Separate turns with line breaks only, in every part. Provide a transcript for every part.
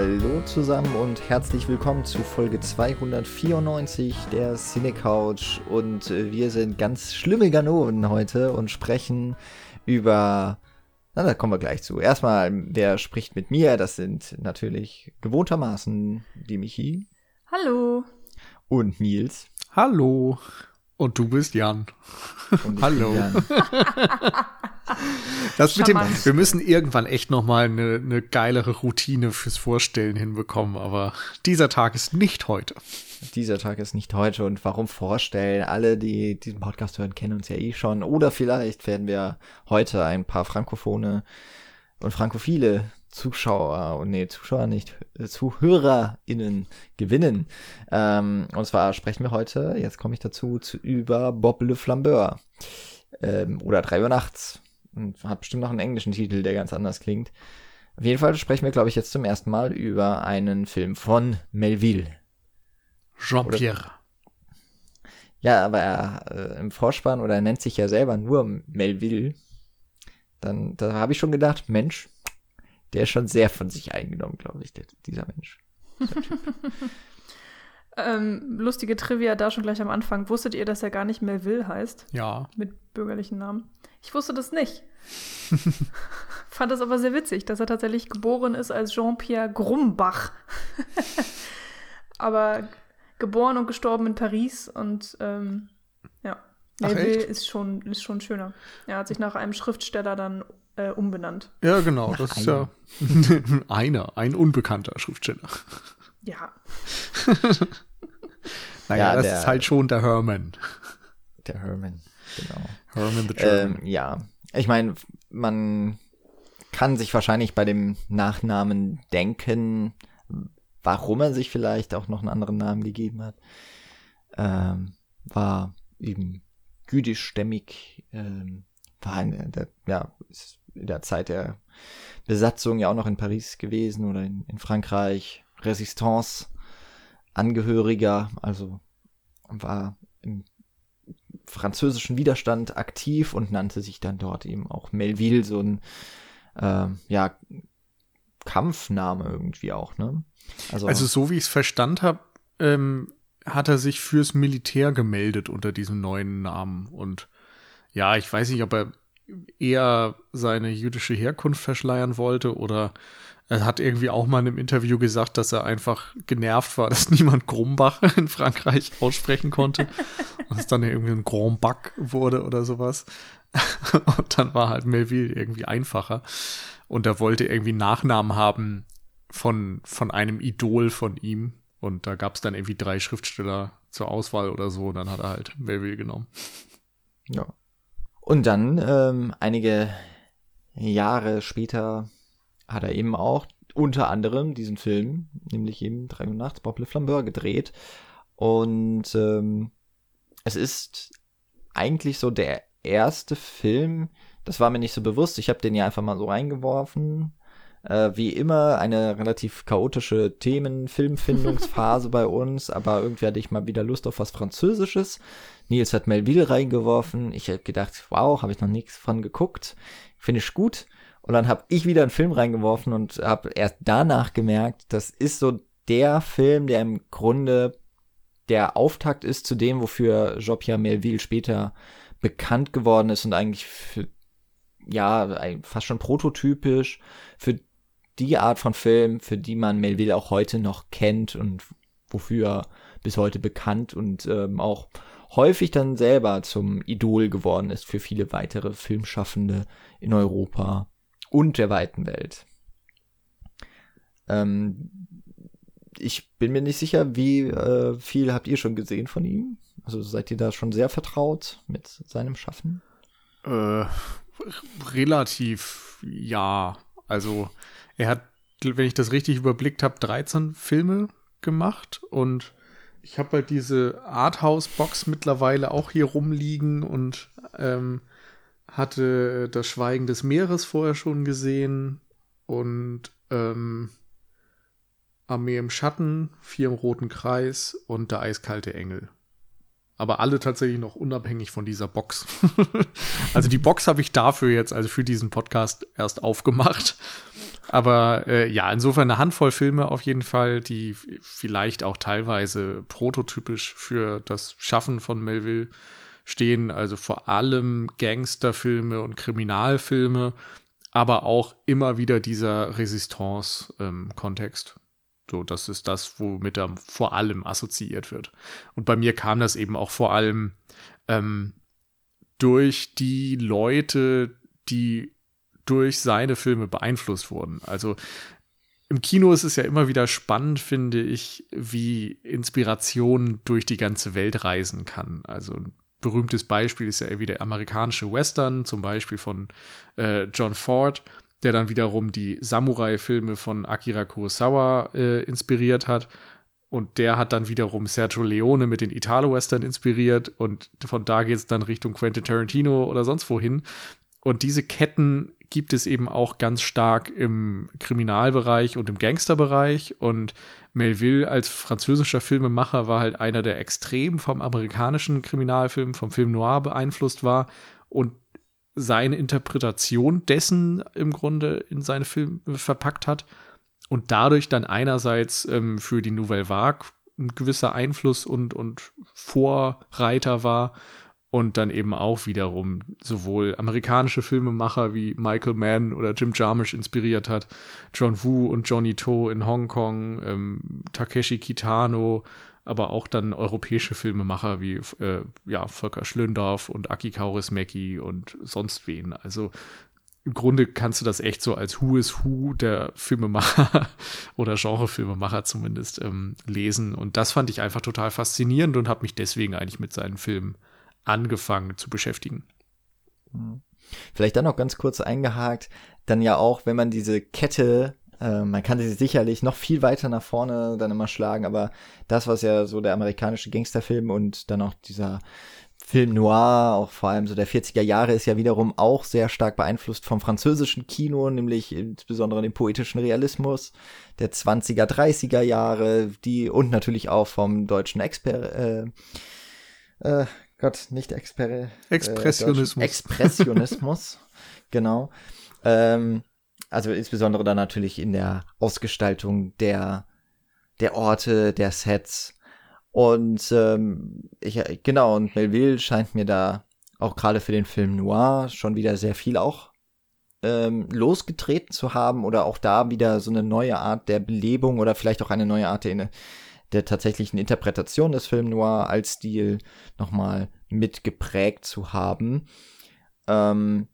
Hallo zusammen und herzlich willkommen zu Folge 294 der Cine Couch und äh, wir sind ganz schlimme Ganoven heute und sprechen über na, da kommen wir gleich zu. Erstmal, wer spricht mit mir? Das sind natürlich gewohntermaßen die Michi.
Hallo.
Und Nils.
Hallo. Und du bist Jan. Hallo. Jan. das mit dem, wir müssen irgendwann echt noch mal eine, eine geilere Routine fürs Vorstellen hinbekommen, aber dieser Tag ist nicht heute.
Dieser Tag ist nicht heute und warum vorstellen? Alle, die diesen Podcast hören, kennen uns ja eh schon. Oder vielleicht werden wir heute ein paar Frankophone und Frankophile Zuschauer, und nee, Zuschauer nicht, äh, ZuhörerInnen gewinnen. Ähm, und zwar sprechen wir heute, jetzt komme ich dazu, zu, über Bob Le Flambeur. Ähm, oder 3 Uhr nachts. Und hat bestimmt noch einen englischen Titel, der ganz anders klingt. Auf jeden Fall sprechen wir, glaube ich, jetzt zum ersten Mal über einen Film von Melville.
Jean-Pierre.
Ja, aber er äh, im Vorspann oder er nennt sich ja selber nur Melville. Dann da habe ich schon gedacht, Mensch, der ist schon sehr von sich eingenommen, glaube ich, der, dieser Mensch.
ähm, lustige Trivia da schon gleich am Anfang. Wusstet ihr, dass er gar nicht Melville heißt?
Ja.
Mit bürgerlichen Namen. Ich wusste das nicht. Fand das aber sehr witzig, dass er tatsächlich geboren ist als Jean-Pierre Grumbach. aber geboren und gestorben in Paris und ähm, ja. Melville ist schon, ist schon schöner. Er hat sich nach einem Schriftsteller dann äh, umbenannt.
Ja, genau. Nach das ist ja einer, ein unbekannter Schriftsteller.
Ja.
naja, ja, das der, ist halt schon der Herman.
Der Herman, genau.
Herman the German.
Ähm, ja, ich meine, man kann sich wahrscheinlich bei dem Nachnamen denken, warum er sich vielleicht auch noch einen anderen Namen gegeben hat. Ähm, war eben jüdischstämmig, ähm, war in der, ja, ist in der Zeit der Besatzung ja auch noch in Paris gewesen oder in, in Frankreich, Resistance Angehöriger, also war im französischen Widerstand aktiv und nannte sich dann dort eben auch Melville, so ein äh, ja, Kampfname irgendwie auch, ne?
Also, also so wie ich es verstanden habe, ähm, hat er sich fürs Militär gemeldet unter diesem neuen Namen und ja, ich weiß nicht, ob er eher seine jüdische Herkunft verschleiern wollte oder er hat irgendwie auch mal in einem Interview gesagt, dass er einfach genervt war, dass niemand Grumbach in Frankreich aussprechen konnte und es dann irgendwie ein Grombac wurde oder sowas. Und dann war halt Melville irgendwie einfacher und er wollte irgendwie Nachnamen haben von, von einem Idol von ihm und da gab es dann irgendwie drei Schriftsteller zur Auswahl oder so und dann hat er halt Melville genommen.
Ja. Und dann, ähm, einige Jahre später, hat er eben auch unter anderem diesen Film, nämlich eben 3 Uhr nachts, Bob Le Flambeur gedreht. Und ähm, es ist eigentlich so der erste Film, das war mir nicht so bewusst, ich habe den ja einfach mal so reingeworfen. Äh, wie immer eine relativ chaotische Themen-Filmfindungsphase bei uns, aber irgendwie hatte ich mal wieder Lust auf was Französisches. Nils hat Melville reingeworfen. Ich habe gedacht, wow, habe ich noch nichts von geguckt. Finde ich gut. Und dann habe ich wieder einen Film reingeworfen und habe erst danach gemerkt, das ist so der Film, der im Grunde der Auftakt ist zu dem, wofür Jean-Pierre Melville später bekannt geworden ist und eigentlich für, ja, fast schon prototypisch für die Art von Film, für die man Melville auch heute noch kennt und wofür bis heute bekannt und ähm, auch häufig dann selber zum Idol geworden ist für viele weitere Filmschaffende in Europa und der weiten Welt. Ähm, ich bin mir nicht sicher, wie äh, viel habt ihr schon gesehen von ihm? Also seid ihr da schon sehr vertraut mit seinem Schaffen?
Äh, relativ, ja. Also er hat, wenn ich das richtig überblickt habe, 13 Filme gemacht und ich habe halt diese Arthouse-Box mittlerweile auch hier rumliegen und ähm, hatte das Schweigen des Meeres vorher schon gesehen und ähm, Armee im Schatten, Vier im Roten Kreis und der eiskalte Engel. Aber alle tatsächlich noch unabhängig von dieser Box. also die Box habe ich dafür jetzt, also für diesen Podcast erst aufgemacht. Aber äh, ja, insofern eine Handvoll Filme auf jeden Fall, die vielleicht auch teilweise prototypisch für das Schaffen von Melville stehen. Also vor allem Gangsterfilme und Kriminalfilme, aber auch immer wieder dieser Resistance-Kontext. Ähm, so, das ist das, womit er vor allem assoziiert wird. Und bei mir kam das eben auch vor allem ähm, durch die Leute, die durch seine Filme beeinflusst wurden. Also im Kino ist es ja immer wieder spannend, finde ich, wie Inspiration durch die ganze Welt reisen kann. Also ein berühmtes Beispiel ist ja irgendwie der amerikanische Western, zum Beispiel von äh, John Ford, der dann wiederum die Samurai-Filme von Akira Kurosawa äh, inspiriert hat. Und der hat dann wiederum Sergio Leone mit den Italo-Western inspiriert. Und von da geht es dann Richtung Quentin Tarantino oder sonst wohin. Und diese Ketten gibt es eben auch ganz stark im Kriminalbereich und im Gangsterbereich. Und Melville als französischer Filmemacher war halt einer, der extrem vom amerikanischen Kriminalfilm, vom Film Noir beeinflusst war und seine Interpretation dessen im Grunde in seine Filme verpackt hat und dadurch dann einerseits ähm, für die Nouvelle Vague ein gewisser Einfluss und, und Vorreiter war und dann eben auch wiederum sowohl amerikanische Filmemacher wie Michael Mann oder Jim Jarmusch inspiriert hat, John Woo und Johnny To in Hongkong, ähm, Takeshi Kitano, aber auch dann europäische Filmemacher wie äh, ja, Volker Schlöndorff und Aki Kaurismäki und sonst wen. Also im Grunde kannst du das echt so als Who is Who der Filmemacher oder Genrefilmemacher zumindest ähm, lesen. Und das fand ich einfach total faszinierend und habe mich deswegen eigentlich mit seinen Filmen angefangen zu beschäftigen.
Hm. Vielleicht dann noch ganz kurz eingehakt, dann ja auch, wenn man diese Kette äh, man kann sie sicherlich noch viel weiter nach vorne dann immer schlagen, aber das, was ja so der amerikanische Gangsterfilm und dann auch dieser Film Noir, auch vor allem so der 40er Jahre, ist ja wiederum auch sehr stark beeinflusst vom französischen Kino, nämlich insbesondere dem poetischen Realismus der 20er, 30er Jahre, die und natürlich auch vom deutschen Exper äh, äh, Gott, nicht Exper äh,
Expressionismus.
Expressionismus, genau. Ähm, also insbesondere dann natürlich in der Ausgestaltung der, der Orte, der Sets. Und ähm, ich, genau, und Melville scheint mir da auch gerade für den Film Noir schon wieder sehr viel auch ähm, losgetreten zu haben oder auch da wieder so eine neue Art der Belebung oder vielleicht auch eine neue Art der, der tatsächlichen Interpretation des Film Noir als Stil nochmal mitgeprägt zu haben. Ähm,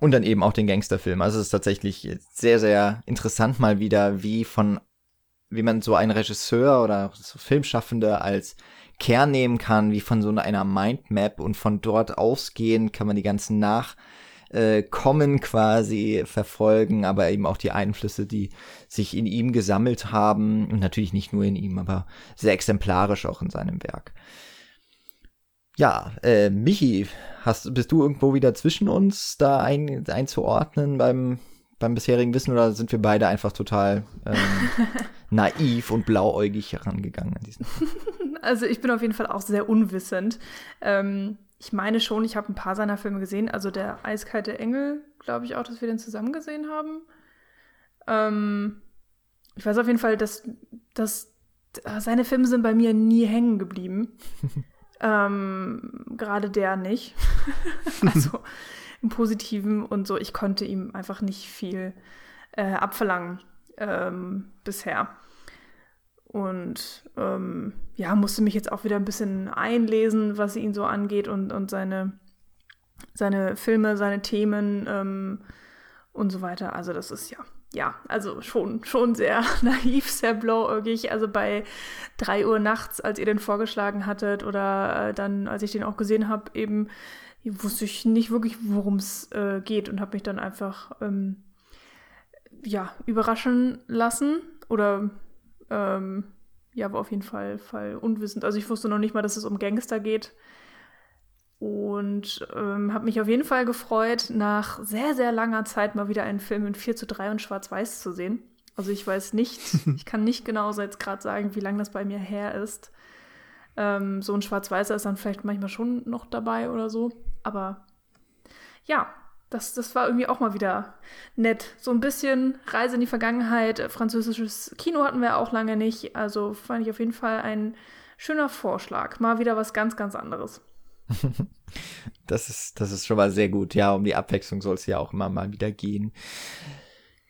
und dann eben auch den Gangsterfilm. Also es ist tatsächlich sehr, sehr interessant mal wieder, wie von, wie man so einen Regisseur oder so Filmschaffende als Kern nehmen kann, wie von so einer Mindmap und von dort ausgehend kann man die ganzen Nachkommen äh, quasi verfolgen, aber eben auch die Einflüsse, die sich in ihm gesammelt haben und natürlich nicht nur in ihm, aber sehr exemplarisch auch in seinem Werk. Ja, äh, Michi, hast, bist du irgendwo wieder zwischen uns da ein, einzuordnen beim, beim bisherigen Wissen oder sind wir beide einfach total ähm, naiv und blauäugig herangegangen an diesen
Also ich bin auf jeden Fall auch sehr unwissend. Ähm, ich meine schon, ich habe ein paar seiner Filme gesehen. Also der Eiskalte Engel, glaube ich auch, dass wir den zusammen gesehen haben. Ähm, ich weiß auf jeden Fall, dass, dass seine Filme sind bei mir nie hängen geblieben. Ähm, Gerade der nicht. also im Positiven und so. Ich konnte ihm einfach nicht viel äh, abverlangen ähm, bisher. Und ähm, ja, musste mich jetzt auch wieder ein bisschen einlesen, was ihn so angeht und, und seine, seine Filme, seine Themen ähm, und so weiter. Also das ist ja ja, also schon, schon sehr naiv, sehr blauäugig. Also bei drei Uhr nachts, als ihr den vorgeschlagen hattet, oder äh, dann, als ich den auch gesehen habe, eben wusste ich nicht wirklich, worum es äh, geht und habe mich dann einfach ähm, ja, überraschen lassen. Oder ähm, ja, war auf jeden Fall, Fall unwissend. Also ich wusste noch nicht mal, dass es um Gangster geht. Und ähm, habe mich auf jeden Fall gefreut, nach sehr, sehr langer Zeit mal wieder einen Film in 4 zu 3 und Schwarz-Weiß zu sehen. Also ich weiß nicht, ich kann nicht genau jetzt gerade sagen, wie lange das bei mir her ist. Ähm, so ein Schwarz-Weißer ist dann vielleicht manchmal schon noch dabei oder so. Aber ja, das, das war irgendwie auch mal wieder nett. So ein bisschen Reise in die Vergangenheit. Französisches Kino hatten wir auch lange nicht. Also fand ich auf jeden Fall ein schöner Vorschlag. Mal wieder was ganz, ganz anderes.
das, ist, das ist schon mal sehr gut. Ja, um die Abwechslung soll es ja auch immer mal wieder gehen.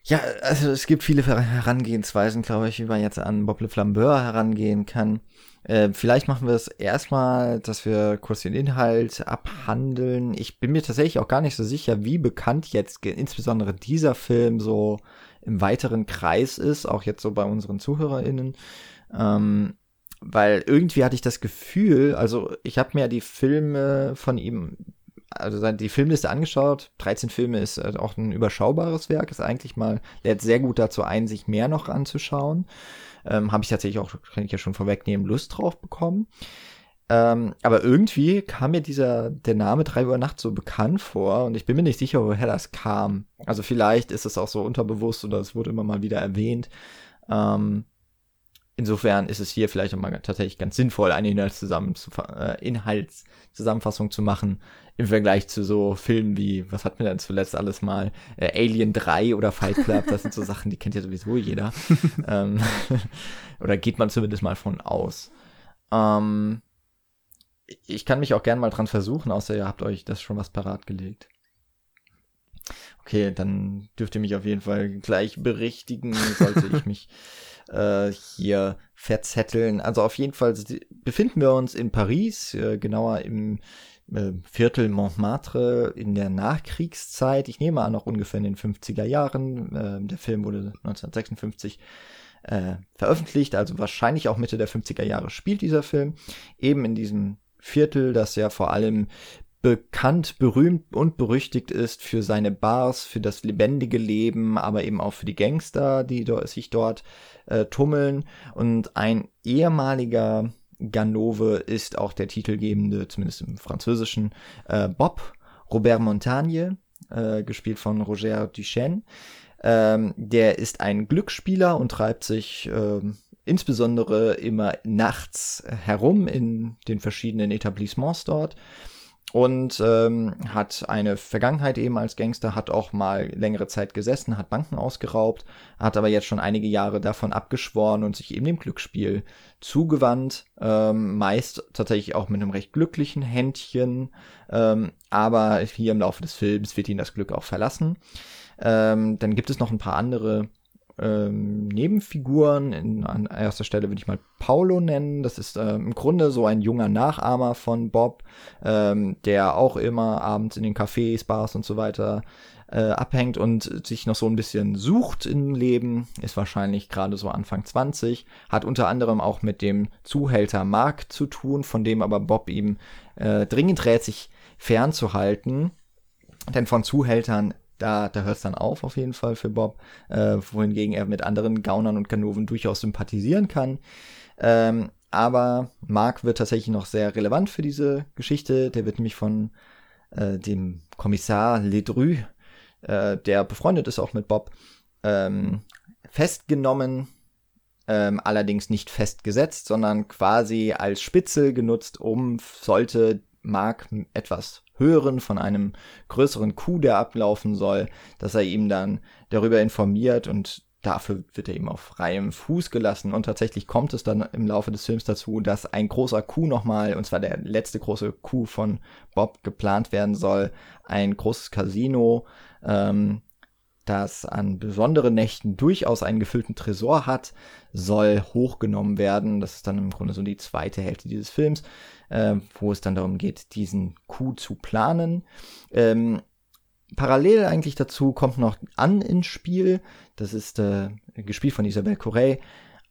Ja, also es gibt viele Herangehensweisen, glaube ich, wie man jetzt an Bob Le Flambeur herangehen kann. Äh, vielleicht machen wir es erstmal, dass wir kurz den Inhalt abhandeln. Ich bin mir tatsächlich auch gar nicht so sicher, wie bekannt jetzt insbesondere dieser Film so im weiteren Kreis ist, auch jetzt so bei unseren ZuhörerInnen. Ähm, weil irgendwie hatte ich das Gefühl, also ich habe mir die Filme von ihm also die Filmliste angeschaut. 13 Filme ist äh, auch ein überschaubares Werk, ist eigentlich mal, lädt sehr gut dazu ein, sich mehr noch anzuschauen. Ähm, Habe ich tatsächlich auch, kann ich ja schon vorwegnehmen, Lust drauf bekommen. Ähm, aber irgendwie kam mir dieser, der Name 3 Uhr Nacht so bekannt vor und ich bin mir nicht sicher, woher das kam. Also vielleicht ist es auch so unterbewusst oder es wurde immer mal wieder erwähnt. Ähm, insofern ist es hier vielleicht auch mal tatsächlich ganz sinnvoll, eine äh, Inhaltszusammenfassung zu machen im Vergleich zu so Filmen wie, was hatten wir denn zuletzt alles mal? Äh, Alien 3 oder Fight Club, das sind so Sachen, die kennt ja sowieso jeder. ähm, oder geht man zumindest mal von aus. Ähm, ich kann mich auch gern mal dran versuchen, außer ihr habt euch das schon was parat gelegt. Okay, dann dürft ihr mich auf jeden Fall gleich berichtigen, sollte ich mich äh, hier verzetteln. Also auf jeden Fall befinden wir uns in Paris, äh, genauer im äh, Viertel Montmartre in der Nachkriegszeit. Ich nehme an, noch ungefähr in den 50er Jahren. Äh, der Film wurde 1956 äh, veröffentlicht, also wahrscheinlich auch Mitte der 50er Jahre spielt dieser Film. Eben in diesem Viertel, das ja vor allem bekannt, berühmt und berüchtigt ist für seine Bars, für das lebendige Leben, aber eben auch für die Gangster, die sich dort äh, tummeln. Und ein ehemaliger Ganove ist auch der titelgebende, zumindest im Französischen, äh, Bob, Robert Montagne, äh, gespielt von Roger Duchesne. Ähm, der ist ein Glücksspieler und treibt sich ähm, insbesondere immer nachts herum in den verschiedenen Etablissements dort und ähm, hat eine Vergangenheit eben als Gangster, hat auch mal längere Zeit gesessen, hat Banken ausgeraubt, hat aber jetzt schon einige Jahre davon abgeschworen und sich eben dem Glücksspiel zugewandt, ähm, meist tatsächlich auch mit einem recht glücklichen Händchen, ähm, aber hier im Laufe des Films wird ihn das Glück auch verlassen. Ähm, dann gibt es noch ein paar andere ähm, Nebenfiguren. In, an erster Stelle würde ich mal Paulo nennen. Das ist äh, im Grunde so ein junger Nachahmer von Bob, ähm, der auch immer abends in den Cafés, Bars und so weiter äh, abhängt und sich noch so ein bisschen sucht im Leben. Ist wahrscheinlich gerade so Anfang 20. Hat unter anderem auch mit dem Zuhälter Mark zu tun, von dem aber Bob ihm äh, dringend rät, sich fernzuhalten. Denn von Zuhältern da, da hört es dann auf, auf jeden Fall für Bob, äh, wohingegen er mit anderen Gaunern und Ganoven durchaus sympathisieren kann. Ähm, aber Mark wird tatsächlich noch sehr relevant für diese Geschichte. Der wird nämlich von äh, dem Kommissar Ledru, äh, der befreundet ist auch mit Bob, ähm, festgenommen, ähm, allerdings nicht festgesetzt, sondern quasi als Spitzel genutzt, um sollte Mark etwas hören von einem größeren Coup, der ablaufen soll, dass er ihm dann darüber informiert und dafür wird er eben auf freiem Fuß gelassen. Und tatsächlich kommt es dann im Laufe des Films dazu, dass ein großer Coup nochmal, und zwar der letzte große Coup von Bob geplant werden soll, ein großes Casino, ähm, das an besonderen Nächten durchaus einen gefüllten Tresor hat, soll hochgenommen werden. Das ist dann im Grunde so die zweite Hälfte dieses Films, äh, wo es dann darum geht, diesen Coup zu planen. Ähm, parallel eigentlich dazu kommt noch An ins Spiel. Das ist äh, gespielt von Isabelle Correa.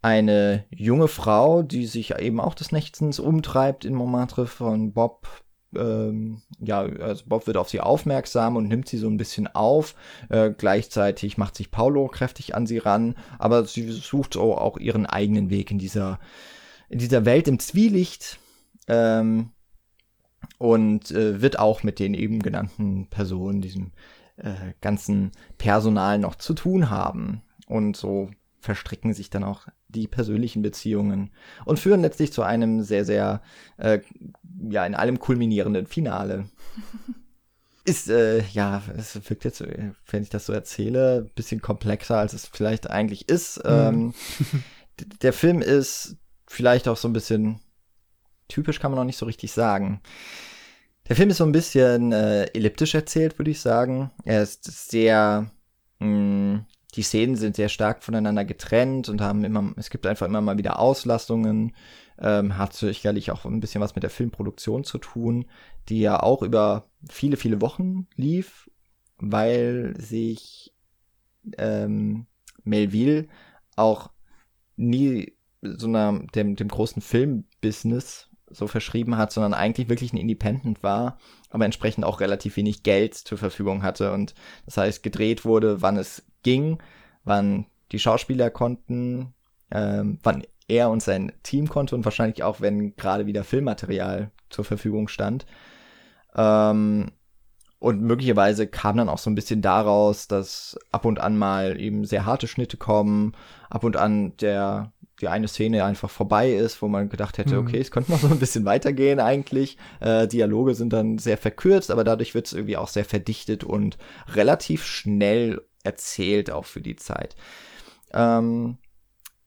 Eine junge Frau, die sich eben auch des Nächtens umtreibt in Montmartre von Bob ähm, ja, also Bob wird auf sie aufmerksam und nimmt sie so ein bisschen auf. Äh, gleichzeitig macht sich Paulo kräftig an sie ran, aber sie sucht so auch ihren eigenen Weg in dieser, in dieser Welt im Zwielicht. Ähm, und äh, wird auch mit den eben genannten Personen, diesem äh, ganzen Personal noch zu tun haben. Und so verstricken sich dann auch die persönlichen Beziehungen und führen letztlich zu einem sehr, sehr, äh, ja, in allem kulminierenden Finale. ist, äh, ja, es wirkt jetzt, wenn ich das so erzähle, ein bisschen komplexer, als es vielleicht eigentlich ist. Mhm. Ähm, der Film ist vielleicht auch so ein bisschen typisch, kann man noch nicht so richtig sagen. Der Film ist so ein bisschen äh, elliptisch erzählt, würde ich sagen. Er ist sehr, mh, hm, die Szenen sind sehr stark voneinander getrennt und haben immer, es gibt einfach immer mal wieder Auslastungen. Ähm, hat sicherlich auch ein bisschen was mit der Filmproduktion zu tun, die ja auch über viele, viele Wochen lief, weil sich ähm, Melville auch nie so einer, dem, dem großen Filmbusiness so verschrieben hat, sondern eigentlich wirklich ein Independent war, aber entsprechend auch relativ wenig Geld zur Verfügung hatte. Und das heißt gedreht wurde, wann es ging, wann die Schauspieler konnten, ähm, wann er und sein Team konnte und wahrscheinlich auch, wenn gerade wieder Filmmaterial zur Verfügung stand. Ähm, und möglicherweise kam dann auch so ein bisschen daraus, dass ab und an mal eben sehr harte Schnitte kommen, ab und an der die eine Szene einfach vorbei ist, wo man gedacht hätte, mhm. okay, es könnte noch so ein bisschen weitergehen eigentlich. Äh, Dialoge sind dann sehr verkürzt, aber dadurch wird es irgendwie auch sehr verdichtet und relativ schnell erzählt, auch für die Zeit. Ähm,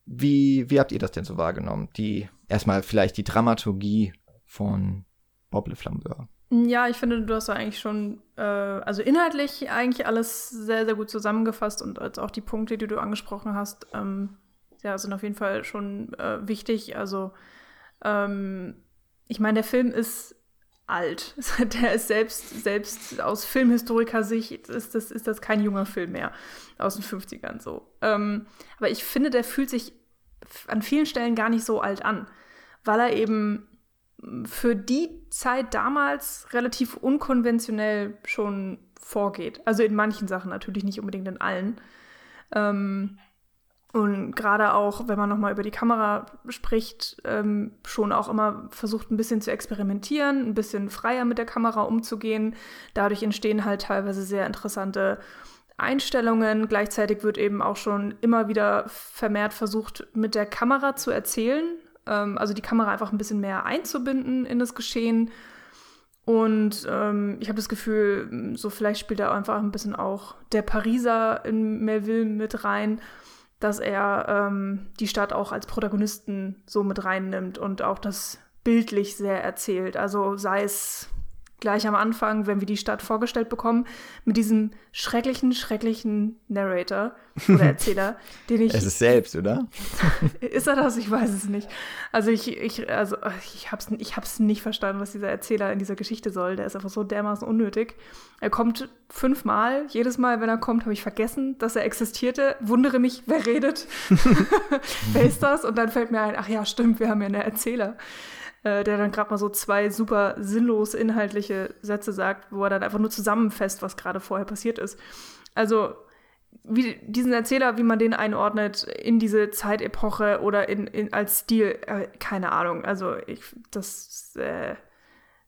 wie, wie habt ihr das denn so wahrgenommen? Die, erstmal vielleicht die Dramaturgie von Bob Le Flambeur.
Ja, ich finde, du hast ja eigentlich schon, äh, also inhaltlich eigentlich alles sehr, sehr gut zusammengefasst und als auch die Punkte, die du angesprochen hast, ähm, ja, sind auf jeden Fall schon äh, wichtig. Also, ähm, ich meine, der Film ist alt. Der ist selbst, selbst aus Filmhistoriker-Sicht ist das, ist das kein junger Film mehr aus den 50ern so. Ähm, aber ich finde, der fühlt sich an vielen Stellen gar nicht so alt an, weil er eben für die Zeit damals relativ unkonventionell schon vorgeht. Also in manchen Sachen natürlich nicht unbedingt in allen. Ähm, und gerade auch, wenn man nochmal über die Kamera spricht, ähm, schon auch immer versucht, ein bisschen zu experimentieren, ein bisschen freier mit der Kamera umzugehen. Dadurch entstehen halt teilweise sehr interessante Einstellungen. Gleichzeitig wird eben auch schon immer wieder vermehrt versucht, mit der Kamera zu erzählen. Ähm, also die Kamera einfach ein bisschen mehr einzubinden in das Geschehen. Und ähm, ich habe das Gefühl, so vielleicht spielt da einfach ein bisschen auch der Pariser in Melville mit rein dass er ähm, die Stadt auch als Protagonisten so mit reinnimmt und auch das bildlich sehr erzählt. Also sei es gleich am Anfang, wenn wir die Stadt vorgestellt bekommen, mit diesem schrecklichen, schrecklichen Narrator oder Erzähler, den ich.
Es ist selbst, oder?
ist er das? Ich weiß es nicht. Also ich, ich, also ich hab's, ich hab's nicht verstanden, was dieser Erzähler in dieser Geschichte soll. Der ist einfach so dermaßen unnötig. Er kommt fünfmal. Jedes Mal, wenn er kommt, habe ich vergessen, dass er existierte. Wundere mich, wer redet? wer ist das? Und dann fällt mir ein, ach ja, stimmt, wir haben ja einen Erzähler äh, der dann gerade mal so zwei super sinnlos inhaltliche Sätze sagt, wo er dann einfach nur zusammenfasst, was gerade vorher passiert ist. Also wie diesen Erzähler, wie man den einordnet in diese Zeitepoche oder in, in als Stil, äh, keine Ahnung. Also ich, das, äh,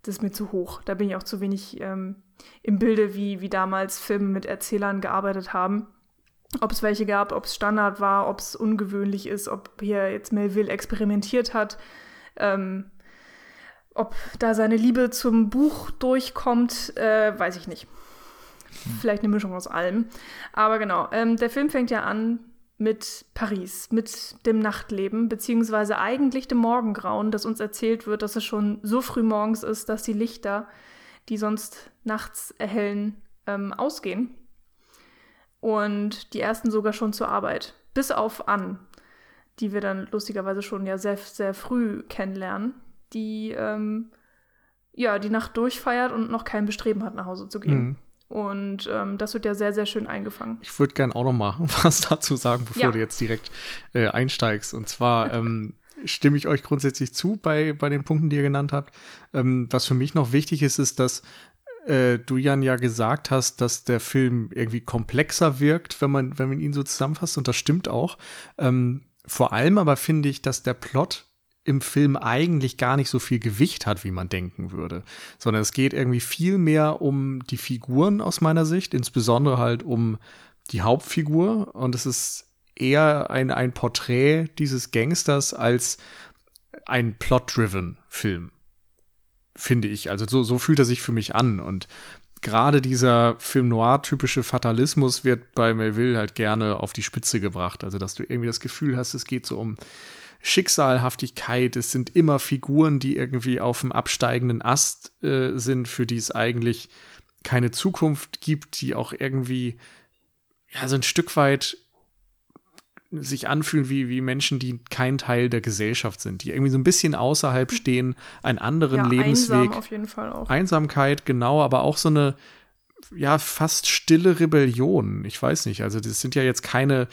das ist mir zu hoch. Da bin ich auch zu wenig ähm, im Bilde, wie, wie damals Filme mit Erzählern gearbeitet haben. Ob es welche gab, ob es Standard war, ob es ungewöhnlich ist, ob hier jetzt Melville experimentiert hat. Ähm, ob da seine Liebe zum Buch durchkommt, äh, weiß ich nicht. Vielleicht eine Mischung aus allem. Aber genau, ähm, der Film fängt ja an mit Paris, mit dem Nachtleben, beziehungsweise eigentlich dem Morgengrauen, das uns erzählt wird, dass es schon so früh morgens ist, dass die Lichter, die sonst nachts erhellen, ähm, ausgehen. Und die ersten sogar schon zur Arbeit. Bis auf Ann, die wir dann lustigerweise schon ja sehr, sehr früh kennenlernen die ähm, ja die Nacht durchfeiert und noch kein Bestreben hat, nach Hause zu gehen. Mhm. Und ähm, das wird ja sehr, sehr schön eingefangen.
Ich würde gerne auch noch mal was dazu sagen, bevor ja. du jetzt direkt äh, einsteigst. Und zwar ähm, stimme ich euch grundsätzlich zu bei, bei den Punkten, die ihr genannt habt. Ähm, was für mich noch wichtig ist, ist, dass äh, du Jan ja gesagt hast, dass der Film irgendwie komplexer wirkt, wenn man, wenn man ihn so zusammenfasst. Und das stimmt auch. Ähm, vor allem aber finde ich, dass der Plot im Film eigentlich gar nicht so viel Gewicht hat, wie man denken würde, sondern es geht irgendwie viel mehr um die Figuren aus meiner Sicht, insbesondere halt um die Hauptfigur und es ist eher ein, ein Porträt dieses Gangsters als ein plot-driven Film, finde ich. Also so, so fühlt er sich für mich an und gerade dieser Film Noir-typische Fatalismus wird bei Melville halt gerne auf die Spitze gebracht. Also, dass du irgendwie das Gefühl hast, es geht so um Schicksalhaftigkeit. Es sind immer Figuren, die irgendwie auf dem absteigenden Ast äh, sind, für die es eigentlich keine Zukunft gibt, die auch irgendwie ja so ein Stück weit sich anfühlen wie, wie Menschen, die kein Teil der Gesellschaft sind, die irgendwie so ein bisschen außerhalb stehen, einen anderen ja, Lebensweg. Einsam
auf jeden Fall auch.
Einsamkeit, genau, aber auch so eine, ja, fast stille Rebellion. Ich weiß nicht, also das sind ja jetzt keine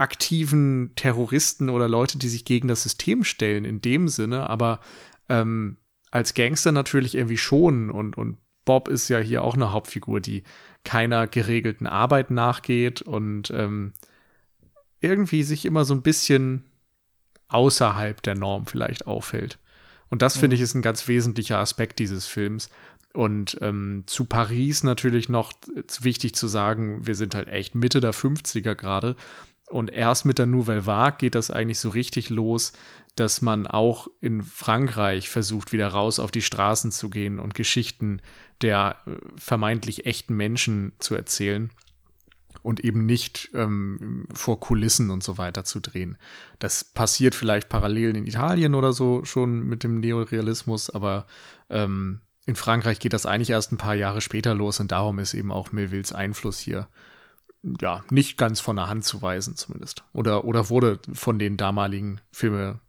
aktiven Terroristen oder Leute, die sich gegen das System stellen in dem Sinne, aber ähm, als Gangster natürlich irgendwie schon und, und Bob ist ja hier auch eine Hauptfigur, die keiner geregelten Arbeit nachgeht und ähm, irgendwie sich immer so ein bisschen außerhalb der Norm vielleicht aufhält. Und das, finde ich, ist ein ganz wesentlicher Aspekt dieses Films. Und ähm, zu Paris natürlich noch wichtig zu sagen, wir sind halt echt Mitte der 50er gerade. Und erst mit der Nouvelle Vague geht das eigentlich so richtig los, dass man auch in Frankreich versucht, wieder raus auf die Straßen zu gehen und Geschichten der äh, vermeintlich echten Menschen zu erzählen und eben nicht ähm, vor Kulissen und so weiter zu drehen. Das passiert vielleicht parallel in Italien oder so schon mit dem Neorealismus, aber ähm, in Frankreich geht das eigentlich erst ein paar Jahre später los und darum ist eben auch Melvilles Einfluss hier ja nicht ganz von der Hand zu weisen zumindest oder oder wurde von den damaligen Filme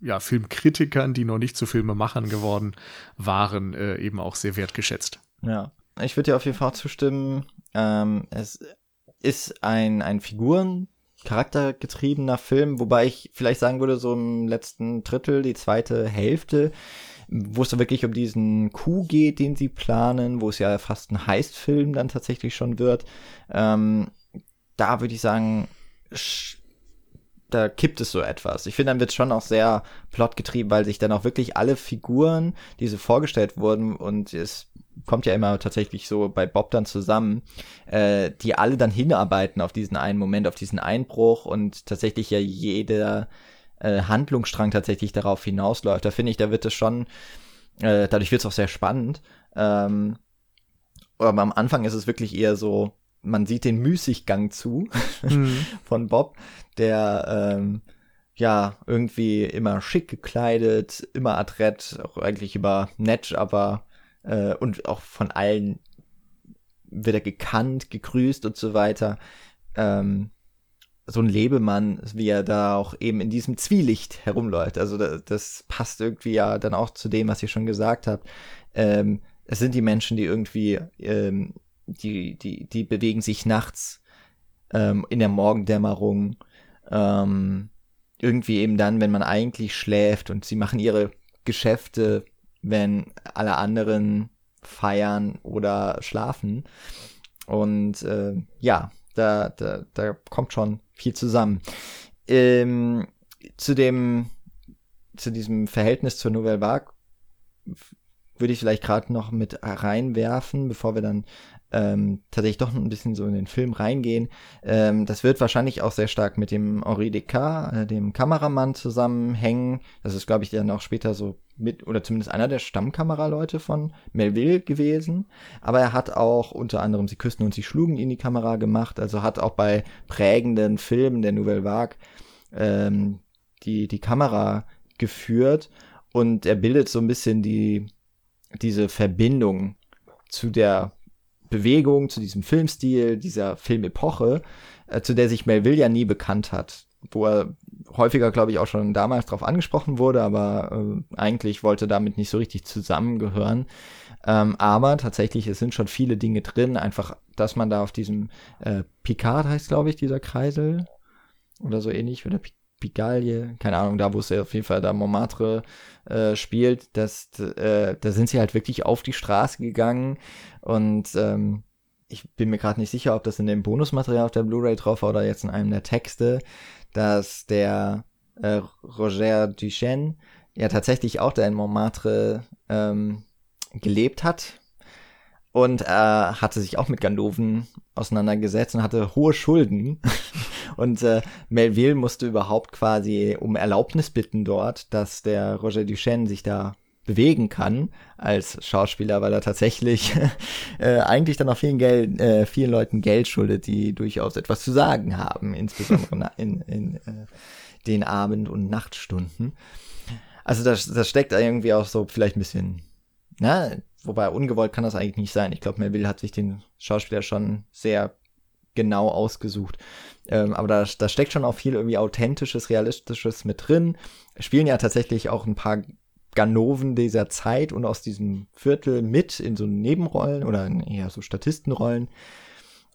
ja Filmkritikern, die noch nicht zu Filmemachern geworden waren, äh, eben auch sehr wertgeschätzt.
Ja, ich würde dir auf jeden Fall zustimmen. Ähm, es ist ein, ein Figuren, charaktergetriebener Film, wobei ich vielleicht sagen würde, so im letzten Drittel, die zweite Hälfte, wo es wirklich um diesen Coup geht, den sie planen, wo es ja fast ein Heistfilm dann tatsächlich schon wird, ähm, da würde ich sagen, da kippt es so etwas. Ich finde, dann wird es schon auch sehr plotgetrieben, weil sich dann auch wirklich alle Figuren, die so vorgestellt wurden, und es kommt ja immer tatsächlich so bei Bob dann zusammen, äh, die alle dann hinarbeiten auf diesen einen Moment, auf diesen Einbruch und tatsächlich ja jeder äh, Handlungsstrang tatsächlich darauf hinausläuft. Da finde ich, da wird es schon, äh, dadurch wird es auch sehr spannend. Ähm, aber am Anfang ist es wirklich eher so, man sieht den Müßiggang zu mhm. von Bob, der ähm, ja irgendwie immer schick gekleidet, immer adrett, auch eigentlich über nett, aber äh, und auch von allen wird er gekannt, gegrüßt und so weiter. Ähm, so ein Lebemann, wie er da auch eben in diesem Zwielicht herumläuft. Also das, das passt irgendwie ja dann auch zu dem, was ihr schon gesagt habt. Ähm, es sind die Menschen, die irgendwie, ähm, die, die, die bewegen sich nachts ähm, in der Morgendämmerung. Ähm, irgendwie eben dann, wenn man eigentlich schläft und sie machen ihre Geschäfte wenn alle anderen feiern oder schlafen. Und äh, ja, da, da, da kommt schon viel zusammen. Ähm, zu dem, zu diesem Verhältnis zur Nouvelle Vague würde ich vielleicht gerade noch mit reinwerfen, bevor wir dann ähm, tatsächlich doch ein bisschen so in den Film reingehen. Ähm, das wird wahrscheinlich auch sehr stark mit dem Henri Descartes, äh, dem Kameramann, zusammenhängen. Das ist, glaube ich, dann auch später so mit, oder zumindest einer der Stammkameraleute von Melville gewesen. Aber er hat auch unter anderem Sie küssten und Sie schlugen in die Kamera gemacht. Also hat auch bei prägenden Filmen der Nouvelle Vague ähm, die, die Kamera geführt. Und er bildet so ein bisschen die, diese Verbindung zu der Bewegung, zu diesem Filmstil, dieser Filmepoche, äh, zu der sich Melville ja nie bekannt hat. Wo er häufiger, glaube ich, auch schon damals drauf angesprochen wurde, aber äh, eigentlich wollte damit nicht so richtig zusammengehören. Ähm, aber tatsächlich, es sind schon viele Dinge drin, einfach, dass man da auf diesem äh, Picard heißt, glaube ich, dieser Kreisel oder so ähnlich, oder P Pigalle, keine Ahnung, da wo es auf jeden Fall da Montmartre äh, spielt, das, äh, da sind sie halt wirklich auf die Straße gegangen und ähm, ich bin mir gerade nicht sicher, ob das in dem Bonusmaterial auf der Blu-ray drauf war oder jetzt in einem der Texte, dass der äh, Roger Duchesne ja tatsächlich auch da in Montmartre ähm, gelebt hat und er äh, hatte sich auch mit Ganoven auseinandergesetzt und hatte hohe Schulden. und äh, Melville musste überhaupt quasi um Erlaubnis bitten dort, dass der Roger Duchesne sich da bewegen kann als Schauspieler, weil er tatsächlich äh, eigentlich dann auch vielen, Geld, äh, vielen Leuten Geld schuldet, die durchaus etwas zu sagen haben, insbesondere in, in äh, den Abend- und Nachtstunden. Also das, das steckt irgendwie auch so vielleicht ein bisschen, na, wobei ungewollt kann das eigentlich nicht sein. Ich glaube, Melville hat sich den Schauspieler schon sehr genau ausgesucht. Ähm, aber da, da steckt schon auch viel irgendwie authentisches, realistisches mit drin. Spielen ja tatsächlich auch ein paar Ganoven dieser Zeit und aus diesem Viertel mit in so Nebenrollen oder in eher so Statistenrollen.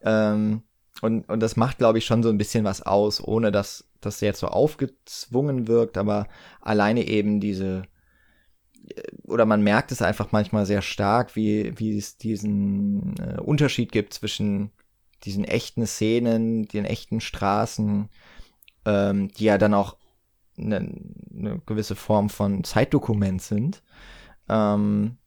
Ähm, und, und das macht, glaube ich, schon so ein bisschen was aus, ohne dass das jetzt so aufgezwungen wirkt, aber alleine eben diese, äh, oder man merkt es einfach manchmal sehr stark, wie, wie es diesen äh, Unterschied gibt zwischen diesen echten Szenen, den echten Straßen, ähm, die ja dann auch eine, eine gewisse Form von Zeitdokument sind. Ähm,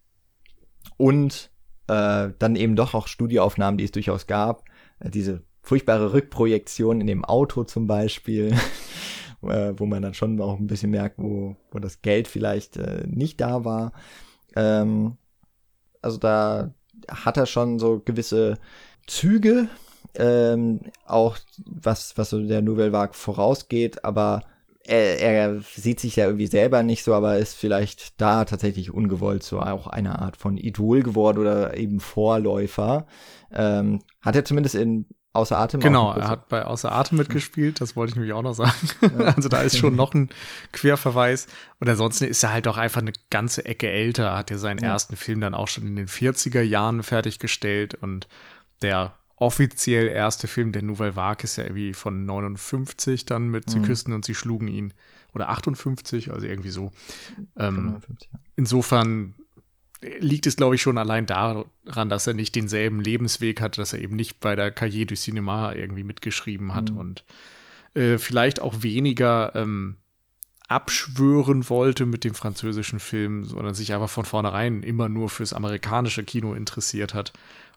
und äh, dann eben doch auch Studioaufnahmen, die es durchaus gab. Äh, diese furchtbare Rückprojektion in dem Auto zum Beispiel, äh, wo man dann schon auch ein bisschen merkt, wo, wo das Geld vielleicht äh, nicht da war. Ähm, also da hat er schon so gewisse Züge, ähm, auch was, was so der Nouvelle Vague vorausgeht, aber er, er sieht sich ja irgendwie selber nicht so, aber ist vielleicht da tatsächlich ungewollt so auch eine Art von Idol geworden oder eben Vorläufer. Ähm, hat er zumindest in Außer Atem.
Genau, er hat bei Außer Atem mitgespielt, das wollte ich nämlich auch noch sagen. Ja. Also da ist schon noch ein Querverweis. Und ansonsten ist er halt auch einfach eine ganze Ecke älter, hat ja seinen ja. ersten Film dann auch schon in den 40er Jahren fertiggestellt und der offiziell erste Film der Nouvelle Vague ist ja irgendwie von 59 dann mit Sie mhm. küssten und sie schlugen ihn. Oder 58, also irgendwie so. Ähm, insofern liegt es, glaube ich, schon allein daran, dass er nicht denselben Lebensweg hat, dass er eben nicht bei der Cahiers du Cinéma irgendwie mitgeschrieben hat mhm. und äh, vielleicht auch weniger ähm, abschwören wollte mit dem französischen Film, sondern sich aber von vornherein immer nur fürs amerikanische Kino interessiert hat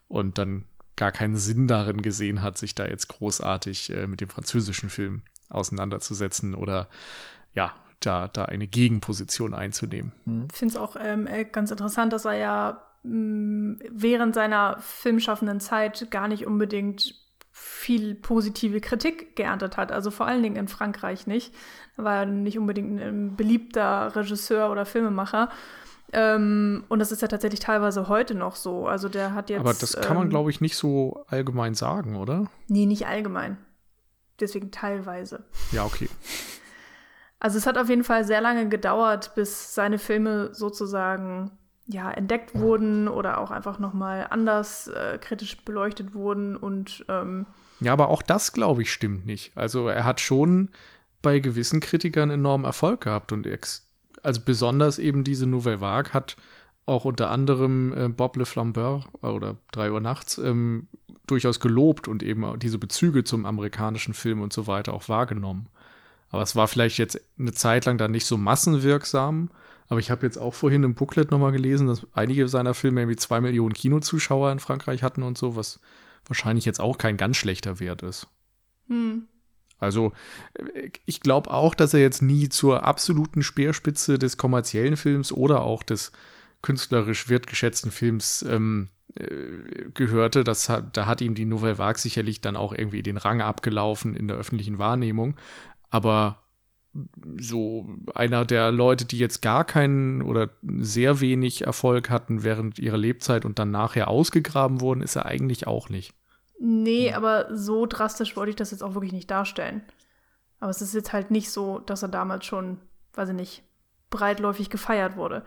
und dann gar keinen Sinn darin gesehen hat, sich da jetzt großartig äh, mit dem französischen Film auseinanderzusetzen oder ja, da, da eine Gegenposition einzunehmen.
Mhm. Ich finde es auch ähm, äh, ganz interessant, dass er ja mh, mm, während seiner filmschaffenden Zeit gar nicht unbedingt viel positive Kritik geerntet hat. Also vor allen Dingen in Frankreich nicht. Er war nicht unbedingt ein beliebter Regisseur oder Filmemacher. Ähm, und das ist ja tatsächlich teilweise heute noch so. Also der hat jetzt.
Aber das kann man, ähm, glaube ich, nicht so allgemein sagen, oder?
Nee, nicht allgemein. Deswegen teilweise.
Ja, okay.
Also es hat auf jeden Fall sehr lange gedauert, bis seine Filme sozusagen ja entdeckt wurden oder auch einfach noch mal anders äh, kritisch beleuchtet wurden und ähm,
ja, aber auch das glaube ich stimmt nicht. Also er hat schon bei gewissen Kritikern enormen Erfolg gehabt und also besonders eben diese Nouvelle Vague hat auch unter anderem äh, Bob Le Flambeur oder 3 Uhr nachts ähm, durchaus gelobt und eben diese Bezüge zum amerikanischen Film und so weiter auch wahrgenommen. Aber es war vielleicht jetzt eine Zeit lang dann nicht so massenwirksam. Aber ich habe jetzt auch vorhin im Booklet nochmal gelesen, dass einige seiner Filme irgendwie zwei Millionen Kinozuschauer in Frankreich hatten und so, was wahrscheinlich jetzt auch kein ganz schlechter Wert ist. Hm. Also ich glaube auch, dass er jetzt nie zur absoluten Speerspitze des kommerziellen Films oder auch des künstlerisch wertgeschätzten Films ähm, äh, gehörte. Das hat, da hat ihm die Nouvelle Vague sicherlich dann auch irgendwie den Rang abgelaufen in der öffentlichen Wahrnehmung. Aber so einer der Leute, die jetzt gar keinen oder sehr wenig Erfolg hatten während ihrer Lebzeit und dann nachher ausgegraben wurden, ist er eigentlich auch nicht.
Nee, aber so drastisch wollte ich das jetzt auch wirklich nicht darstellen. Aber es ist jetzt halt nicht so, dass er damals schon, weiß ich nicht, breitläufig gefeiert wurde.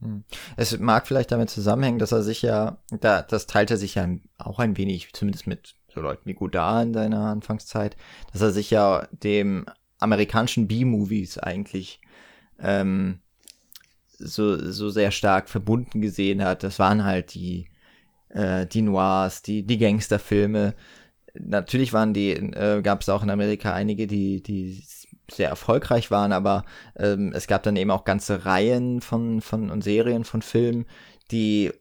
Hm. Es mag vielleicht damit zusammenhängen, dass er sich ja, da, das teilt er sich ja auch ein wenig, zumindest mit so Leuten wie Godard in seiner Anfangszeit, dass er sich ja dem amerikanischen B-Movies eigentlich ähm, so, so sehr stark verbunden gesehen hat. Das waren halt die, äh, die Noirs, die, die Gangsterfilme. Natürlich waren die, äh, gab es auch in Amerika einige, die, die sehr erfolgreich waren, aber ähm, es gab dann eben auch ganze Reihen von, von und Serien von Filmen, die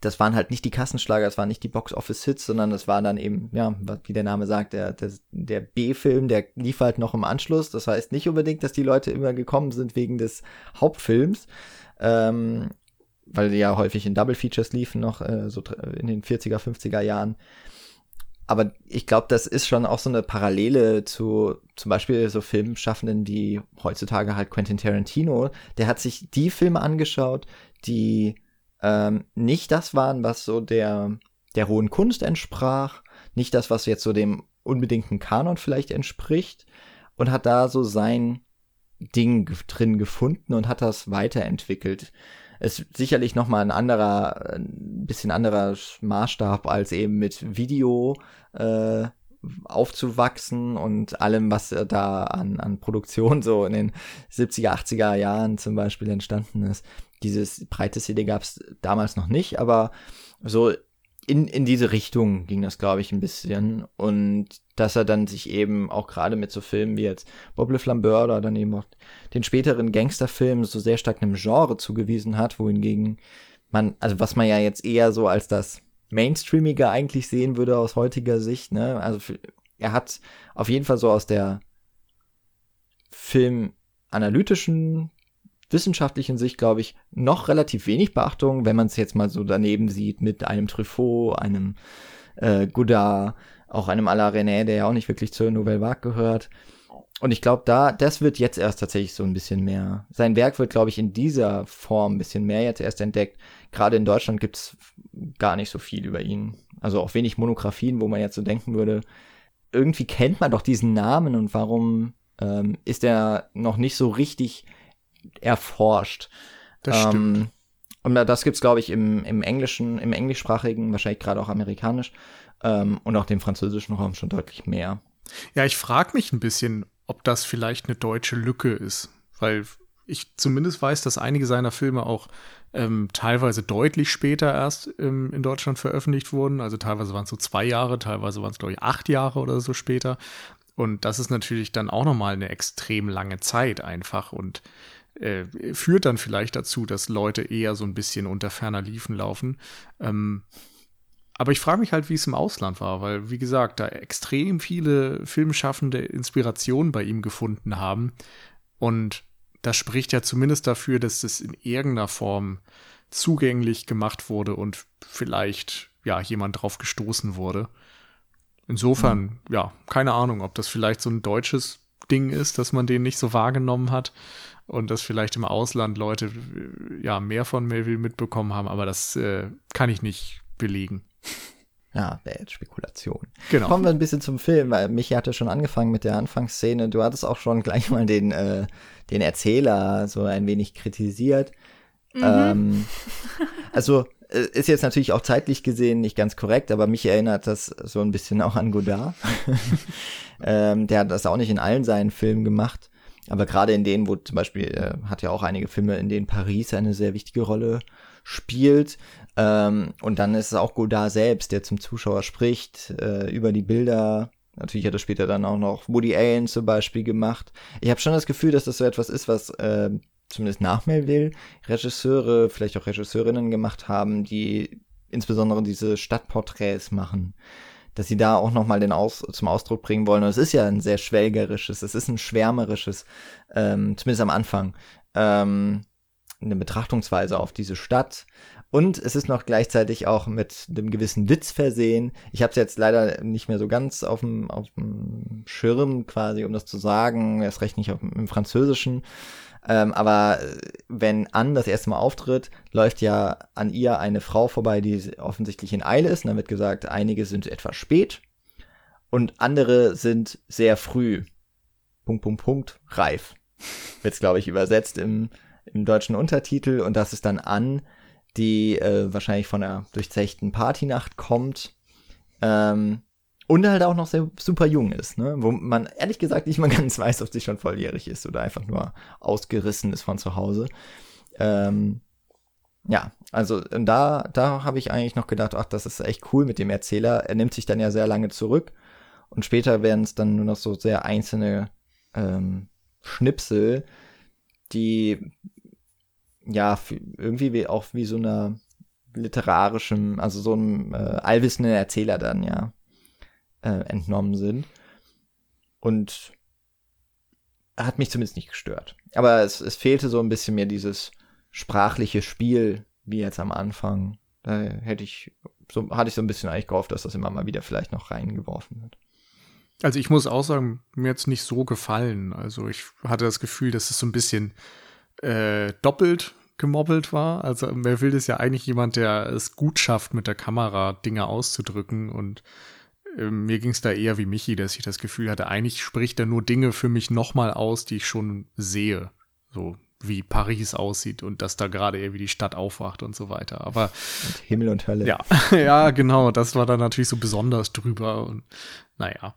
das waren halt nicht die Kassenschlager, das waren nicht die Box-Office-Hits, sondern das war dann eben, ja, wie der Name sagt, der, der, der B-Film, der lief halt noch im Anschluss. Das heißt nicht unbedingt, dass die Leute immer gekommen sind wegen des Hauptfilms, ähm, weil die ja häufig in Double Features liefen noch, äh, so in den 40er, 50er Jahren. Aber ich glaube, das ist schon auch so eine Parallele zu zum Beispiel so Filmschaffenden wie heutzutage halt Quentin Tarantino. Der hat sich die Filme angeschaut, die ähm, nicht das waren, was so der, der hohen Kunst entsprach, nicht das, was jetzt so dem unbedingten Kanon vielleicht entspricht und hat da so sein Ding drin gefunden und hat das weiterentwickelt. Es ist sicherlich noch mal ein anderer, ein bisschen anderer Maßstab als eben mit Video äh, aufzuwachsen und allem, was da an, an Produktion so in den 70er, 80er Jahren zum Beispiel entstanden ist. Dieses breite CD gab es damals noch nicht, aber so in, in diese Richtung ging das, glaube ich, ein bisschen. Und dass er dann sich eben auch gerade mit so Filmen wie jetzt Bob Le Flambeur oder dann eben auch den späteren Gangsterfilmen so sehr stark einem Genre zugewiesen hat, wohingegen man, also was man ja jetzt eher so als das Mainstreamige eigentlich sehen würde aus heutiger Sicht, ne? Also er hat auf jeden Fall so aus der filmanalytischen wissenschaftlichen Sicht, glaube ich, noch relativ wenig Beachtung, wenn man es jetzt mal so daneben sieht mit einem Truffaut, einem äh, Godard, auch einem Alain René, der ja auch nicht wirklich zur Nouvelle Vague gehört. Und ich glaube, da, das wird jetzt erst tatsächlich so ein bisschen mehr. Sein Werk wird, glaube ich, in dieser Form ein bisschen mehr jetzt erst entdeckt. Gerade in Deutschland gibt es gar nicht so viel über ihn. Also auch wenig Monografien, wo man jetzt so denken würde, irgendwie kennt man doch diesen Namen und warum ähm, ist er noch nicht so richtig erforscht.
Das stimmt. Ähm,
und das gibt's, glaube ich, im, im Englischen, im Englischsprachigen, wahrscheinlich gerade auch amerikanisch ähm, und auch dem französischen Raum schon deutlich mehr.
Ja, ich frage mich ein bisschen, ob das vielleicht eine deutsche Lücke ist, weil ich zumindest weiß, dass einige seiner Filme auch ähm, teilweise deutlich später erst ähm, in Deutschland veröffentlicht wurden. Also teilweise waren es so zwei Jahre, teilweise waren es, glaube ich, acht Jahre oder so später. Und das ist natürlich dann auch nochmal eine extrem lange Zeit einfach. Und äh, führt dann vielleicht dazu, dass Leute eher so ein bisschen unter ferner Liefen laufen. Ähm, aber ich frage mich halt, wie es im Ausland war, weil, wie gesagt, da extrem viele filmschaffende Inspirationen bei ihm gefunden haben. Und das spricht ja zumindest dafür, dass es in irgendeiner Form zugänglich gemacht wurde und vielleicht, ja, jemand drauf gestoßen wurde. Insofern, mhm. ja, keine Ahnung, ob das vielleicht so ein deutsches Ding ist, dass man den nicht so wahrgenommen hat und dass vielleicht im Ausland Leute ja mehr von Melville mitbekommen haben, aber das äh, kann ich nicht belegen.
Ja, wäre jetzt Spekulation.
Genau.
Kommen wir ein bisschen zum Film, weil Michi hatte schon angefangen mit der Anfangsszene. Du hattest auch schon gleich mal den, äh, den Erzähler so ein wenig kritisiert. Mhm. Ähm, also äh, ist jetzt natürlich auch zeitlich gesehen nicht ganz korrekt, aber mich erinnert das so ein bisschen auch an Godard. ähm, der hat das auch nicht in allen seinen Filmen gemacht. Aber gerade in denen, wo zum Beispiel, äh, hat ja auch einige Filme, in denen Paris eine sehr wichtige Rolle spielt. Ähm, und dann ist es auch Godard selbst, der zum Zuschauer spricht, äh, über die Bilder. Natürlich hat er später dann auch noch Woody Allen zum Beispiel gemacht. Ich habe schon das Gefühl, dass das so etwas ist, was äh, zumindest nach Melville Regisseure, vielleicht auch Regisseurinnen gemacht haben, die insbesondere diese Stadtporträts machen dass sie da auch nochmal den Aus zum Ausdruck bringen wollen. Und es ist ja ein sehr schwelgerisches, es ist ein schwärmerisches, ähm, zumindest am Anfang, ähm, eine Betrachtungsweise auf diese Stadt. Und es ist noch gleichzeitig auch mit einem gewissen Witz versehen. Ich habe es jetzt leider nicht mehr so ganz auf dem, Schirm quasi, um das zu sagen. Erst recht nicht auf, im Französischen. Ähm, aber äh, wenn Anne das erste Mal auftritt, läuft ja an ihr eine Frau vorbei, die offensichtlich in Eile ist. Und dann wird gesagt, einige sind etwas spät und andere sind sehr früh. Punkt, Punkt, Punkt, reif. Wird's, glaube ich, übersetzt im, im deutschen Untertitel. Und das ist dann Anne, die äh, wahrscheinlich von einer durchzechten Partynacht kommt. Ähm, und halt auch noch sehr super jung ist, ne? Wo man ehrlich gesagt nicht mal ganz weiß, ob sie schon volljährig ist oder einfach nur ausgerissen ist von zu Hause. Ähm, ja, also da, da habe ich eigentlich noch gedacht, ach, das ist echt cool mit dem Erzähler. Er nimmt sich dann ja sehr lange zurück und später werden es dann nur noch so sehr einzelne ähm, Schnipsel, die ja irgendwie wie, auch wie so eine literarischem, also so einem äh, allwissenden Erzähler dann ja äh, entnommen sind. Und hat mich zumindest nicht gestört. Aber es, es fehlte so ein bisschen mir dieses sprachliche Spiel, wie jetzt am Anfang. Da hätte ich, so hatte ich so ein bisschen eigentlich gehofft, dass das immer mal wieder vielleicht noch reingeworfen wird.
Also ich muss auch sagen, mir hat es nicht so gefallen. Also ich hatte das Gefühl, dass es so ein bisschen äh, doppelt gemobbelt war. Also Melville ist ja eigentlich jemand, der es gut schafft, mit der Kamera Dinge auszudrücken und mir ging es da eher wie Michi, dass ich das Gefühl hatte, eigentlich spricht er nur Dinge für mich nochmal aus, die ich schon sehe. So wie Paris aussieht und dass da gerade irgendwie die Stadt aufwacht und so weiter. Aber
und Himmel und Hölle.
Ja, ja, genau. Das war dann natürlich so besonders drüber und naja.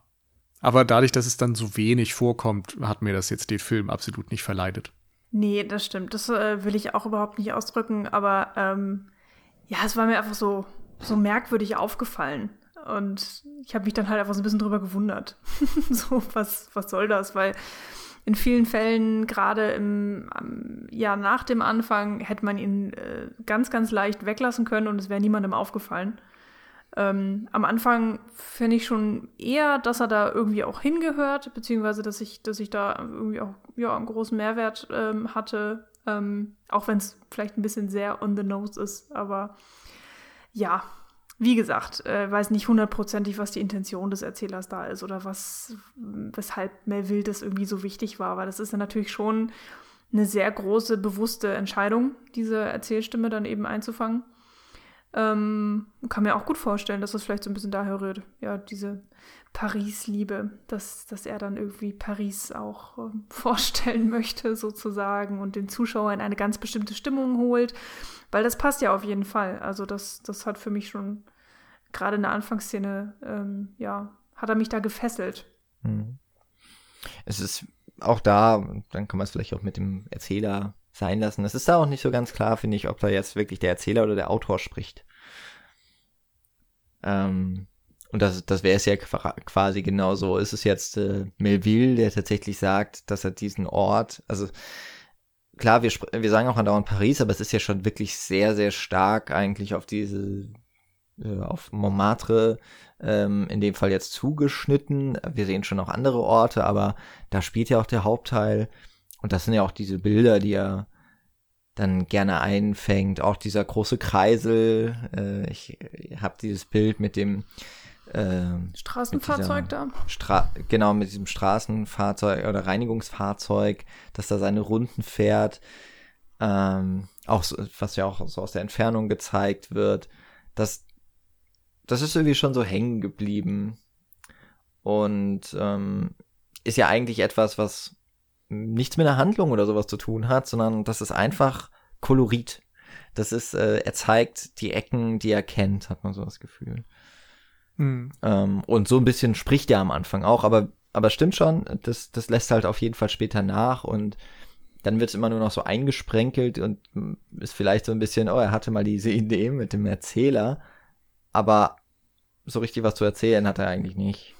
Aber dadurch, dass es dann so wenig vorkommt, hat mir das jetzt den Film absolut nicht verleidet.
Nee, das stimmt. Das äh, will ich auch überhaupt nicht ausdrücken, aber ähm, ja, es war mir einfach so, so merkwürdig aufgefallen. Und ich habe mich dann halt einfach so ein bisschen drüber gewundert. so, was, was soll das? Weil in vielen Fällen, gerade im ja, nach dem Anfang, hätte man ihn äh, ganz, ganz leicht weglassen können und es wäre niemandem aufgefallen. Ähm, am Anfang finde ich schon eher, dass er da irgendwie auch hingehört, beziehungsweise dass ich, dass ich da irgendwie auch ja, einen großen Mehrwert ähm, hatte, ähm, auch wenn es vielleicht ein bisschen sehr on the nose ist. Aber ja, wie gesagt, äh, weiß nicht hundertprozentig, was die Intention des Erzählers da ist oder was, weshalb Melville das irgendwie so wichtig war. Aber das ist ja natürlich schon eine sehr große, bewusste Entscheidung, diese Erzählstimme dann eben einzufangen. Ähm, kann mir auch gut vorstellen, dass das vielleicht so ein bisschen daher rührt. Ja, diese Paris-Liebe, dass, dass er dann irgendwie Paris auch äh, vorstellen möchte, sozusagen, und den Zuschauer in eine ganz bestimmte Stimmung holt. Weil das passt ja auf jeden Fall. Also, das, das hat für mich schon gerade in der Anfangsszene, ähm, ja, hat er mich da gefesselt. Mhm.
Es ist auch da, dann kann man es vielleicht auch mit dem Erzähler sein lassen. Es ist da auch nicht so ganz klar, finde ich, ob da jetzt wirklich der Erzähler oder der Autor spricht. Ähm, und das, das wäre es ja quasi genauso. Ist es jetzt äh, Melville, der tatsächlich sagt, dass er diesen Ort, also klar, wir, wir sagen auch andauernd Paris, aber es ist ja schon wirklich sehr, sehr stark eigentlich auf diese, äh, auf Montmartre ähm, in dem Fall jetzt zugeschnitten. Wir sehen schon noch andere Orte, aber da spielt ja auch der Hauptteil. Und das sind ja auch diese Bilder, die er dann gerne einfängt. Auch dieser große Kreisel. Äh, ich habe dieses Bild mit dem
äh, Straßenfahrzeug da.
Stra genau, mit diesem Straßenfahrzeug oder Reinigungsfahrzeug, das da seine Runden fährt. Ähm, auch so, was ja auch so aus der Entfernung gezeigt wird. Das, das ist irgendwie schon so hängen geblieben. Und ähm, ist ja eigentlich etwas, was nichts mit einer Handlung oder sowas zu tun hat, sondern das ist einfach Kolorit. Das ist, äh, er zeigt die Ecken, die er kennt, hat man so das Gefühl. Mhm. Ähm, und so ein bisschen spricht er am Anfang auch, aber, aber stimmt schon, das, das lässt halt auf jeden Fall später nach und dann wird es immer nur noch so eingesprenkelt und ist vielleicht so ein bisschen, oh, er hatte mal diese Idee mit dem Erzähler, aber so richtig was zu erzählen hat er eigentlich nicht.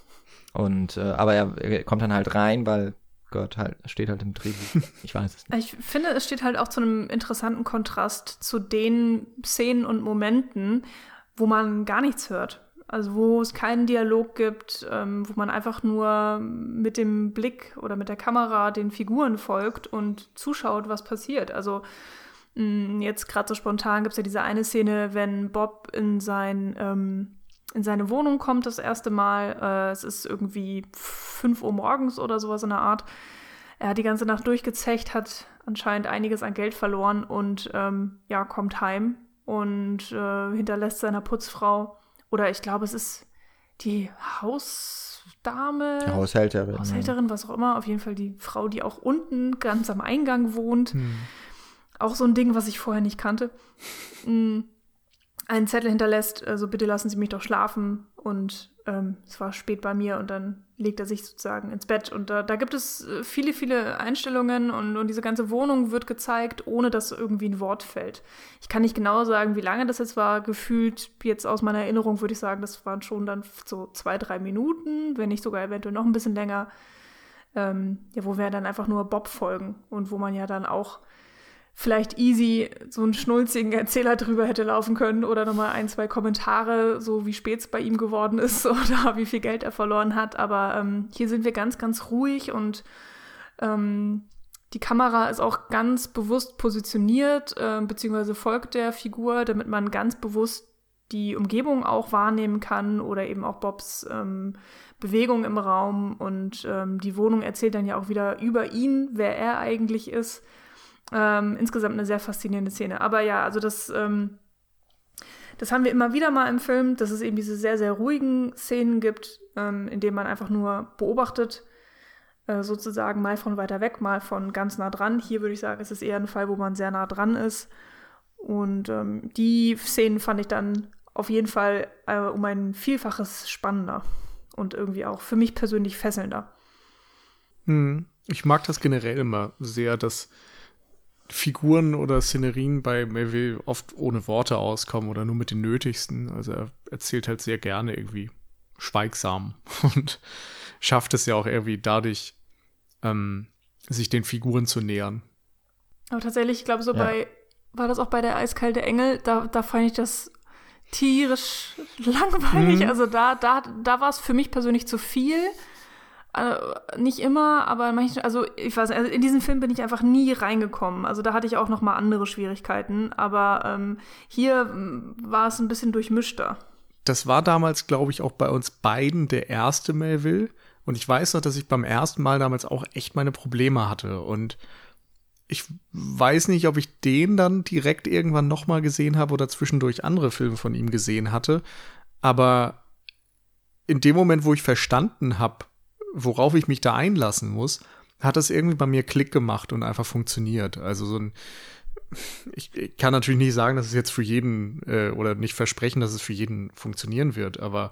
Und äh, aber er, er kommt dann halt rein, weil gehört halt, steht halt im Drehbuch. Ich weiß es
nicht. Ich finde, es steht halt auch zu einem interessanten Kontrast zu den Szenen und Momenten, wo man gar nichts hört. Also wo es keinen Dialog gibt, ähm, wo man einfach nur mit dem Blick oder mit der Kamera den Figuren folgt und zuschaut, was passiert. Also mh, mm, jetzt gerade so spontan gibt es ja diese eine Szene, wenn Bob in sein ähm, in seine Wohnung kommt das erste Mal. Äh, es ist irgendwie 5 Uhr morgens oder sowas in der Art. Er hat die ganze Nacht durchgezecht, hat anscheinend einiges an Geld verloren und ähm, ja, kommt heim und äh, hinterlässt seiner Putzfrau, oder ich glaube, es ist die Hausdame.
Die Haushälterin.
Haushälterin, was auch immer. Auf jeden Fall die Frau, die auch unten ganz am Eingang wohnt. Hm. Auch so ein Ding, was ich vorher nicht kannte. Hm einen Zettel hinterlässt, also bitte lassen Sie mich doch schlafen. Und ähm, es war spät bei mir und dann legt er sich sozusagen ins Bett. Und da, da gibt es äh, viele, viele Einstellungen und, und diese ganze Wohnung wird gezeigt, ohne dass irgendwie ein Wort fällt. Ich kann nicht genau sagen, wie lange das jetzt war. Gefühlt jetzt aus meiner Erinnerung würde ich sagen, das waren schon dann so zwei, drei Minuten, wenn nicht sogar eventuell noch ein bisschen länger. Ähm, ja, wo wir dann einfach nur Bob folgen und wo man ja dann auch vielleicht easy so einen schnulzigen Erzähler drüber hätte laufen können oder nochmal ein, zwei Kommentare, so wie spät es bei ihm geworden ist oder wie viel Geld er verloren hat. Aber ähm, hier sind wir ganz, ganz ruhig und ähm, die Kamera ist auch ganz bewusst positioniert, äh, beziehungsweise folgt der Figur, damit man ganz bewusst die Umgebung auch wahrnehmen kann oder eben auch Bobs ähm, Bewegung im Raum und ähm, die Wohnung erzählt dann ja auch wieder über ihn, wer er eigentlich ist. Ähm, insgesamt eine sehr faszinierende Szene. Aber ja, also das, ähm, das haben wir immer wieder mal im Film, dass es eben diese sehr, sehr ruhigen Szenen gibt, ähm, in denen man einfach nur beobachtet, äh, sozusagen mal von weiter weg, mal von ganz nah dran. Hier würde ich sagen, es ist eher ein Fall, wo man sehr nah dran ist. Und ähm, die Szenen fand ich dann auf jeden Fall äh, um ein Vielfaches spannender und irgendwie auch für mich persönlich fesselnder.
Hm. Ich mag das generell immer sehr, dass Figuren oder Szenerien bei Melville oft ohne Worte auskommen oder nur mit den nötigsten. Also er erzählt halt sehr gerne irgendwie schweigsam und schafft es ja auch irgendwie dadurch, ähm, sich den Figuren zu nähern.
Aber tatsächlich, ich glaube, so ja. bei, war das auch bei der Eiskalte Engel, da, da fand ich das tierisch langweilig. Mhm. Also da, da, da war es für mich persönlich zu viel. Also nicht immer, aber manchmal, also ich weiß nicht, also in diesen Film bin ich einfach nie reingekommen. Also da hatte ich auch noch mal andere Schwierigkeiten, aber ähm, hier hm, war es ein bisschen durchmischter.
Das war damals, glaube ich, auch bei uns beiden der erste Melville. Und ich weiß noch, dass ich beim ersten Mal damals auch echt meine Probleme hatte. Und ich weiß nicht, ob ich den dann direkt irgendwann noch mal gesehen habe oder zwischendurch andere Filme von ihm gesehen hatte. Aber in dem Moment, wo ich verstanden habe, worauf ich mich da einlassen muss, hat das irgendwie bei mir Klick gemacht und einfach funktioniert. Also so ein ich, ich kann natürlich nicht sagen, dass es jetzt für jeden äh, oder nicht versprechen, dass es für jeden funktionieren wird, aber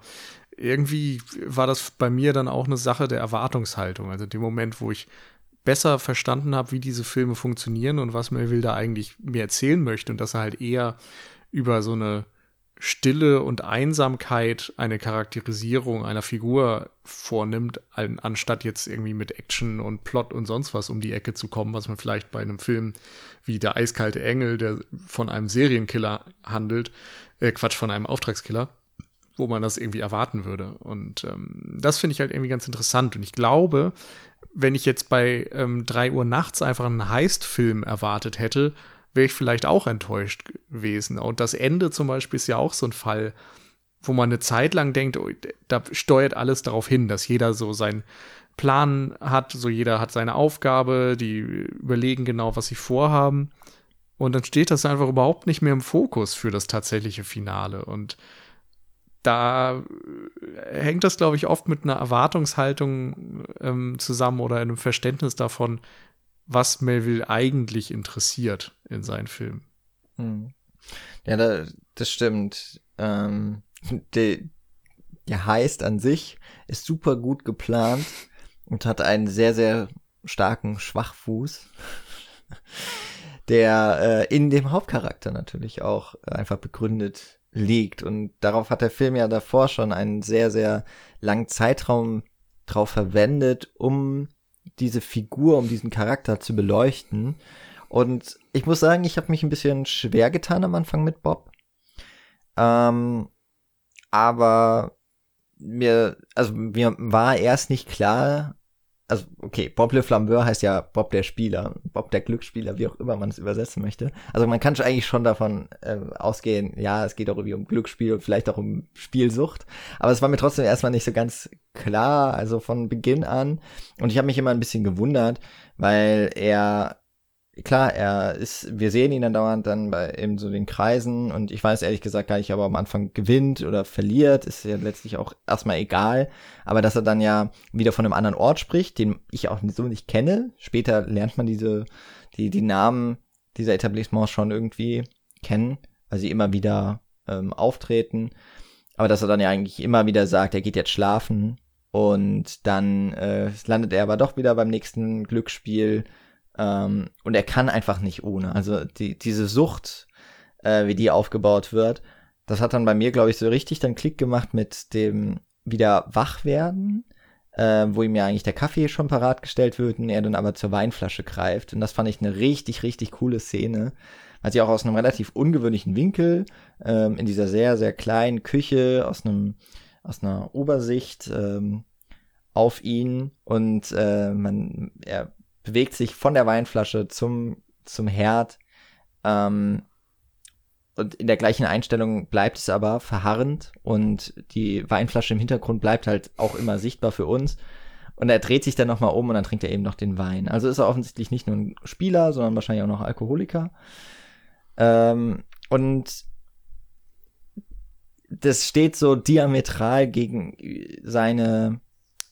irgendwie war das bei mir dann auch eine Sache der Erwartungshaltung. Also dem Moment, wo ich besser verstanden habe, wie diese Filme funktionieren und was Melville da eigentlich mir erzählen möchte und dass er halt eher über so eine Stille und Einsamkeit eine Charakterisierung einer Figur vornimmt, anstatt jetzt irgendwie mit Action und Plot und sonst was um die Ecke zu kommen, was man vielleicht bei einem Film wie Der eiskalte Engel, der von einem Serienkiller handelt, äh, Quatsch, von einem Auftragskiller, wo man das irgendwie erwarten würde. Und ähm, das finde ich halt irgendwie ganz interessant. Und ich glaube, wenn ich jetzt bei ähm, 3 Uhr nachts einfach einen Heist-Film erwartet hätte, wäre ich vielleicht auch enttäuscht gewesen. Und das Ende zum Beispiel ist ja auch so ein Fall, wo man eine Zeit lang denkt, oh, da steuert alles darauf hin, dass jeder so seinen Plan hat, so jeder hat seine Aufgabe, die überlegen genau, was sie vorhaben. Und dann steht das einfach überhaupt nicht mehr im Fokus für das tatsächliche Finale. Und da hängt das, glaube ich, oft mit einer Erwartungshaltung ähm, zusammen oder einem Verständnis davon, was Melville eigentlich interessiert in seinen Filmen. Hm.
Ja, da, das stimmt. Ähm, der, der heißt an sich ist super gut geplant und hat einen sehr, sehr starken Schwachfuß, der äh, in dem Hauptcharakter natürlich auch einfach begründet liegt. Und darauf hat der Film ja davor schon einen sehr, sehr langen Zeitraum drauf verwendet, um diese Figur, um diesen Charakter zu beleuchten. Und ich muss sagen, ich habe mich ein bisschen schwer getan am Anfang mit Bob. Ähm, aber mir, also mir war erst nicht klar, also okay, Bob Le Flambeur heißt ja Bob der Spieler, Bob der Glücksspieler, wie auch immer man es übersetzen möchte. Also man kann eigentlich schon davon äh, ausgehen, ja, es geht auch irgendwie um Glücksspiel und vielleicht auch um Spielsucht. Aber es war mir trotzdem erstmal nicht so ganz klar, also von Beginn an. Und ich habe mich immer ein bisschen gewundert, weil er klar, er ist, wir sehen ihn dann dauernd dann bei eben so den Kreisen und ich weiß ehrlich gesagt gar nicht, ob er am Anfang gewinnt oder verliert, ist ja letztlich auch erstmal egal, aber dass er dann ja wieder von einem anderen Ort spricht, den ich auch so nicht kenne, später lernt man diese, die, die Namen dieser Etablissements schon irgendwie kennen, weil sie immer wieder ähm, auftreten, aber dass er dann ja eigentlich immer wieder sagt, er geht jetzt schlafen und dann äh, landet er aber doch wieder beim nächsten Glücksspiel ähm, und er kann einfach nicht ohne. Also die, diese Sucht, äh, wie die aufgebaut wird, das hat dann bei mir, glaube ich, so richtig dann Klick gemacht mit dem wieder wach werden. äh, wo ihm ja eigentlich der Kaffee schon parat gestellt wird und er dann aber zur Weinflasche greift. Und das fand ich eine richtig, richtig coole Szene. Weil sie auch aus einem relativ ungewöhnlichen Winkel, ähm, in dieser sehr, sehr kleinen Küche, aus einem, aus einer Obersicht ähm, auf ihn und äh, man, er bewegt sich von der Weinflasche zum, zum Herd. Ähm, und in der gleichen Einstellung bleibt es aber verharrend und die Weinflasche im Hintergrund bleibt halt auch immer sichtbar für uns. Und er dreht sich dann nochmal um und dann trinkt er eben noch den Wein. Also ist er offensichtlich nicht nur ein Spieler, sondern wahrscheinlich auch noch Alkoholiker. Ähm, und das steht so diametral gegen seine,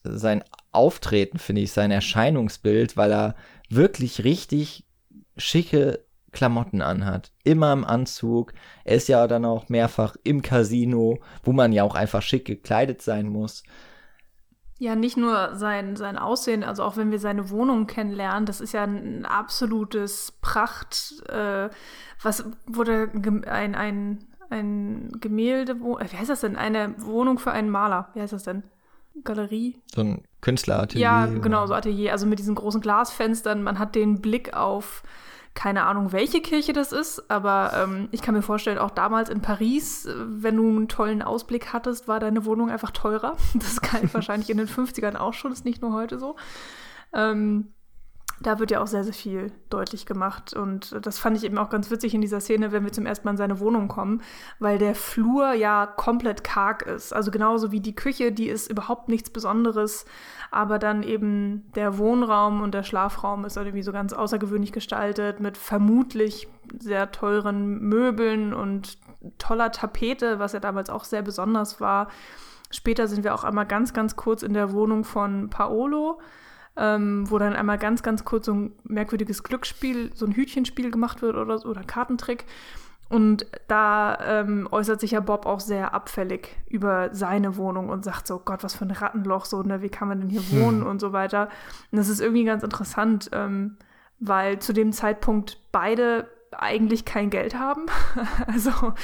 sein Auftreten, finde ich, sein Erscheinungsbild, weil er wirklich richtig schicke Klamotten anhat. Immer im Anzug. Er ist ja dann auch mehrfach im Casino, wo man ja auch einfach schick gekleidet sein muss.
Ja, nicht nur sein, sein Aussehen, also auch wenn wir seine Wohnung kennenlernen, das ist ja ein absolutes Pracht, äh, was wurde ein, ein, ein Gemälde, wie heißt das denn? Eine Wohnung für einen Maler, wie heißt das denn? Galerie?
So ein Künstleratelier.
Ja, genau, so Atelier, also mit diesen großen Glasfenstern, man hat den Blick auf keine Ahnung, welche Kirche das ist, aber ähm, ich kann mir vorstellen, auch damals in Paris, äh, wenn du einen tollen Ausblick hattest, war deine Wohnung einfach teurer. Das galt wahrscheinlich in den 50ern auch schon, ist nicht nur heute so. Ähm, da wird ja auch sehr, sehr viel deutlich gemacht. Und das fand ich eben auch ganz witzig in dieser Szene, wenn wir zum ersten Mal in seine Wohnung kommen, weil der Flur ja komplett karg ist. Also genauso wie die Küche, die ist überhaupt nichts Besonderes, aber dann eben der Wohnraum und der Schlafraum ist irgendwie so ganz außergewöhnlich gestaltet mit vermutlich sehr teuren Möbeln und toller Tapete, was ja damals auch sehr besonders war. Später sind wir auch einmal ganz, ganz kurz in der Wohnung von Paolo ähm, wo dann einmal ganz, ganz kurz so ein merkwürdiges Glücksspiel, so ein Hütchenspiel gemacht wird oder, oder Kartentrick. Und da ähm, äußert sich ja Bob auch sehr abfällig über seine Wohnung und sagt so, Gott, was für ein Rattenloch, so, ne, wie kann man denn hier wohnen hm. und so weiter. Und das ist irgendwie ganz interessant, ähm, weil zu dem Zeitpunkt beide eigentlich kein Geld haben. also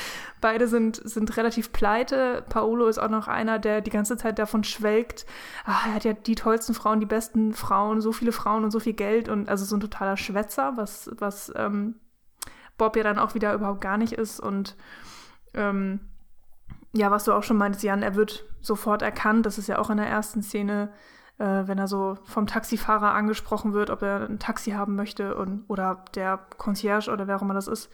beide sind, sind relativ pleite. Paolo ist auch noch einer, der die ganze Zeit davon schwelgt, ach, er hat ja die tollsten Frauen, die besten Frauen, so viele Frauen und so viel Geld und also so ein totaler Schwätzer, was, was ähm, Bob ja dann auch wieder überhaupt gar nicht ist. Und ähm, ja, was du auch schon meintest, Jan, er wird sofort erkannt, das ist ja auch in der ersten Szene, wenn er so vom Taxifahrer angesprochen wird, ob er ein Taxi haben möchte und, oder der Concierge oder wer auch immer das ist.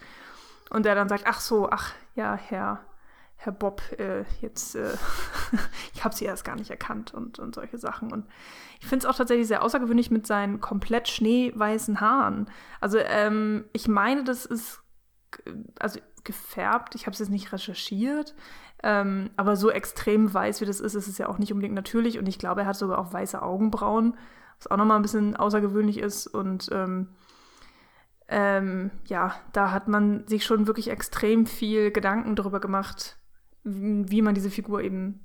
Und der dann sagt, ach so, ach ja, Herr, Herr Bob, äh, jetzt, äh, ich habe sie erst gar nicht erkannt und, und solche Sachen. Und ich finde es auch tatsächlich sehr außergewöhnlich mit seinen komplett schneeweißen Haaren. Also ähm, ich meine, das ist also gefärbt. Ich habe es jetzt nicht recherchiert. Ähm, aber so extrem weiß, wie das ist, ist es ja auch nicht unbedingt natürlich. Und ich glaube, er hat sogar auch weiße Augenbrauen, was auch nochmal ein bisschen außergewöhnlich ist. Und ähm, ähm, ja, da hat man sich schon wirklich extrem viel Gedanken darüber gemacht, wie, wie man diese Figur eben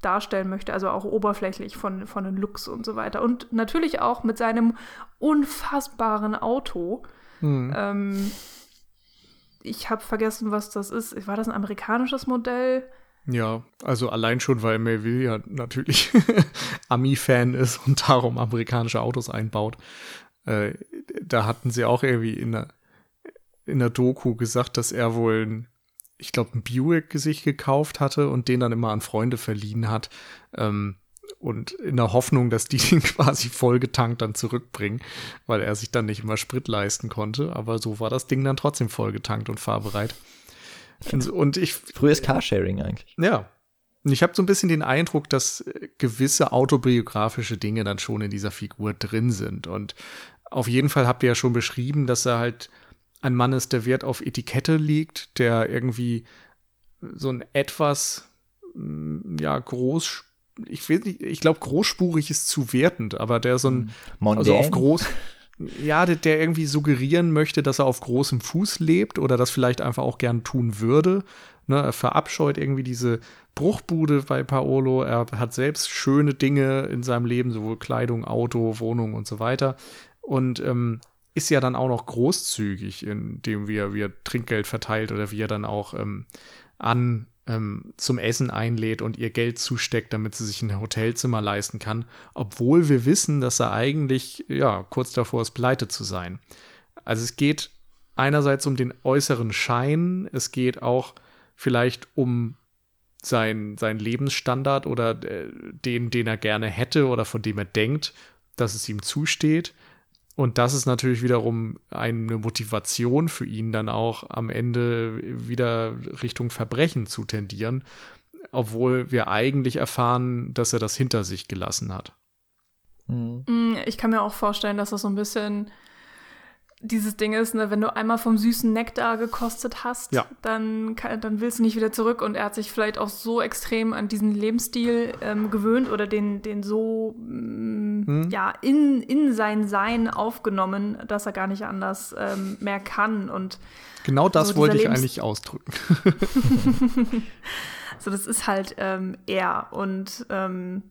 darstellen möchte, also auch oberflächlich von, von den Looks und so weiter. Und natürlich auch mit seinem unfassbaren Auto. Hm. Ähm, ich habe vergessen, was das ist. War das ein amerikanisches Modell?
Ja, also allein schon, weil Melville ja natürlich Ami-Fan ist und darum amerikanische Autos einbaut. Äh, da hatten sie auch irgendwie in der, in der Doku gesagt, dass er wohl, ein, ich glaube, ein Buick sich gekauft hatte und den dann immer an Freunde verliehen hat. Ähm, und in der Hoffnung, dass die den quasi vollgetankt dann zurückbringen, weil er sich dann nicht immer Sprit leisten konnte. Aber so war das Ding dann trotzdem vollgetankt und fahrbereit. Und ich.
Frühes Carsharing eigentlich.
Ja. Und ich habe so ein bisschen den Eindruck, dass gewisse autobiografische Dinge dann schon in dieser Figur drin sind. Und auf jeden Fall habt ihr ja schon beschrieben, dass er halt ein Mann ist, der Wert auf Etikette liegt, der irgendwie so ein etwas, ja, groß, ich will nicht, ich glaube, großspurig ist zu wertend, aber der so ein,
Mondän.
also auf groß, ja, der, der irgendwie suggerieren möchte, dass er auf großem Fuß lebt oder das vielleicht einfach auch gern tun würde. Ne, er verabscheut irgendwie diese Bruchbude bei Paolo. Er hat selbst schöne Dinge in seinem Leben, sowohl Kleidung, Auto, Wohnung und so weiter. Und ähm, ist ja dann auch noch großzügig, indem wir, wie er Trinkgeld verteilt oder wie er dann auch ähm, an ähm, zum Essen einlädt und ihr Geld zusteckt, damit sie sich ein Hotelzimmer leisten kann, obwohl wir wissen, dass er eigentlich ja kurz davor ist, pleite zu sein. Also es geht einerseits um den äußeren Schein, es geht auch vielleicht um sein, sein Lebensstandard oder äh, den, den er gerne hätte oder von dem er denkt, dass es ihm zusteht. Und das ist natürlich wiederum eine Motivation für ihn, dann auch am Ende wieder Richtung Verbrechen zu tendieren, obwohl wir eigentlich erfahren, dass er das hinter sich gelassen hat.
Mhm. Ich kann mir auch vorstellen, dass das so ein bisschen dieses Ding ist, ne, wenn du einmal vom süßen Nektar gekostet hast,
ja.
dann, kann, dann willst du nicht wieder zurück und er hat sich vielleicht auch so extrem an diesen Lebensstil ähm, gewöhnt oder den, den so mm, hm. ja, in, in sein Sein aufgenommen, dass er gar nicht anders ähm, mehr kann. Und
genau das so wollte ich Lebens eigentlich ausdrücken.
so, das ist halt ähm, er und ähm,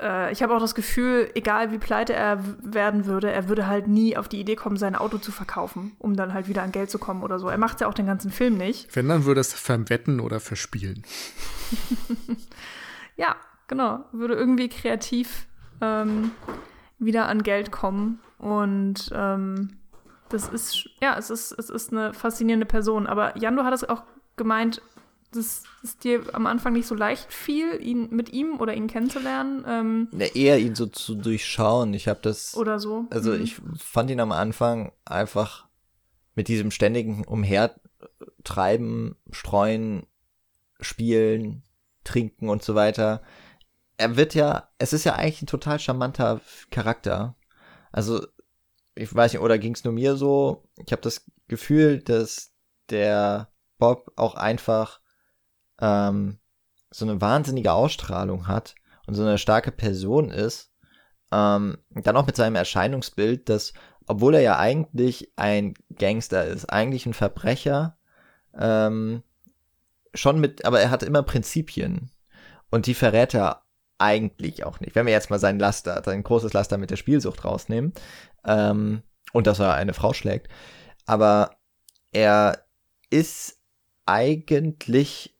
äh, ich habe auch das Gefühl, egal wie pleite er werden würde, er würde halt nie auf die Idee kommen, sein Auto zu verkaufen, um dann halt wieder an Geld zu kommen oder so. Er macht ja auch den ganzen Film nicht.
Wenn, dann würde es verwetten oder verspielen.
ja, genau. Würde irgendwie kreativ ähm, wieder an Geld kommen. Und ähm, das ist, ja, es ist, es ist eine faszinierende Person. Aber Jan, du hattest auch gemeint, dass es dir am Anfang nicht so leicht fiel, ihn mit ihm oder ihn kennenzulernen? Ähm,
ja, eher ihn so zu durchschauen. Ich habe das.
Oder so.
Also mhm. ich fand ihn am Anfang einfach mit diesem ständigen Umhertreiben, Streuen, Spielen, Trinken und so weiter. Er wird ja, es ist ja eigentlich ein total charmanter Charakter. Also, ich weiß nicht, oder ging es nur mir so? Ich habe das Gefühl, dass der Bob auch einfach ähm, so eine wahnsinnige Ausstrahlung hat und so eine starke Person ist, ähm, dann auch mit seinem Erscheinungsbild, dass, obwohl er ja eigentlich ein Gangster ist, eigentlich ein Verbrecher, ähm, schon mit, aber er hat immer Prinzipien und die verrät er eigentlich auch nicht. Wenn wir jetzt mal sein Laster, sein großes Laster mit der Spielsucht rausnehmen ähm, und dass er eine Frau schlägt, aber er ist eigentlich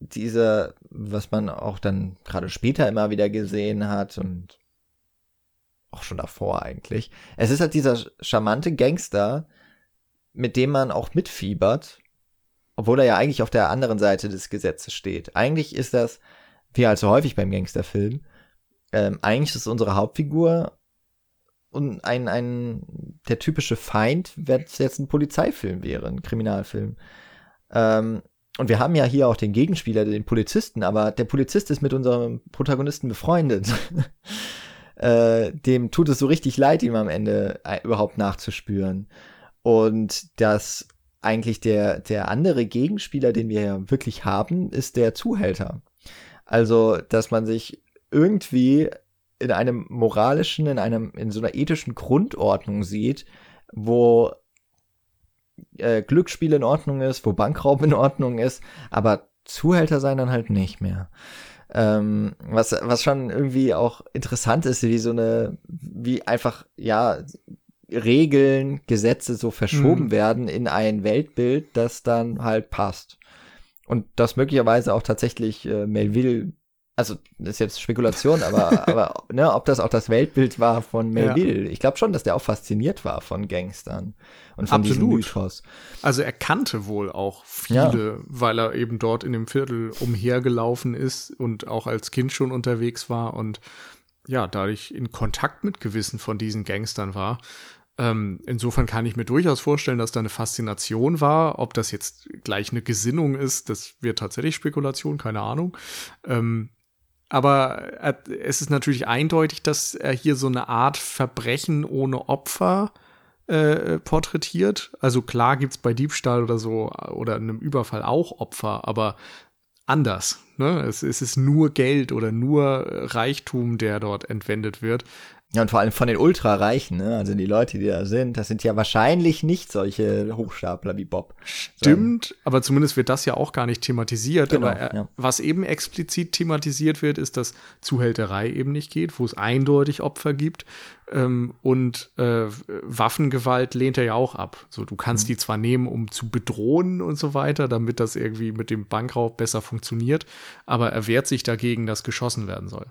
dieser, was man auch dann gerade später immer wieder gesehen hat und auch schon davor eigentlich. Es ist halt dieser charmante Gangster, mit dem man auch mitfiebert, obwohl er ja eigentlich auf der anderen Seite des Gesetzes steht. Eigentlich ist das, wie halt so häufig beim Gangsterfilm, ähm, eigentlich ist unsere Hauptfigur und ein, ein, der typische Feind, wenn es jetzt ein Polizeifilm wäre, ein Kriminalfilm. Ähm, und wir haben ja hier auch den Gegenspieler, den Polizisten, aber der Polizist ist mit unserem Protagonisten befreundet. äh, dem tut es so richtig leid, ihm am Ende äh, überhaupt nachzuspüren. Und das eigentlich der, der andere Gegenspieler, den wir ja wirklich haben, ist der Zuhälter. Also, dass man sich irgendwie in einem moralischen, in einem, in so einer ethischen Grundordnung sieht, wo äh, Glücksspiel in Ordnung ist, wo Bankraub in Ordnung ist, aber Zuhälter sein dann halt nicht mehr. Ähm, was, was schon irgendwie auch interessant ist, wie so eine, wie einfach, ja, Regeln, Gesetze so verschoben mhm. werden in ein Weltbild, das dann halt passt. Und das möglicherweise auch tatsächlich äh, Melville also das ist jetzt Spekulation, aber, aber ne, ob das auch das Weltbild war von Melville. Ja. Ich glaube schon, dass der auch fasziniert war von Gangstern und von Absolut. diesem Mythos.
Also er kannte wohl auch viele, ja. weil er eben dort in dem Viertel umhergelaufen ist und auch als Kind schon unterwegs war und ja, dadurch in Kontakt mit gewissen von diesen Gangstern war. Ähm, insofern kann ich mir durchaus vorstellen, dass da eine Faszination war. Ob das jetzt gleich eine Gesinnung ist, das wird tatsächlich Spekulation, keine Ahnung. Ähm, aber es ist natürlich eindeutig, dass er hier so eine Art Verbrechen ohne Opfer äh, porträtiert. Also klar gibt es bei Diebstahl oder so oder einem Überfall auch Opfer, aber anders. Ne? Es, es ist nur Geld oder nur Reichtum, der dort entwendet wird.
Ja, und vor allem von den Ultrareichen, ne? Also die Leute, die da sind, das sind ja wahrscheinlich nicht solche Hochstapler wie Bob.
Stimmt, aber zumindest wird das ja auch gar nicht thematisiert.
Genau,
aber äh,
ja.
was eben explizit thematisiert wird, ist, dass Zuhälterei eben nicht geht, wo es eindeutig Opfer gibt. Ähm, und äh, Waffengewalt lehnt er ja auch ab. So, du kannst
Mhm.
die zwar nehmen, um zu bedrohen und so weiter, damit das irgendwie mit dem Bankraub besser funktioniert, aber er wehrt sich dagegen, dass geschossen werden soll.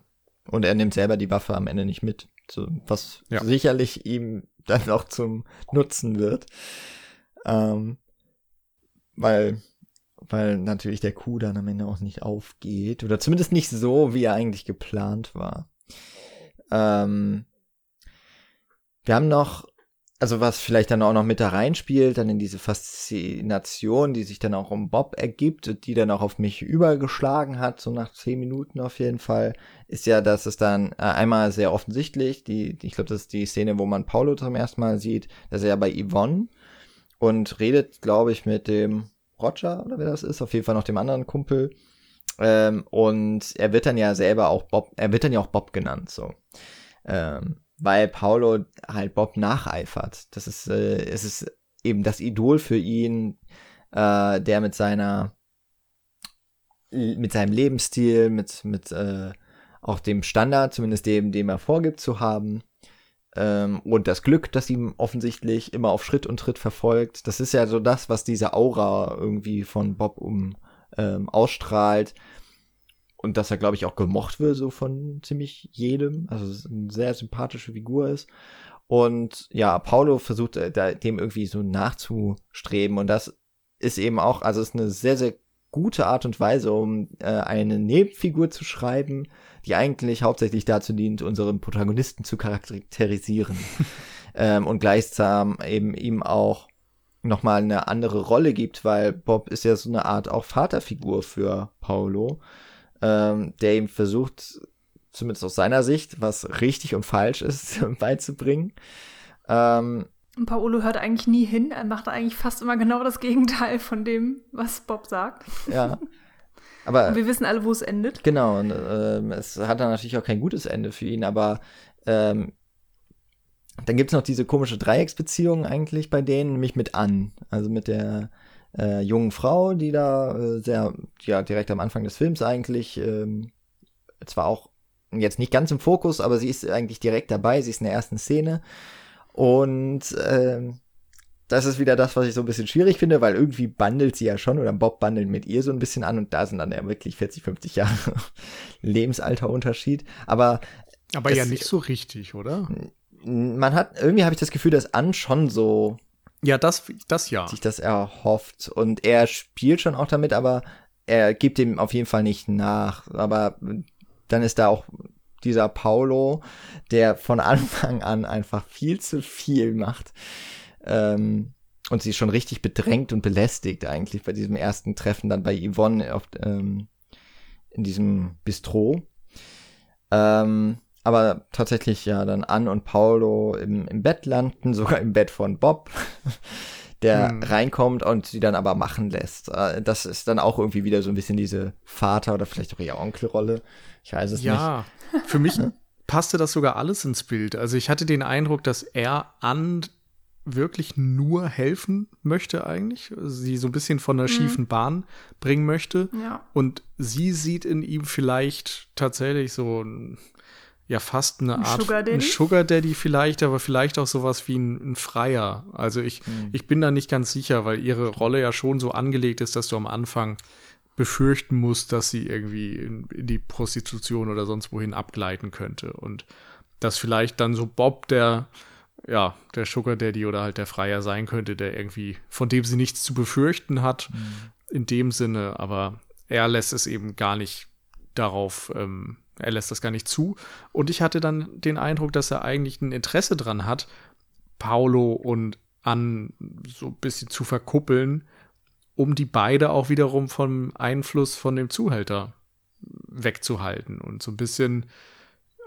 Und er nimmt selber die Waffe am Ende nicht mit. So, was
Ja.
sicherlich ihm dann auch zum Nutzen wird. Ähm, weil, weil natürlich der Coup dann am Ende auch nicht aufgeht. Oder zumindest nicht so, wie er eigentlich geplant war. Ähm, wir haben noch, also was vielleicht dann auch noch mit da reinspielt, dann in diese Faszination, die sich dann auch um Bob ergibt, die dann auch auf mich übergeschlagen hat, so nach zehn Minuten auf jeden Fall, ist ja, dass es dann äh, einmal sehr offensichtlich, die, ich glaube, das ist die Szene, wo man Paulo zum ersten Mal sieht, dass er ja bei Yvonne und redet, glaube ich, mit dem Roger oder wer das ist, auf jeden Fall noch dem anderen Kumpel. Ähm, und er wird dann ja selber auch Bob, er wird dann ja auch Bob genannt, so. Ähm, weil Paulo halt Bob nacheifert. Das ist, äh, es ist eben das Idol für ihn, äh, der mit seiner, mit seinem Lebensstil, mit, mit, äh, auch dem Standard, zumindest dem, dem er vorgibt zu haben, ähm, und das Glück, das ihm offensichtlich immer auf Schritt und Tritt verfolgt. Das ist ja so das, was diese Aura irgendwie von Bob um ähm, ausstrahlt. Und dass er, glaube ich, auch gemocht wird, so von ziemlich jedem. Also es ist eine sehr sympathische Figur ist. Und ja, Paulo versucht äh, da, dem irgendwie so nachzustreben. Und das ist eben auch, also es ist eine sehr, sehr gute Art und Weise, um äh, eine Nebenfigur zu schreiben, die eigentlich hauptsächlich dazu dient, unseren Protagonisten zu charakterisieren. ähm, und gleichsam eben ihm auch nochmal eine andere Rolle gibt, weil Bob ist ja so eine Art auch Vaterfigur für Paulo, ähm, der ihm versucht, zumindest aus seiner Sicht, was richtig und falsch ist, beizubringen. Ähm,
Und Paolo hört eigentlich nie hin. Er macht eigentlich fast immer genau das Gegenteil von dem, was Bob sagt.
ja. Aber
Und wir wissen alle, wo es endet.
Genau, und ähm, es hat dann natürlich auch kein gutes Ende für ihn, aber ähm, dann gibt's noch diese komische Dreiecksbeziehung eigentlich bei denen, nämlich mit Ann, also mit der äh, jungen Frau, die da äh, sehr, ja, direkt am Anfang des Films eigentlich, ähm, zwar auch jetzt nicht ganz im Fokus, aber sie ist eigentlich direkt dabei, sie ist in der ersten Szene und ähm, das ist wieder das, was ich so ein bisschen schwierig finde, weil irgendwie bandelt sie ja schon oder Bob bandelt mit ihr so ein bisschen an und da sind dann ja wirklich 40, 50 Jahre Lebensalterunterschied. Aber
Aber ja nicht so richtig, oder?
man hat, irgendwie habe ich das Gefühl, dass Ann schon so
Ja, das, das ja.
sich das erhofft und er spielt schon auch damit, aber er gibt dem auf jeden Fall nicht nach. Aber dann ist da auch dieser Paulo, der von Anfang an einfach viel zu viel macht. Ähm, und sie schon richtig bedrängt und belästigt eigentlich bei diesem ersten Treffen dann bei Yvonne auf, ähm, in diesem Bistro. Ähm, aber tatsächlich ja dann Ann und Paulo im, im Bett landen, sogar im Bett von Bob, der
Hm.
reinkommt und sie dann aber machen lässt. Äh, Das ist dann auch irgendwie wieder so ein bisschen diese Vater- oder vielleicht auch eher Onkelrolle. Ich weiß es nicht.
Ja, für mich passte das sogar alles ins Bild. Also ich hatte den Eindruck, dass er an wirklich nur helfen möchte eigentlich, sie so ein bisschen von der schiefen Bahn bringen möchte.
Ja.
Und sie sieht in ihm vielleicht tatsächlich so ein, ja fast eine
Ein
Art
Sugar Daddy?
ein Sugar Daddy vielleicht, aber vielleicht auch sowas wie ein, ein Freier. Also ich,
Hm.
ich bin da nicht ganz sicher, weil ihre Rolle ja schon so angelegt ist, dass du am Anfang befürchten musst, dass sie irgendwie in, in die Prostitution oder sonst wohin abgleiten könnte. Und dass vielleicht dann so Bob der, ja, der Sugar Daddy oder halt der Freier sein könnte, der irgendwie, von dem sie nichts zu befürchten hat, in dem Sinne, aber er lässt es eben gar nicht darauf, ähm, er lässt das gar nicht zu. Und ich hatte dann den Eindruck, dass er eigentlich ein Interesse dran hat, Paulo und Ann so ein bisschen zu verkuppeln, um die beide auch wiederum vom Einfluss von dem Zuhälter wegzuhalten und so ein bisschen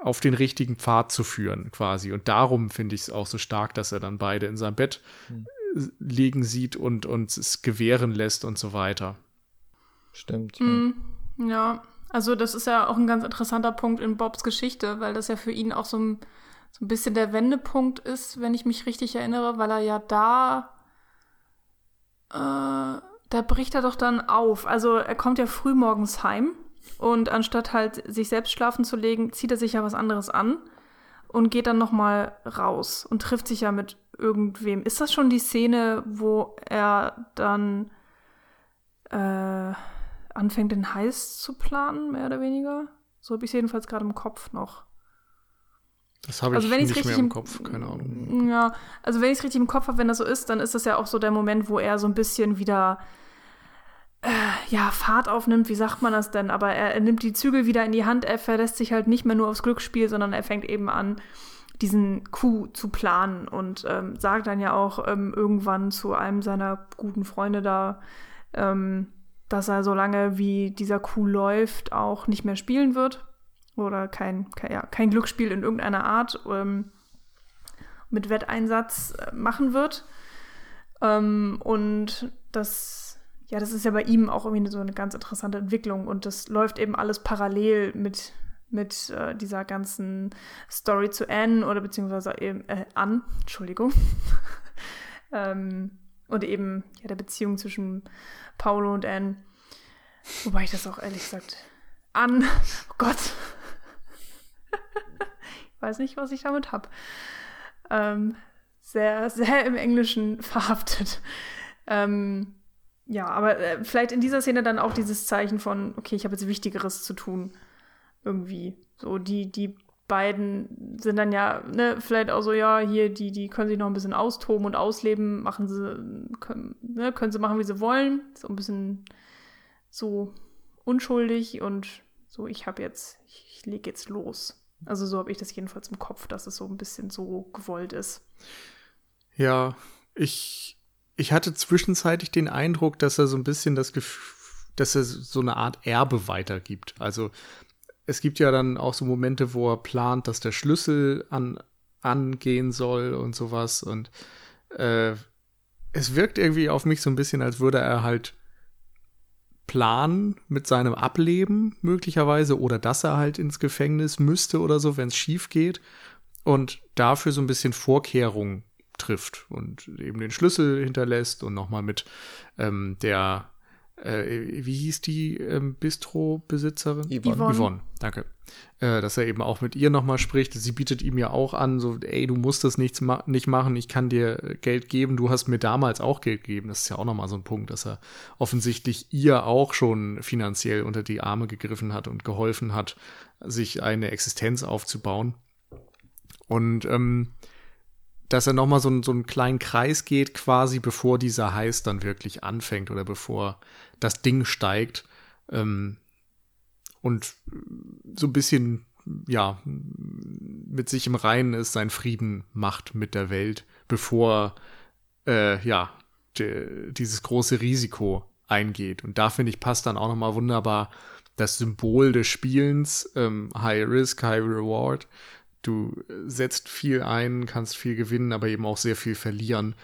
auf den richtigen Pfad zu führen, quasi. Und darum finde ich es auch so stark, dass er dann beide in seinem Bett äh, liegen sieht und uns es gewähren lässt und so weiter.
Stimmt. Ja.
Mm, ja, also das ist ja auch ein ganz interessanter Punkt in Bobs Geschichte, weil das ja für ihn auch so ein, so ein bisschen der Wendepunkt ist, wenn ich mich richtig erinnere, weil er ja da, äh, da bricht er doch dann auf. Also er kommt ja früh morgens heim und anstatt halt sich selbst schlafen zu legen, zieht er sich ja was anderes an und geht dann noch mal raus und trifft sich ja mit irgendwem. Ist das schon die Szene, wo er dann äh, anfängt, den Heiß zu planen, mehr oder weniger? So habe ich es jedenfalls gerade im Kopf noch.
Das habe ich
Also wenn
nicht mehr
richtig
im
im-
Kopf, keine Ahnung.
Ja, also wenn ich es richtig im Kopf habe, wenn das so ist, dann ist das ja auch so der Moment, wo er so ein bisschen wieder äh, ja, Fahrt aufnimmt, wie sagt man das denn? Aber er, er nimmt die Zügel wieder in die Hand, er verlässt sich halt nicht mehr nur aufs Glücksspiel, sondern er fängt eben an, diesen Coup zu planen und ähm, sagt dann ja auch ähm, irgendwann zu einem seiner guten Freunde da, ähm, dass er so lange wie dieser Coup läuft, auch nicht mehr spielen wird. Oder kein, kein, ja, kein Glücksspiel in irgendeiner Art ähm, mit Wetteinsatz äh, machen wird. Ähm, und das, ja, das ist ja bei ihm auch irgendwie so eine ganz interessante Entwicklung und das läuft eben alles parallel mit, mit äh, dieser ganzen Story zu Anne oder beziehungsweise eben äh, an, Entschuldigung. ähm, und eben ja, der Beziehung zwischen Paolo und Anne. Wobei ich das auch ehrlich gesagt an, oh Gott. ich weiß nicht, was ich damit habe. Ähm, sehr, sehr im Englischen verhaftet. Ähm, ja, aber äh, vielleicht in dieser Szene dann auch dieses Zeichen von, okay, ich habe jetzt Wichtigeres zu tun. Irgendwie. So, die, die beiden sind dann ja, ne, vielleicht auch so, ja, hier, die, die können sich noch ein bisschen austoben und ausleben, machen sie, können, ne, können sie machen, wie sie wollen. So ein bisschen so unschuldig und so, ich habe jetzt, ich, ich lege jetzt los. Also so habe ich das jedenfalls im Kopf, dass es so ein bisschen so gewollt ist.
Ja, ich, ich hatte zwischenzeitlich den Eindruck, dass er so ein bisschen das Gefühl, dass er so eine Art Erbe weitergibt. Also es gibt ja dann auch so Momente, wo er plant, dass der Schlüssel an, angehen soll und sowas. Und äh, es wirkt irgendwie auf mich so ein bisschen, als würde er halt planen mit seinem Ableben möglicherweise oder dass er halt ins Gefängnis müsste oder so, wenn es schief geht und dafür so ein bisschen Vorkehrungen trifft und eben den Schlüssel hinterlässt und nochmal mit ähm, der, äh, wie hieß die ähm, Bistro-Besitzerin?
Yvonne.
Yvonne.
Danke. Äh, dass er eben auch mit ihr nochmal spricht. Sie bietet ihm ja auch an, so, ey, du musst das nichts ma nicht machen, ich kann dir Geld geben, du hast mir damals auch Geld gegeben. Das ist ja auch nochmal so ein Punkt, dass er offensichtlich ihr auch schon finanziell unter die Arme gegriffen hat und geholfen hat, sich eine Existenz aufzubauen. Und ähm, dass er nochmal so, einen- so einen kleinen Kreis geht, quasi bevor dieser Heiß dann wirklich anfängt oder bevor das Ding steigt. Ähm, und so ein bisschen, ja, mit sich im Reinen ist, seinen Frieden macht mit der Welt, bevor, äh, ja, de, dieses große Risiko eingeht. Und da finde ich, passt dann auch nochmal wunderbar das Symbol des Spielens, ähm, High Risk, High Reward. Du setzt viel ein, kannst viel gewinnen, aber eben auch sehr viel verlieren.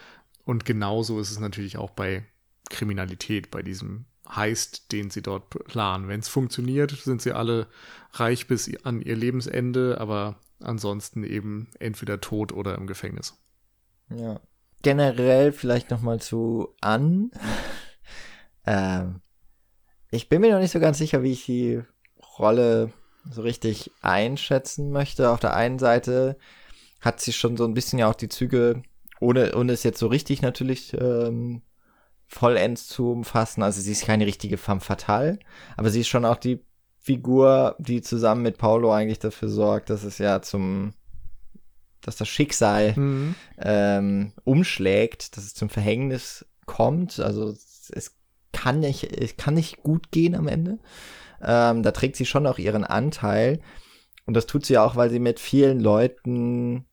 Und genauso ist es natürlich auch bei Kriminalität, bei diesem Heist, den sie dort planen. Wenn es funktioniert, sind sie alle reich bis an ihr Lebensende, aber ansonsten eben entweder tot oder im Gefängnis.
Ja. Generell vielleicht noch mal zu an. ähm, ich bin mir noch nicht so ganz sicher, wie ich die Rolle so richtig einschätzen möchte. Auf der einen Seite hat sie schon so ein bisschen ja auch die Züge, ohne, ohne es jetzt so richtig natürlich ähm, vollends zu umfassen. Also sie ist keine richtige femme fatale, aber sie ist schon auch die Figur, die zusammen mit Paulo eigentlich dafür sorgt, dass es ja zum, dass das Schicksal
Mhm.
ähm, umschlägt, dass es zum Verhängnis kommt. Also es, es kann nicht, es kann nicht gut gehen am Ende. Ähm, da trägt sie schon auch ihren Anteil. Und das tut sie auch, weil sie mit vielen Leuten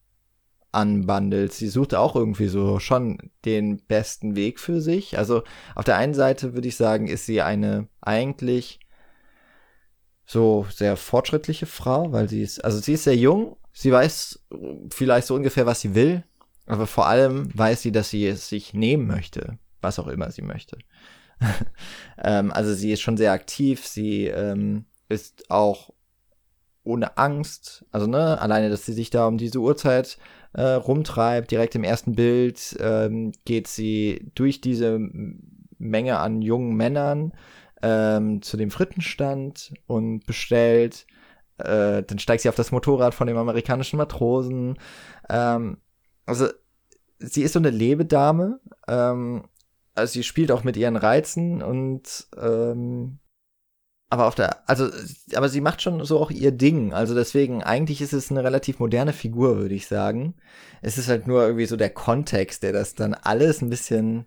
anbandelt. Sie sucht auch irgendwie so schon den besten Weg für sich. Also auf der einen Seite würde ich sagen, ist sie eine eigentlich so sehr fortschrittliche Frau, weil sie ist, also sie ist sehr jung, sie weiß vielleicht so ungefähr, was sie will, aber vor allem weiß sie, dass sie es sich nehmen möchte, was auch immer sie möchte. ähm, also sie ist schon sehr aktiv, sie ähm, ist auch ohne Angst. Also, ne, alleine, dass sie sich da um diese Uhrzeit äh, rumtreibt, direkt im ersten Bild ähm, geht sie durch diese Menge an jungen Männern ähm, zu dem Frittenstand und bestellt. Äh, dann steigt sie auf das Motorrad von dem amerikanischen Matrosen. Ähm, also, sie ist so eine Lebedame. Ähm, also, sie spielt auch mit ihren Reizen und ähm, aber auf der, also, aber sie macht schon so auch ihr Ding. Also deswegen, eigentlich ist es eine relativ moderne Figur, würde ich sagen. Es ist halt nur irgendwie so der Kontext, der das dann alles ein bisschen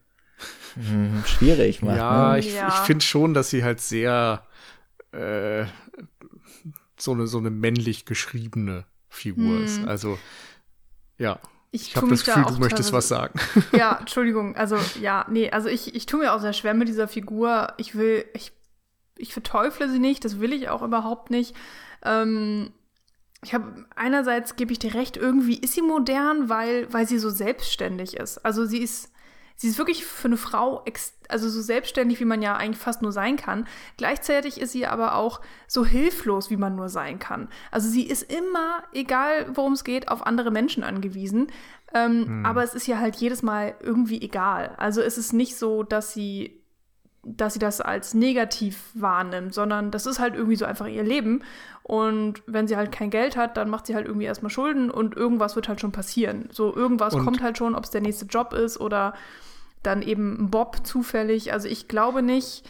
hm, schwierig macht.
Ja,
ne?
ich,
Ja.
ich finde schon, dass sie halt sehr äh, so eine so eine männlich geschriebene Figur
Hm.
ist. Also ja,
Ich,
ich habe das
mich da
Gefühl, du möchtest was sagen.
Ja, Entschuldigung, also ja, nee, also ich, ich tue mir auch sehr schwer mit dieser Figur. Ich will, ich, ich verteufle sie nicht, das will ich auch überhaupt nicht. Ähm, ich habe einerseits gebe ich dir recht, irgendwie ist sie modern, weil, weil sie so selbstständig ist. Also sie ist, sie ist wirklich für eine Frau also so selbstständig, wie man ja eigentlich fast nur sein kann. Gleichzeitig ist sie aber auch so hilflos, wie man nur sein kann. Also sie ist immer, egal worum es geht, auf andere Menschen angewiesen. Ähm, Aber es ist ja halt jedes Mal irgendwie egal. Also es ist nicht so, dass sie dass sie das als negativ wahrnimmt, sondern das ist halt irgendwie so einfach ihr Leben. Und wenn sie halt kein Geld hat, dann macht sie halt irgendwie erstmal Schulden und irgendwas wird halt schon passieren. So irgendwas
Und-
kommt halt schon, ob es der nächste Job ist oder dann eben ein Bob zufällig. Also ich glaube nicht,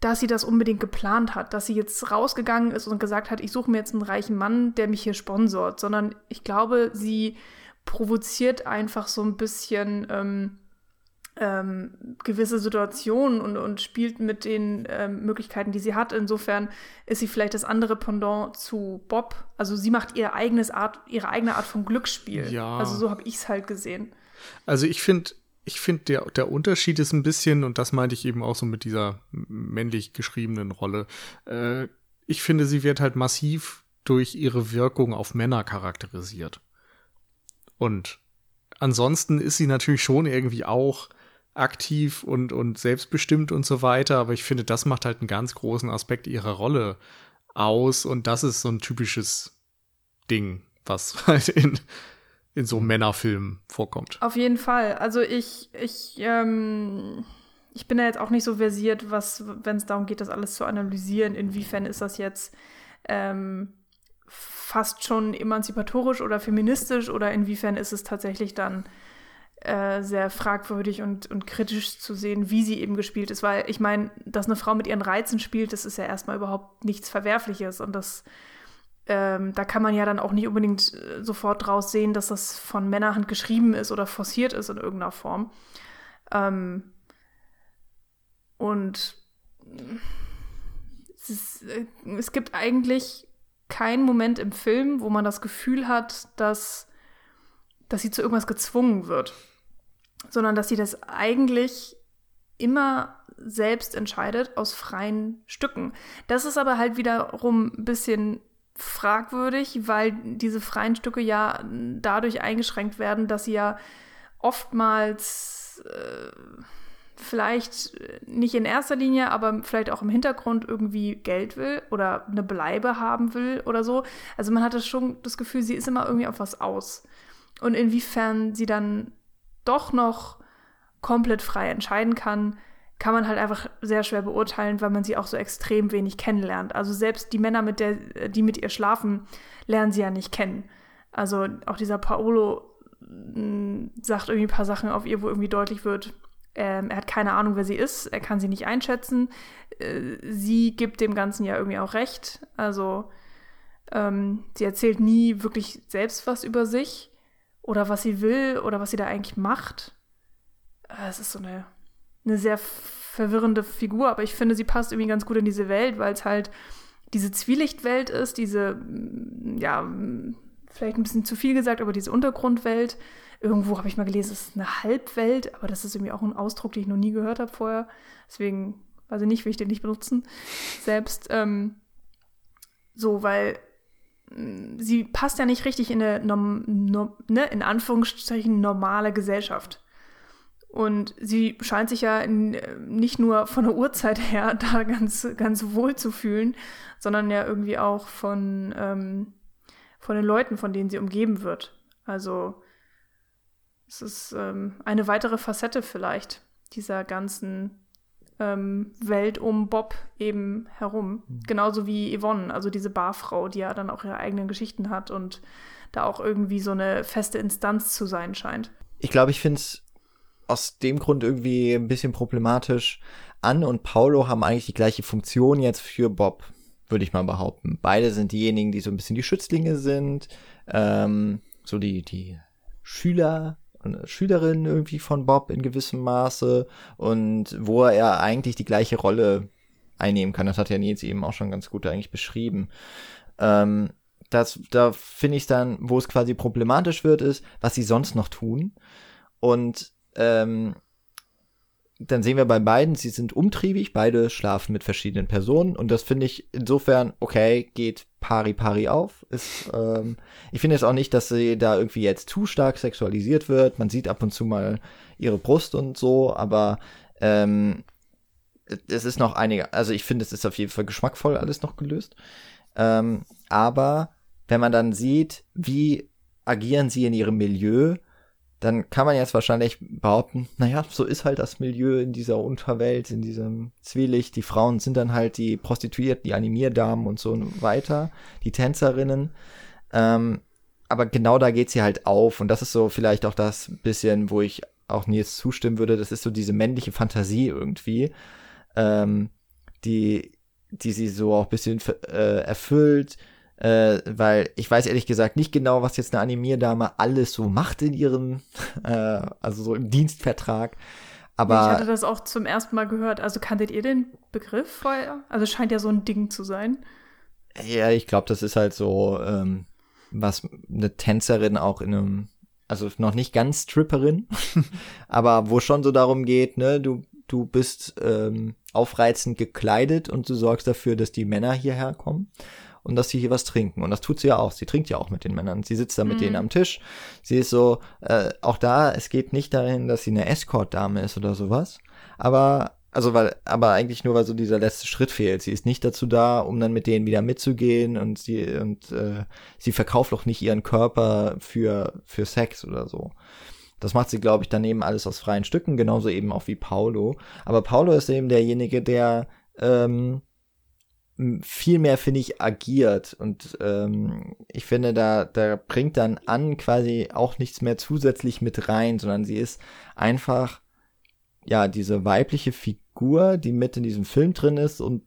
dass sie das unbedingt geplant hat, dass sie jetzt rausgegangen ist und gesagt hat, ich suche mir jetzt einen reichen Mann, der mich hier sponsort, sondern ich glaube, sie provoziert einfach so ein bisschen ähm, ähm, gewisse Situationen und, und spielt mit den ähm, Möglichkeiten, die sie hat. Insofern ist sie vielleicht das andere Pendant zu Bob. Also sie macht ihr eigenes Art, ihre eigene Art von Glücksspiel.
Ja.
Also so habe ich es halt gesehen.
Also ich finde, ich finde, der, der Unterschied ist ein bisschen, und das meinte ich eben auch so mit dieser männlich geschriebenen Rolle, äh, ich finde, sie wird halt massiv durch ihre Wirkung auf Männer charakterisiert. Und ansonsten ist sie natürlich schon irgendwie auch aktiv und, und selbstbestimmt und so weiter, aber ich finde, das macht halt einen ganz großen Aspekt ihrer Rolle aus und das ist so ein typisches Ding, was halt in, in so Männerfilmen vorkommt.
Auf jeden Fall. Also ich, ich, ähm, ich bin da jetzt auch nicht so versiert, was, wenn es darum geht, das alles zu analysieren, inwiefern ist das jetzt ähm, fast schon emanzipatorisch oder feministisch oder inwiefern ist es tatsächlich dann äh, sehr fragwürdig und, und kritisch zu sehen, wie sie eben gespielt ist. Weil ich meine, dass eine Frau mit ihren Reizen spielt, das ist ja erstmal überhaupt nichts Verwerfliches und das ähm, da kann man ja dann auch nicht unbedingt äh, sofort draus sehen, dass das von Männerhand geschrieben ist oder forciert ist in irgendeiner Form. Ähm, und es, ist, äh, es gibt eigentlich keinen Moment im Film, wo man das Gefühl hat, dass, dass sie zu irgendwas gezwungen wird, sondern dass sie das eigentlich immer selbst entscheidet aus freien Stücken. Das ist aber halt wiederum ein bisschen fragwürdig, weil diese freien Stücke ja dadurch eingeschränkt werden, dass sie ja oftmals äh, vielleicht nicht in erster Linie, aber vielleicht auch im Hintergrund irgendwie Geld will oder eine Bleibe haben will oder so. Also man hat das schon das Gefühl, sie ist immer irgendwie auf was aus. Und inwiefern sie dann doch noch komplett frei entscheiden kann, kann man halt einfach sehr schwer beurteilen, weil man sie auch so extrem wenig kennenlernt. Also selbst die Männer, mit der, die mit ihr schlafen, lernen sie ja nicht kennen. Also auch dieser Paolo mh, sagt irgendwie ein paar Sachen auf ihr, wo irgendwie deutlich wird, ähm, er hat keine Ahnung, wer sie ist, er kann sie nicht einschätzen. Äh, sie gibt dem Ganzen ja irgendwie auch recht. Also ähm, sie erzählt nie wirklich selbst was über sich oder was sie will oder was sie da eigentlich macht. Äh, Es ist so eine eine sehr verwirrende Figur, aber ich finde, sie passt irgendwie ganz gut in diese Welt, weil es halt diese Zwielichtwelt ist, diese, mm, ja, mm, vielleicht ein bisschen zu viel gesagt, aber diese Untergrundwelt. Irgendwo habe ich mal gelesen, es ist eine Halbwelt, aber das ist irgendwie auch ein Ausdruck, den ich noch nie gehört habe vorher. Deswegen ich nicht, will ich den nicht benutzen. Selbst ähm, so, weil sie passt ja nicht richtig in eine, norm, norm, ne, in Anführungsstrichen, normale Gesellschaft. Und sie scheint sich ja in, nicht nur von der Uhrzeit her da ganz, ganz wohl zu fühlen, sondern ja irgendwie auch von, ähm, von den Leuten, von denen sie umgeben wird. Also es ist ähm, eine weitere Facette vielleicht dieser ganzen ähm, Welt um Bob eben herum. Mhm. Genauso wie Yvonne, also diese Barfrau, die ja dann auch ihre eigenen Geschichten hat und da auch irgendwie so eine feste Instanz zu sein scheint.
Ich glaube, ich finde es aus dem Grund irgendwie ein bisschen problematisch. Anne und Paulo haben eigentlich die gleiche Funktion jetzt für Bob, würde ich mal behaupten. Beide sind diejenigen, die so ein bisschen die Schützlinge sind, ähm, so die, die Schüler Schülerin irgendwie von Bob in gewissem Maße und wo er eigentlich die gleiche Rolle einnehmen kann. Das hat ja Nils eben auch schon ganz gut eigentlich beschrieben. Ähm, das, da finde ich dann, wo es quasi problematisch wird, ist, was sie sonst noch tun. Und ähm, dann sehen wir bei beiden, sie sind umtriebig, beide schlafen mit verschiedenen Personen und das finde ich insofern, okay, geht pari pari auf. Ist, ähm, ich finde es auch nicht, dass sie da irgendwie jetzt zu stark sexualisiert wird. Man sieht ab und zu mal ihre Brust und so, aber ähm, es ist noch einige, also ich finde, es ist auf jeden Fall geschmackvoll alles noch gelöst. Ähm, aber wenn man dann sieht, wie agieren sie in ihrem Milieu, dann kann man jetzt wahrscheinlich behaupten, naja, so ist halt das Milieu in dieser Unterwelt, in diesem Zwielicht. Die Frauen sind dann halt die Prostituierten, die Animierdamen und so weiter, die Tänzerinnen. Ähm, aber genau da geht sie halt auf. Und das ist so vielleicht auch das bisschen, wo ich auch Nils zustimmen würde. Das ist so diese männliche Fantasie irgendwie, ähm, die, die sie so auch ein bisschen äh, erfüllt äh, weil ich weiß ehrlich gesagt nicht genau, was jetzt eine Animierdame alles so macht in ihrem, äh, also so im Dienstvertrag. Aber
ich hatte das auch zum ersten Mal gehört. Also kanntet ihr den Begriff vorher? Also scheint ja so ein Ding zu sein.
Ja, ich glaube, das ist halt so, ähm, was eine Tänzerin auch in einem, also noch nicht ganz Stripperin, aber wo schon so darum geht, ne, du, du bist ähm, aufreizend gekleidet und du sorgst dafür, dass die Männer hierher kommen und dass sie hier was trinken. Und das tut sie ja auch. Sie trinkt ja auch mit den Männern. Sie sitzt da mit mhm. denen am Tisch. Sie ist so, äh, auch da, es geht nicht dahin, dass sie eine Escort-Dame ist oder sowas. Aber, also weil, aber eigentlich nur, weil so dieser letzte Schritt fehlt. Sie ist nicht dazu da, um dann mit denen wieder mitzugehen und sie, und äh, sie verkauft auch nicht ihren Körper für, für Sex oder so. Das macht sie, glaube ich, daneben alles aus freien Stücken, genauso eben auch wie Paulo. Aber Paulo ist eben derjenige, der ähm, viel mehr, finde ich, agiert. Und ähm, ich finde, da, da bringt dann an quasi auch nichts mehr zusätzlich mit rein, sondern sie ist einfach, ja, diese weibliche Figur, die mit in diesem Film drin ist und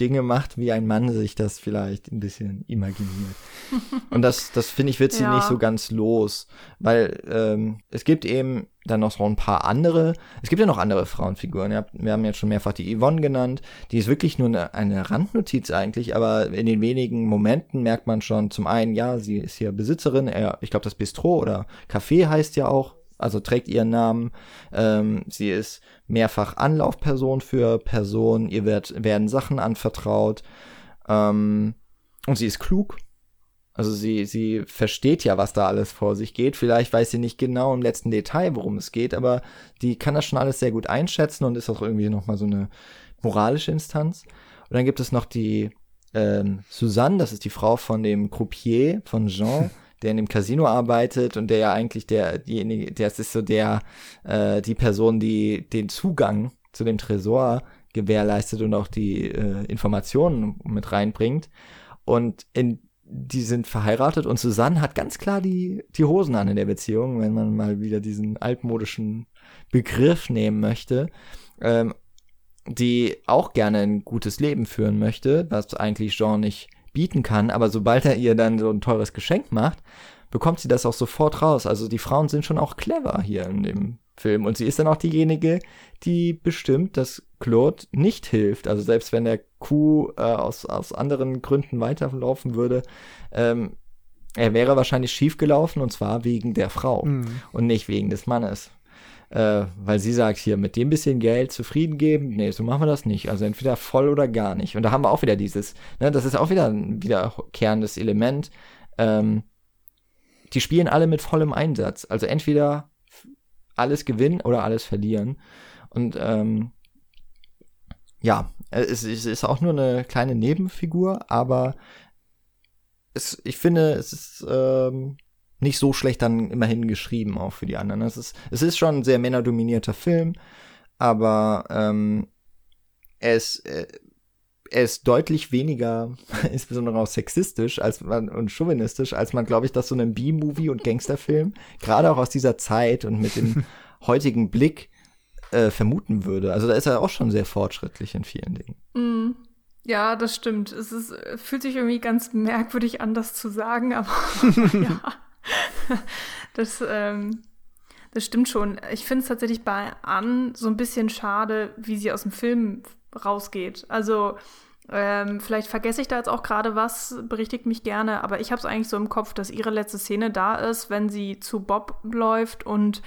Dinge macht, wie ein Mann sich das vielleicht ein bisschen imaginiert. Und das, das finde ich, wird sie ja. nicht so ganz los, weil ähm, es gibt eben dann noch so ein paar andere, es gibt ja noch andere Frauenfiguren. Wir haben jetzt schon mehrfach die Yvonne genannt, die ist wirklich nur eine, eine Randnotiz eigentlich, aber in den wenigen Momenten merkt man schon zum einen, ja, sie ist hier Besitzerin, ich glaube das Bistro oder Café heißt ja auch, also trägt ihren Namen. Ähm, sie ist mehrfach Anlaufperson für Personen, ihr wird, werden Sachen anvertraut. Ähm, und sie ist klug. Also sie, sie versteht ja, was da alles vor sich geht. Vielleicht weiß sie nicht genau im letzten Detail, worum es geht, aber die kann das schon alles sehr gut einschätzen und ist auch irgendwie nochmal so eine moralische Instanz. Und dann gibt es noch die ähm, Suzanne, das ist die Frau von dem Croupier, von Jean. der in dem Casino arbeitet und der ja eigentlich der, diejenige, der ist so der, äh, die Person, die den Zugang zu dem Tresor gewährleistet und auch die äh, Informationen mit reinbringt. Und in, die sind verheiratet und Susanne hat ganz klar die, die Hosen an in der Beziehung, wenn man mal wieder diesen altmodischen Begriff nehmen möchte. Ähm, die auch gerne ein gutes Leben führen möchte, was eigentlich Jean nicht bieten kann, aber sobald er ihr dann so ein teures Geschenk macht, bekommt sie das auch sofort raus. Also die Frauen sind schon auch clever hier in dem Film und sie ist dann auch diejenige, die bestimmt, dass Claude nicht hilft. Also selbst wenn der Kuh äh, aus, aus anderen Gründen weiterlaufen würde, ähm, er wäre wahrscheinlich schief gelaufen und zwar wegen der Frau mhm. und nicht wegen des Mannes äh, weil sie sagt, hier mit dem bisschen Geld zufrieden geben, nee, so machen wir das nicht. Also entweder voll oder gar nicht. Und da haben wir auch wieder dieses, ne, das ist auch wieder ein wiederkehrendes Element. Ähm, die spielen alle mit vollem Einsatz. Also entweder alles gewinnen oder alles verlieren. Und ähm, ja, es, es ist auch nur eine kleine Nebenfigur, aber es, ich finde, es ist ähm, nicht so schlecht dann immerhin geschrieben, auch für die anderen. Es ist, es ist schon ein sehr männerdominierter Film, aber ähm, er ist, äh, er ist deutlich weniger, insbesondere auch sexistisch als man, und chauvinistisch, als man, glaube ich, das so einem B-Movie und Gangsterfilm, gerade auch aus dieser Zeit und mit dem heutigen Blick äh, vermuten würde. Also da ist er auch schon sehr fortschrittlich in vielen Dingen.
Mm. Ja, das stimmt. Es ist, fühlt sich irgendwie ganz merkwürdig an, das zu sagen, aber ja. Das, ähm, das stimmt schon. Ich finde es tatsächlich bei Anne so ein bisschen schade, wie sie aus dem Film rausgeht. Also, ähm, vielleicht vergesse ich da jetzt auch gerade was, berichtigt mich gerne, aber ich habe es eigentlich so im Kopf, dass ihre letzte Szene da ist, wenn sie zu Bob läuft und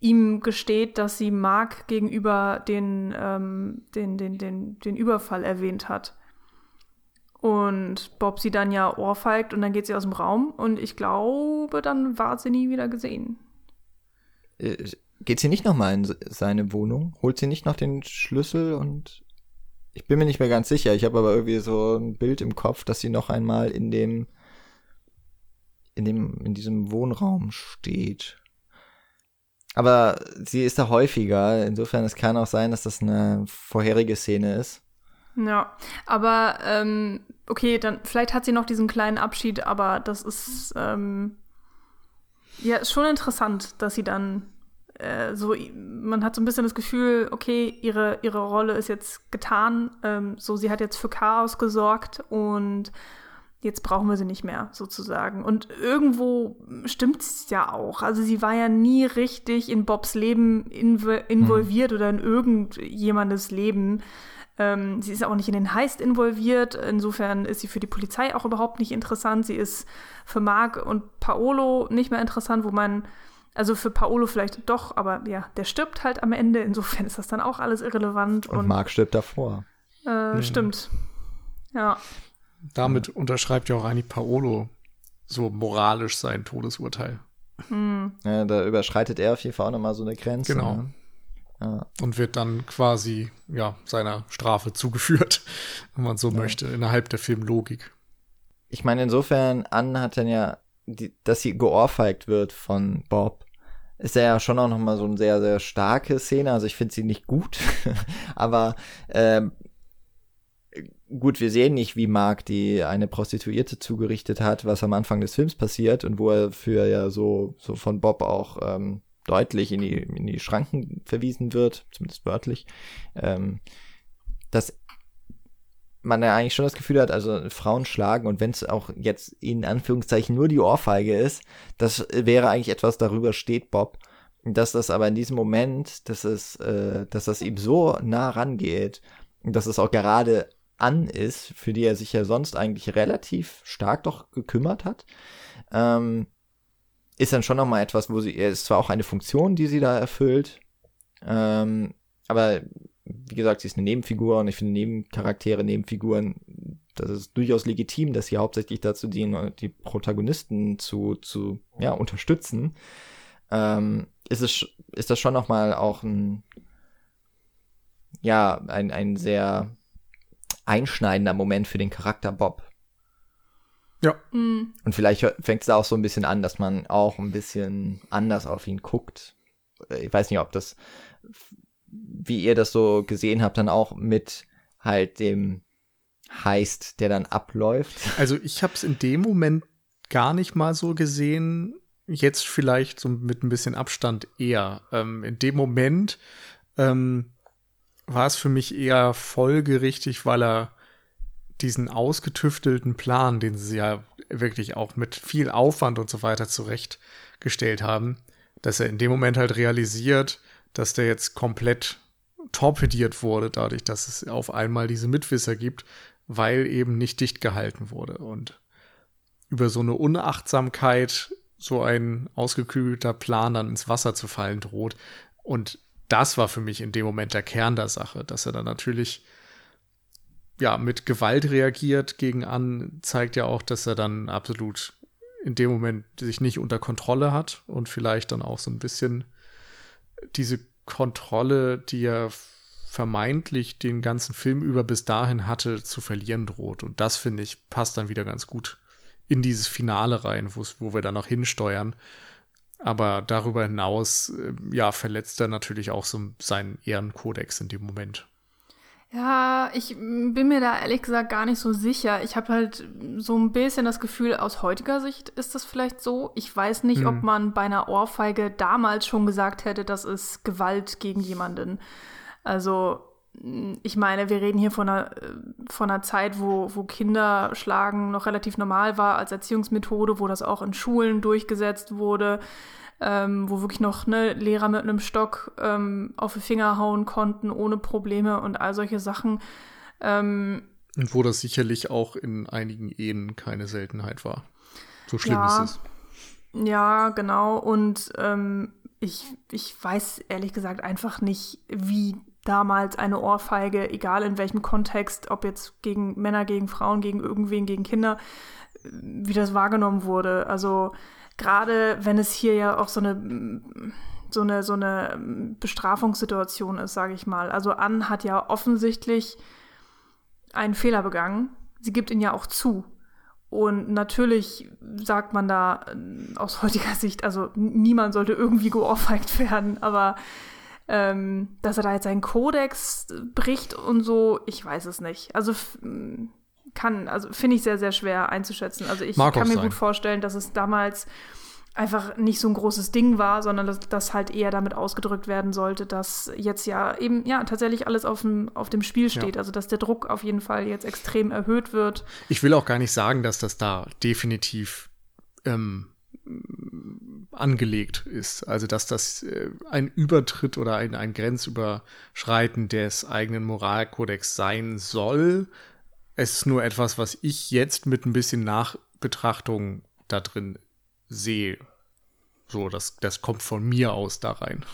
ihm gesteht, dass sie Mark gegenüber den, ähm, den, den, den, den Überfall erwähnt hat. Und Bob sie dann ja ohrfeigt und dann geht sie aus dem Raum und ich glaube, dann war sie nie wieder gesehen.
Äh, geht sie nicht nochmal in seine Wohnung? Holt sie nicht noch den Schlüssel und ich bin mir nicht mehr ganz sicher. Ich habe aber irgendwie so ein Bild im Kopf, dass sie noch einmal in dem in dem in diesem Wohnraum steht. Aber sie ist da häufiger. Insofern, es kann auch sein, dass das eine vorherige Szene ist.
Ja, aber ähm, okay, dann vielleicht hat sie noch diesen kleinen Abschied, aber das ist ähm, ja ist schon interessant, dass sie dann äh, so, man hat so ein bisschen das Gefühl, okay, ihre, ihre Rolle ist jetzt getan, ähm, so sie hat jetzt für Chaos gesorgt und jetzt brauchen wir sie nicht mehr, sozusagen. Und irgendwo stimmt es ja auch. Also sie war ja nie richtig in Bobs Leben inv involviert mhm. oder in irgendjemandes Leben. Ähm, sie ist auch nicht in den Heist involviert. Insofern ist sie für die Polizei auch überhaupt nicht interessant. Sie ist für Mark und Paolo nicht mehr interessant, wo man, also für Paolo vielleicht doch, aber ja, der stirbt halt am Ende. Insofern ist das dann auch alles irrelevant.
Und, und Mark stirbt davor.
Äh, mhm. Stimmt. Ja.
Damit unterschreibt ja auch eigentlich Paolo so moralisch sein Todesurteil.
Mhm. Ja, da überschreitet er auf jeden Fall auch nochmal so eine Grenze.
Genau. Ne? Ja. Und wird dann quasi ja, seiner Strafe zugeführt, wenn man so ja. möchte, innerhalb der Filmlogik.
Ich meine, insofern, Anne hat dann ja, die, dass sie geohrfeigt wird von Bob, ist ja schon auch nochmal so eine sehr, sehr starke Szene. Also ich finde sie nicht gut, aber ähm, gut, wir sehen nicht, wie Mark die eine Prostituierte zugerichtet hat, was am Anfang des Films passiert und wo er für ja so, so von Bob auch ähm, deutlich in die, in die Schranken verwiesen wird, zumindest wörtlich, ähm, dass man ja eigentlich schon das Gefühl hat, also Frauen schlagen und wenn es auch jetzt in Anführungszeichen nur die Ohrfeige ist, das wäre eigentlich etwas, darüber steht Bob. Dass das aber in diesem Moment, dass es, äh, dass das ihm so nah rangeht, dass es auch gerade an ist, für die er sich ja sonst eigentlich relativ stark doch gekümmert hat, ähm, ist dann schon nochmal etwas, wo sie, ist zwar auch eine Funktion, die sie da erfüllt, ähm, aber wie gesagt, sie ist eine Nebenfigur und ich finde Nebencharaktere, Nebenfiguren, das ist durchaus legitim, dass sie hauptsächlich dazu dienen, die Protagonisten zu, zu ja, unterstützen. Ähm, ist, es, ist das schon nochmal auch ein, ja, ein, ein sehr einschneidender Moment für den Charakter Bob.
Ja.
Mhm.
Und vielleicht fängt es da auch so ein bisschen an, dass man auch ein bisschen anders auf ihn guckt. Ich weiß nicht, ob das, wie ihr das so gesehen habt, dann auch mit halt dem Heist, der dann abläuft.
Also ich habe es in dem Moment gar nicht mal so gesehen. Jetzt vielleicht so mit ein bisschen Abstand eher. Ähm, in dem Moment ähm, war es für mich eher folgerichtig, weil er diesen ausgetüftelten Plan, den sie ja wirklich auch mit viel Aufwand und so weiter zurechtgestellt haben, dass er in dem Moment halt realisiert, dass der jetzt komplett torpediert wurde, dadurch, dass es auf einmal diese Mitwisser gibt, weil eben nicht dicht gehalten wurde. Und über so eine Unachtsamkeit so ein ausgeklügelter Plan dann ins Wasser zu fallen droht. Und das war für mich in dem Moment der Kern der Sache, dass er dann natürlich ja, mit Gewalt reagiert gegen an, zeigt ja auch, dass er dann absolut in dem Moment sich nicht unter Kontrolle hat und vielleicht dann auch so ein bisschen diese Kontrolle, die er vermeintlich den ganzen Film über bis dahin hatte, zu verlieren droht. Und das, finde ich, passt dann wieder ganz gut in dieses Finale rein, wo wir dann noch hinsteuern. Aber darüber hinaus, äh, ja, verletzt er natürlich auch so seinen Ehrenkodex in dem Moment.
Ja, ich bin mir da ehrlich gesagt gar nicht so sicher. Ich habe halt so ein bisschen das Gefühl, aus heutiger Sicht ist das vielleicht so. Ich weiß nicht, hm. ob man bei einer Ohrfeige damals schon gesagt hätte, das ist Gewalt gegen jemanden. Also, ich meine, wir reden hier von einer, von einer Zeit, wo, wo Kinderschlagen noch relativ normal war als Erziehungsmethode, wo das auch in Schulen durchgesetzt wurde ähm, wo wirklich noch ne, Lehrer mit einem Stock ähm, auf die Finger hauen konnten ohne Probleme und all solche Sachen. Ähm,
und wo das sicherlich auch in einigen Ehen keine Seltenheit war. So schlimm ja, ist es.
Ja, genau. Und ähm, ich, ich weiß ehrlich gesagt einfach nicht, wie damals eine Ohrfeige, egal in welchem Kontext, ob jetzt gegen Männer, gegen Frauen, gegen irgendwen, gegen Kinder, wie das wahrgenommen wurde. Also Gerade wenn es hier ja auch so eine so eine, so eine Bestrafungssituation ist, sage ich mal. Also Ann hat ja offensichtlich einen Fehler begangen. Sie gibt ihn ja auch zu. Und natürlich sagt man da äh, aus heutiger Sicht, also niemand sollte irgendwie geohrfeigt werden, aber ähm, dass er da jetzt seinen Kodex bricht und so, ich weiß es nicht. Also kann, also finde ich sehr, sehr schwer einzuschätzen. Also ich Mag kann mir sein. gut vorstellen, dass es damals einfach nicht so ein großes Ding war, sondern dass das halt eher damit ausgedrückt werden sollte, dass jetzt ja eben ja tatsächlich alles auf dem, auf dem Spiel steht. Ja. Also dass der Druck auf jeden Fall jetzt extrem erhöht wird.
Ich will auch gar nicht sagen, dass das da definitiv ähm, angelegt ist. Also dass das äh, ein Übertritt oder ein, ein Grenzüberschreiten des eigenen Moralkodex sein soll. Es ist nur etwas, was ich jetzt mit ein bisschen Nachbetrachtung da drin sehe. So, das, das kommt von mir aus da rein.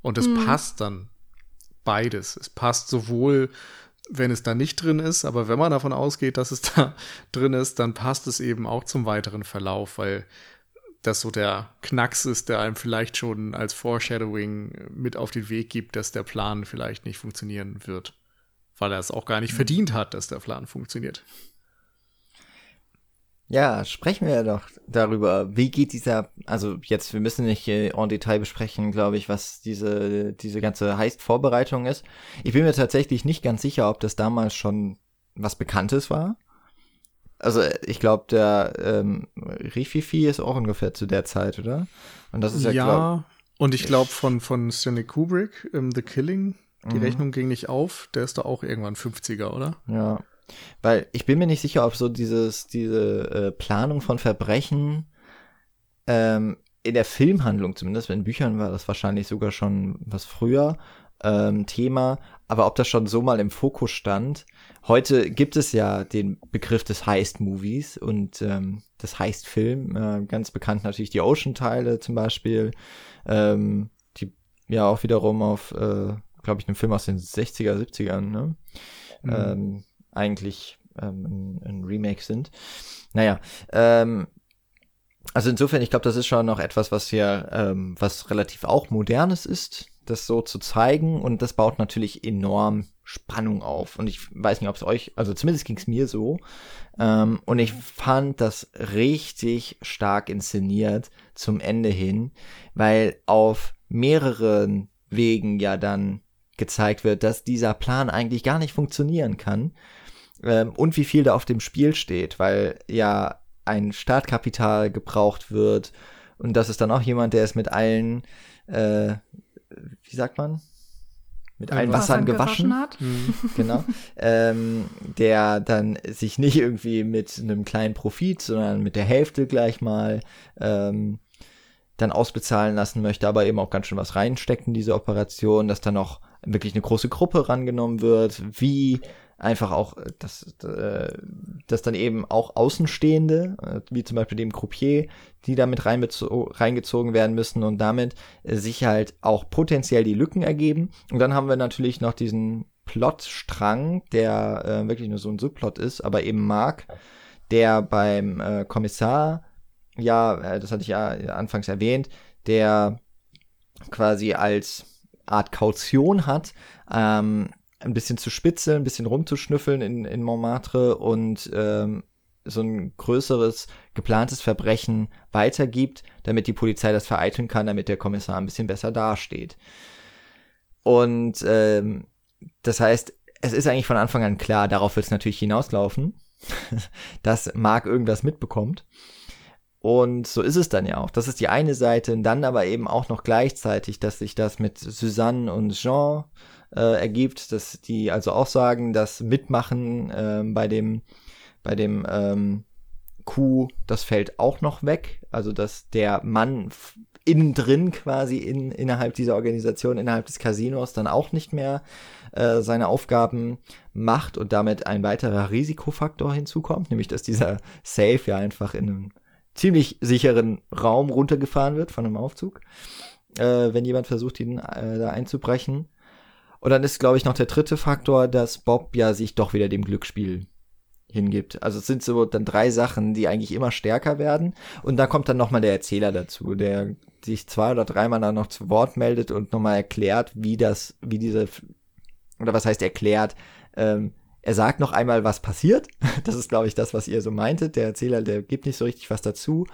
Und es mhm. passt dann beides. Es passt sowohl, wenn es da nicht drin ist, aber wenn man davon ausgeht, dass es da drin ist, dann passt es eben auch zum weiteren Verlauf, weil das so der Knacks ist, der einem vielleicht schon als Foreshadowing mit auf den Weg gibt, dass der Plan vielleicht nicht funktionieren wird weil er es auch gar nicht verdient hat, dass der Plan funktioniert.
Ja, sprechen wir doch darüber. Wie geht dieser, also jetzt, wir müssen nicht en Detail besprechen, glaube ich, was diese, diese ganze Heist-Vorbereitung ist. Ich bin mir tatsächlich nicht ganz sicher, ob das damals schon was Bekanntes war. Also ich glaube, der ähm, Rififi ist auch ungefähr zu der Zeit, oder?
Und das ist ja, ja glaub, und ich glaube von, von Stanley Kubrick, um, ähm, The Killing, die mhm. Rechnung ging nicht auf, der ist da auch irgendwann 50er, oder?
Ja. Weil ich bin mir nicht sicher, ob so dieses, diese äh, Planung von Verbrechen ähm, in der Filmhandlung zumindest, in Büchern war das wahrscheinlich sogar schon was früher ähm, Thema, aber ob das schon so mal im Fokus stand. Heute gibt es ja den Begriff des Heist-Movies und ähm, des Heist-Film, äh, ganz bekannt natürlich die Ocean-Teile zum Beispiel, ähm, die ja auch wiederum auf äh, glaube ich, ein Film aus den 60er, 70ern, ne? Mhm. Ähm, eigentlich ähm, ein, ein, Remake sind. Naja, ähm, also insofern, ich glaube, das ist schon noch etwas, was hier, ähm, was relativ auch modernes ist, das so zu zeigen und das baut natürlich enorm Spannung auf. Und ich weiß nicht, ob es euch, also zumindest ging es mir so. Ähm, und ich fand das richtig stark inszeniert zum Ende hin, weil auf mehreren Wegen ja dann gezeigt wird, dass dieser Plan eigentlich gar nicht funktionieren kann ähm, und wie viel da auf dem Spiel steht, weil ja ein Startkapital gebraucht wird und das ist dann auch jemand, der ist mit allen, äh, wie sagt man? Mit allen Wassern gewaschen, gewaschen hat. Mhm. genau. ähm, der dann sich nicht irgendwie mit einem kleinen Profit, sondern mit der Hälfte gleich mal ähm, dann ausbezahlen lassen möchte, aber eben auch ganz schön was reinsteckt in diese Operation, dass dann noch wirklich eine große Gruppe rangenommen wird, wie einfach auch, äh, dass, äh, dass dann eben auch Außenstehende, äh, wie zum Beispiel dem Croupier, die damit reingezogen werden müssen und damit sich halt auch potenziell die Lücken ergeben. Und dann haben wir natürlich noch diesen Plotstrang, der wirklich nur so ein Subplot ist, aber eben Mark, der beim Kommissar, ja, das hatte ich ja anfangs erwähnt, der quasi als Art Kaution hat, ähm, ein bisschen zu spitzeln, ein bisschen rumzuschnüffeln in, in Montmartre und ähm, so ein größeres geplantes Verbrechen weitergibt, damit die Polizei das vereiteln kann, damit der Kommissar ein bisschen besser dasteht. Und ähm, das heißt, es ist eigentlich von Anfang an klar, darauf wird es natürlich hinauslaufen, dass Mark irgendwas mitbekommt. Und so ist es dann ja auch. Das ist die eine Seite. Und dann aber eben auch noch gleichzeitig, dass sich das mit Suzanne und Jean äh, ergibt, dass die also auch sagen, dass Mitmachen äh, bei dem, bei dem ähm, Coup, das fällt auch noch weg. Also dass der Mann innen drin quasi in, innerhalb dieser Organisation, innerhalb des Casinos dann auch nicht mehr äh, seine Aufgaben macht und damit ein weiterer Risikofaktor hinzukommt, nämlich dass dieser Safe ja einfach in einem ziemlich sicheren Raum runtergefahren wird von einem Aufzug, äh, wenn jemand versucht, ihn äh, da einzubrechen. Und dann ist, glaube ich, noch der dritte Faktor, dass Bob ja sich doch wieder dem Glücksspiel hingibt. Also es sind so dann drei Sachen, die eigentlich immer stärker werden. Und da kommt dann nochmal der Erzähler dazu, der sich zwei oder dreimal dann noch zu Wort meldet und nochmal erklärt, wie das, wie diese, oder was heißt erklärt, ähm, er sagt noch einmal, was passiert. Das ist, glaube ich, das, was ihr so meintet. Der Erzähler, der gibt nicht so richtig was dazu.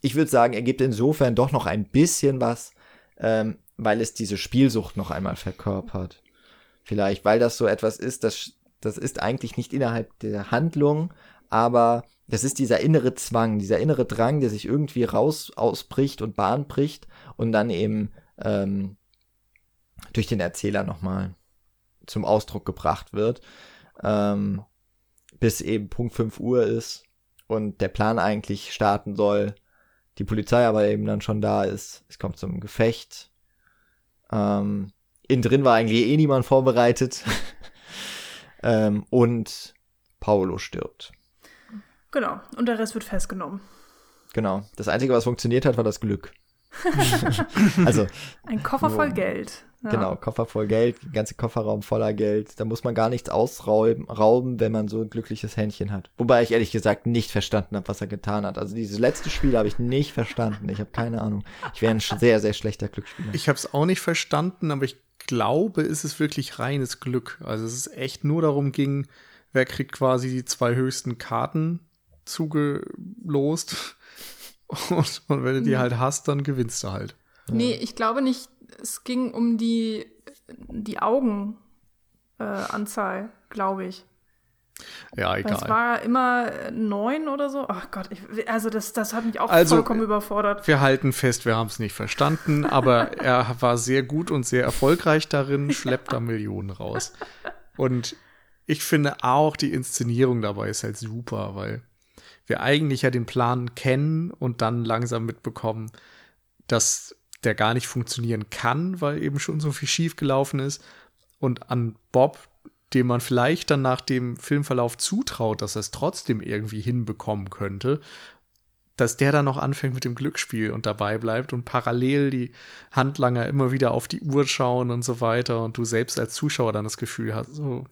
Ich würde sagen, er gibt insofern doch noch ein bisschen was, ähm, weil es diese Spielsucht noch einmal verkörpert. Vielleicht, weil das so etwas ist, das, das ist eigentlich nicht innerhalb der Handlung, aber das ist dieser innere Zwang, dieser innere Drang, der sich irgendwie raus ausbricht und Bahn bricht und dann eben ähm, durch den Erzähler nochmal zum Ausdruck gebracht wird, ähm, bis eben Punkt 5 Uhr ist und der Plan eigentlich starten soll, die Polizei aber eben dann schon da ist, es kommt zum Gefecht. Ähm, innen drin war eigentlich eh niemand vorbereitet ähm, und Paolo stirbt.
Genau, und der Rest wird festgenommen.
Genau, das Einzige, was funktioniert hat, war das Glück. also
ein Koffer voll Geld.
Ja. Genau, Koffer voll Geld, ganze Kofferraum voller Geld. Da muss man gar nichts ausrauben, rauben, wenn man so ein glückliches Händchen hat. Wobei ich ehrlich gesagt nicht verstanden habe, was er getan hat. Also dieses letzte Spiel habe ich nicht verstanden. Ich habe keine Ahnung. Ich wäre ein sehr, sehr schlechter Glücksspieler.
Ich habe es auch nicht verstanden, aber ich glaube, es ist wirklich reines Glück. Also es ist echt nur darum ging, wer kriegt quasi die zwei höchsten Karten zugelost. Und, und wenn du die mhm. halt hast, dann gewinnst du halt.
Nee, ich glaube nicht, es ging um die, die Augenanzahl, äh, glaube ich.
Ja, egal.
Es war immer neun oder so. Ach Gott, ich, also das, das hat mich auch also, vollkommen überfordert.
Wir halten fest, wir haben es nicht verstanden, aber er war sehr gut und sehr erfolgreich darin, schleppt da Millionen raus. Und ich finde auch, die Inszenierung dabei ist halt super, weil wir eigentlich ja den Plan kennen und dann langsam mitbekommen, dass der gar nicht funktionieren kann, weil eben schon so viel schief gelaufen ist. Und an Bob, dem man vielleicht dann nach dem Filmverlauf zutraut, dass er es trotzdem irgendwie hinbekommen könnte, dass der dann noch anfängt mit dem Glücksspiel und dabei bleibt und parallel die Handlanger immer wieder auf die Uhr schauen und so weiter und du selbst als Zuschauer dann das Gefühl hast, so,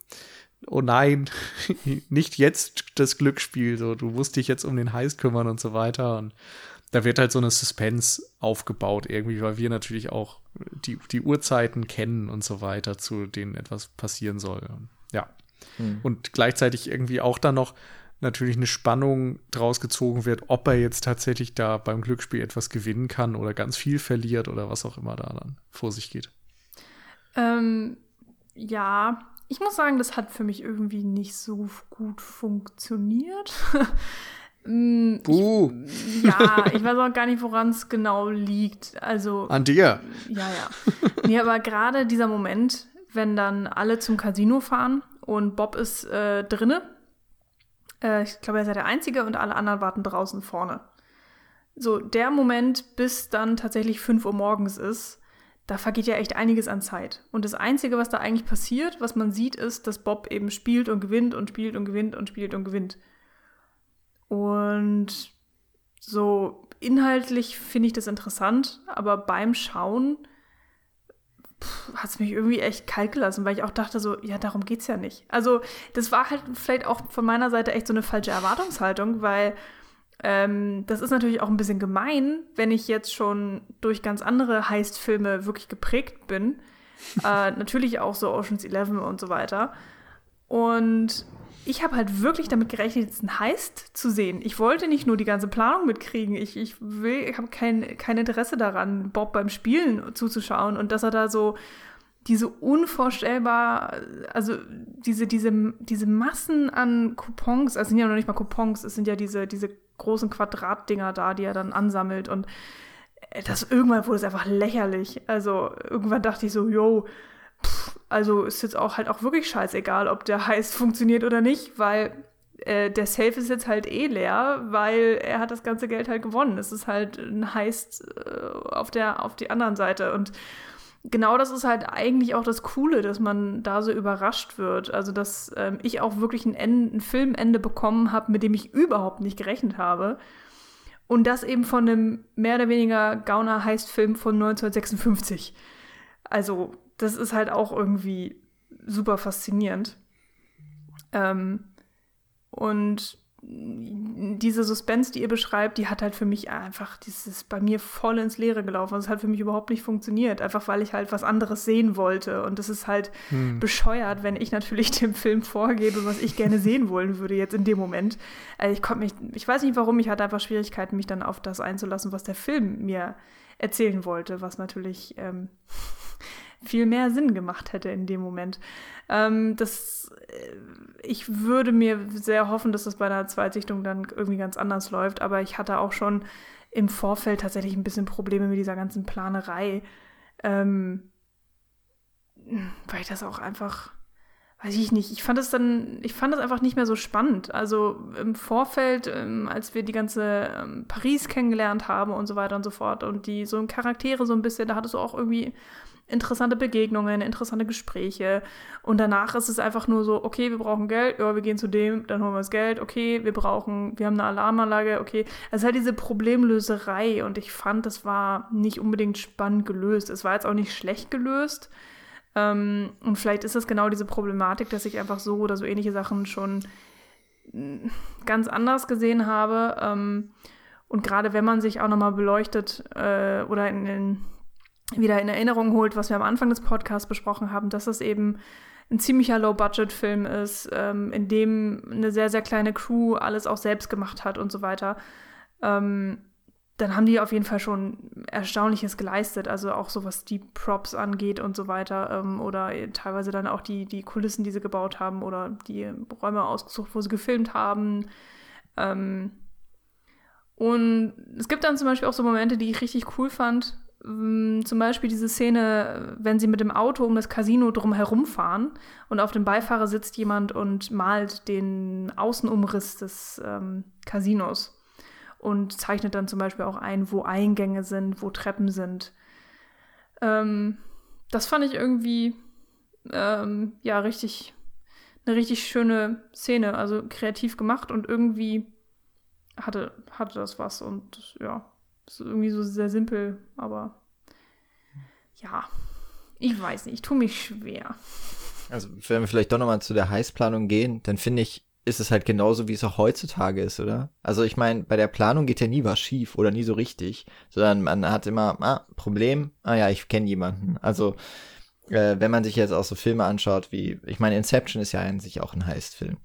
oh nein, nicht jetzt das Glücksspiel, so, du musst dich jetzt um den Heist kümmern und so weiter und da wird halt so eine Suspense aufgebaut irgendwie, weil wir natürlich auch die, die Uhrzeiten kennen und so weiter, zu denen etwas passieren soll. Ja. Hm. Und gleichzeitig irgendwie auch dann noch natürlich eine Spannung draus gezogen wird, ob er jetzt tatsächlich da beim Glücksspiel etwas gewinnen kann oder ganz viel verliert oder was auch immer da dann vor sich geht.
Ähm, ja, ich muss sagen, das hat für mich irgendwie nicht so gut funktioniert.
Buh.
Ich, ja, ich weiß auch gar nicht, woran es genau liegt. Also.
An dir.
Ja, ja. nee, aber gerade dieser Moment, wenn dann alle zum Casino fahren und Bob ist äh, drinne. Äh, ich glaube, er ist ja der Einzige und alle anderen warten draußen vorne. So, der Moment, bis dann tatsächlich 5 Uhr morgens ist, da vergeht ja echt einiges an Zeit. Und das Einzige, was da eigentlich passiert, was man sieht, ist, dass Bob eben spielt und gewinnt und spielt und gewinnt und spielt und gewinnt. Und so inhaltlich finde ich das interessant, aber beim Schauen hat es mich irgendwie echt kalt gelassen, weil ich auch dachte so, ja, darum geht es ja nicht. Also das war halt vielleicht auch von meiner Seite echt so eine falsche Erwartungshaltung, weil Ähm, das ist natürlich auch ein bisschen gemein, wenn ich jetzt schon durch ganz andere Heist-Filme wirklich geprägt bin. äh, natürlich auch so Oceans 11 und so weiter. Und ich habe halt wirklich damit gerechnet, jetzt einen Heist zu sehen. Ich wollte nicht nur die ganze Planung mitkriegen. Ich, ich ich habe kein, kein Interesse daran, Bob beim Spielen zuzuschauen und dass er da so diese unvorstellbar, also diese, diese, diese Massen an Coupons, also sind ja noch nicht mal Coupons, es sind ja diese, diese großen Quadratdinger da, die er dann ansammelt und äh, das irgendwann wurde es einfach lächerlich. Also irgendwann dachte ich so, yo, also ist jetzt auch halt auch wirklich scheißegal, ob der Heist funktioniert oder nicht, weil äh, der Safe ist jetzt halt eh leer, weil er hat das ganze Geld halt gewonnen. Es ist halt ein Heist äh, auf der auf die anderen Seite und genau das ist halt eigentlich auch das Coole, dass man da so überrascht wird. Also, dass ähm, ich auch wirklich ein, Ende, ein Filmende bekommen habe, mit dem ich überhaupt nicht gerechnet habe. Und das eben von einem mehr oder weniger Gauner-Heist-Film von 1956. Also, das ist halt auch irgendwie super faszinierend. Ähm, und diese Suspense, die ihr beschreibt, die hat halt für mich einfach, dieses bei mir voll ins Leere gelaufen. Das hat für mich überhaupt nicht funktioniert, einfach weil ich halt was anderes sehen wollte. Und das ist halt hm. bescheuert, wenn ich natürlich dem Film vorgebe, was ich gerne sehen wollen würde jetzt in dem Moment. Also ich konnte mich, ich weiß nicht warum, ich hatte einfach Schwierigkeiten, mich dann auf das einzulassen, was der Film mir erzählen wollte, was natürlich ähm, viel mehr Sinn gemacht hätte in dem Moment. Ähm, das, äh, ich würde mir sehr hoffen, dass das bei einer Zweitsichtung dann irgendwie ganz anders läuft, aber ich hatte auch schon im Vorfeld tatsächlich ein bisschen Probleme mit dieser ganzen Planerei, ähm, weil ich das auch einfach weiß ich nicht, ich fand es dann, ich fand es einfach nicht mehr so spannend. Also im Vorfeld, ähm, als wir die ganze ähm, Paris kennengelernt haben und so weiter und so fort und die so Charaktere so ein bisschen, da hattest du auch irgendwie interessante Begegnungen, interessante Gespräche. Und danach ist es einfach nur so, okay, wir brauchen Geld, ja, wir gehen zu dem, dann holen wir das Geld, okay, wir brauchen, wir haben eine Alarmanlage, okay. Es ist halt diese Problemlöserei und ich fand, das war nicht unbedingt spannend gelöst. Es war jetzt auch nicht schlecht gelöst. Ähm, und vielleicht ist es genau diese Problematik, dass ich einfach so oder so ähnliche Sachen schon mm, ganz anders gesehen habe. Ähm, und gerade wenn man sich auch nochmal beleuchtet äh, oder in, in wieder in Erinnerung holt, was wir am Anfang des Podcasts besprochen haben, dass es eben ein ziemlicher Low-Budget-Film ist, ähm, in dem eine sehr, sehr kleine Crew alles auch selbst gemacht hat und so weiter, ähm, dann haben die auf jeden Fall schon Erstaunliches geleistet. Also auch so, was die Props angeht und so weiter. Ähm, oder teilweise dann auch die, die Kulissen, die sie gebaut haben oder die Räume ausgesucht, wo sie gefilmt haben. Ähm, und es gibt dann zum Beispiel auch so Momente, die ich richtig cool fand. Zum Beispiel diese Szene, wenn sie mit dem Auto um das Casino drum herumfahren und auf dem Beifahrer sitzt jemand und malt den Außenumriss des ähm, Casinos und zeichnet dann zum Beispiel auch ein, wo Eingänge sind, wo Treppen sind. Ähm, das fand ich irgendwie ähm, ja richtig eine richtig schöne Szene, also kreativ gemacht und irgendwie hatte, hatte das was und ja, ist irgendwie so sehr simpel, aber ja, ich weiß nicht, ich tue mich schwer.
Also, wenn wir vielleicht doch nochmal zu der Heißplanung gehen, dann finde ich, ist es halt genauso, wie es auch heutzutage ist, oder? Also ich meine, bei der Planung geht ja nie was schief oder nie so richtig, sondern man hat immer, ah, Problem, ah ja, ich kenne jemanden. Also äh, wenn man sich jetzt auch so Filme anschaut, wie, ich meine, Inception ist ja an sich auch ein Heist-Film.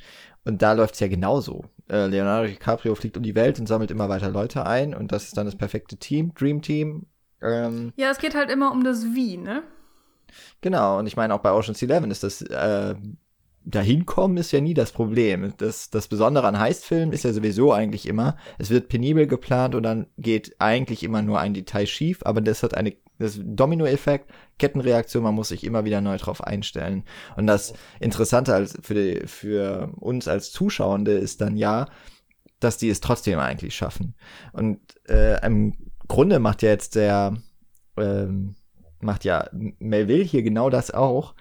Und da läuft es ja genauso. Äh, Leonardo DiCaprio fliegt um die Welt und sammelt immer weiter Leute ein und das ist dann das perfekte Team, Dream Team. Ähm,
ja, es geht halt immer um das Wie, ne?
Genau, und ich meine, auch bei Ocean's Eleven ist das, äh, dahin kommen ist ja nie das Problem. Das, das Besondere an Heistfilmen ist ja sowieso eigentlich immer, es wird penibel geplant und dann geht eigentlich immer nur ein Detail schief, aber das hat eine das Domino-Effekt, Kettenreaktion, man muss sich immer wieder neu drauf einstellen. Und das Interessante als für, die, für uns als Zuschauende ist dann ja, dass die es trotzdem eigentlich schaffen. Und äh, im Grunde macht ja jetzt der, ähm, macht ja Melville hier genau das auch.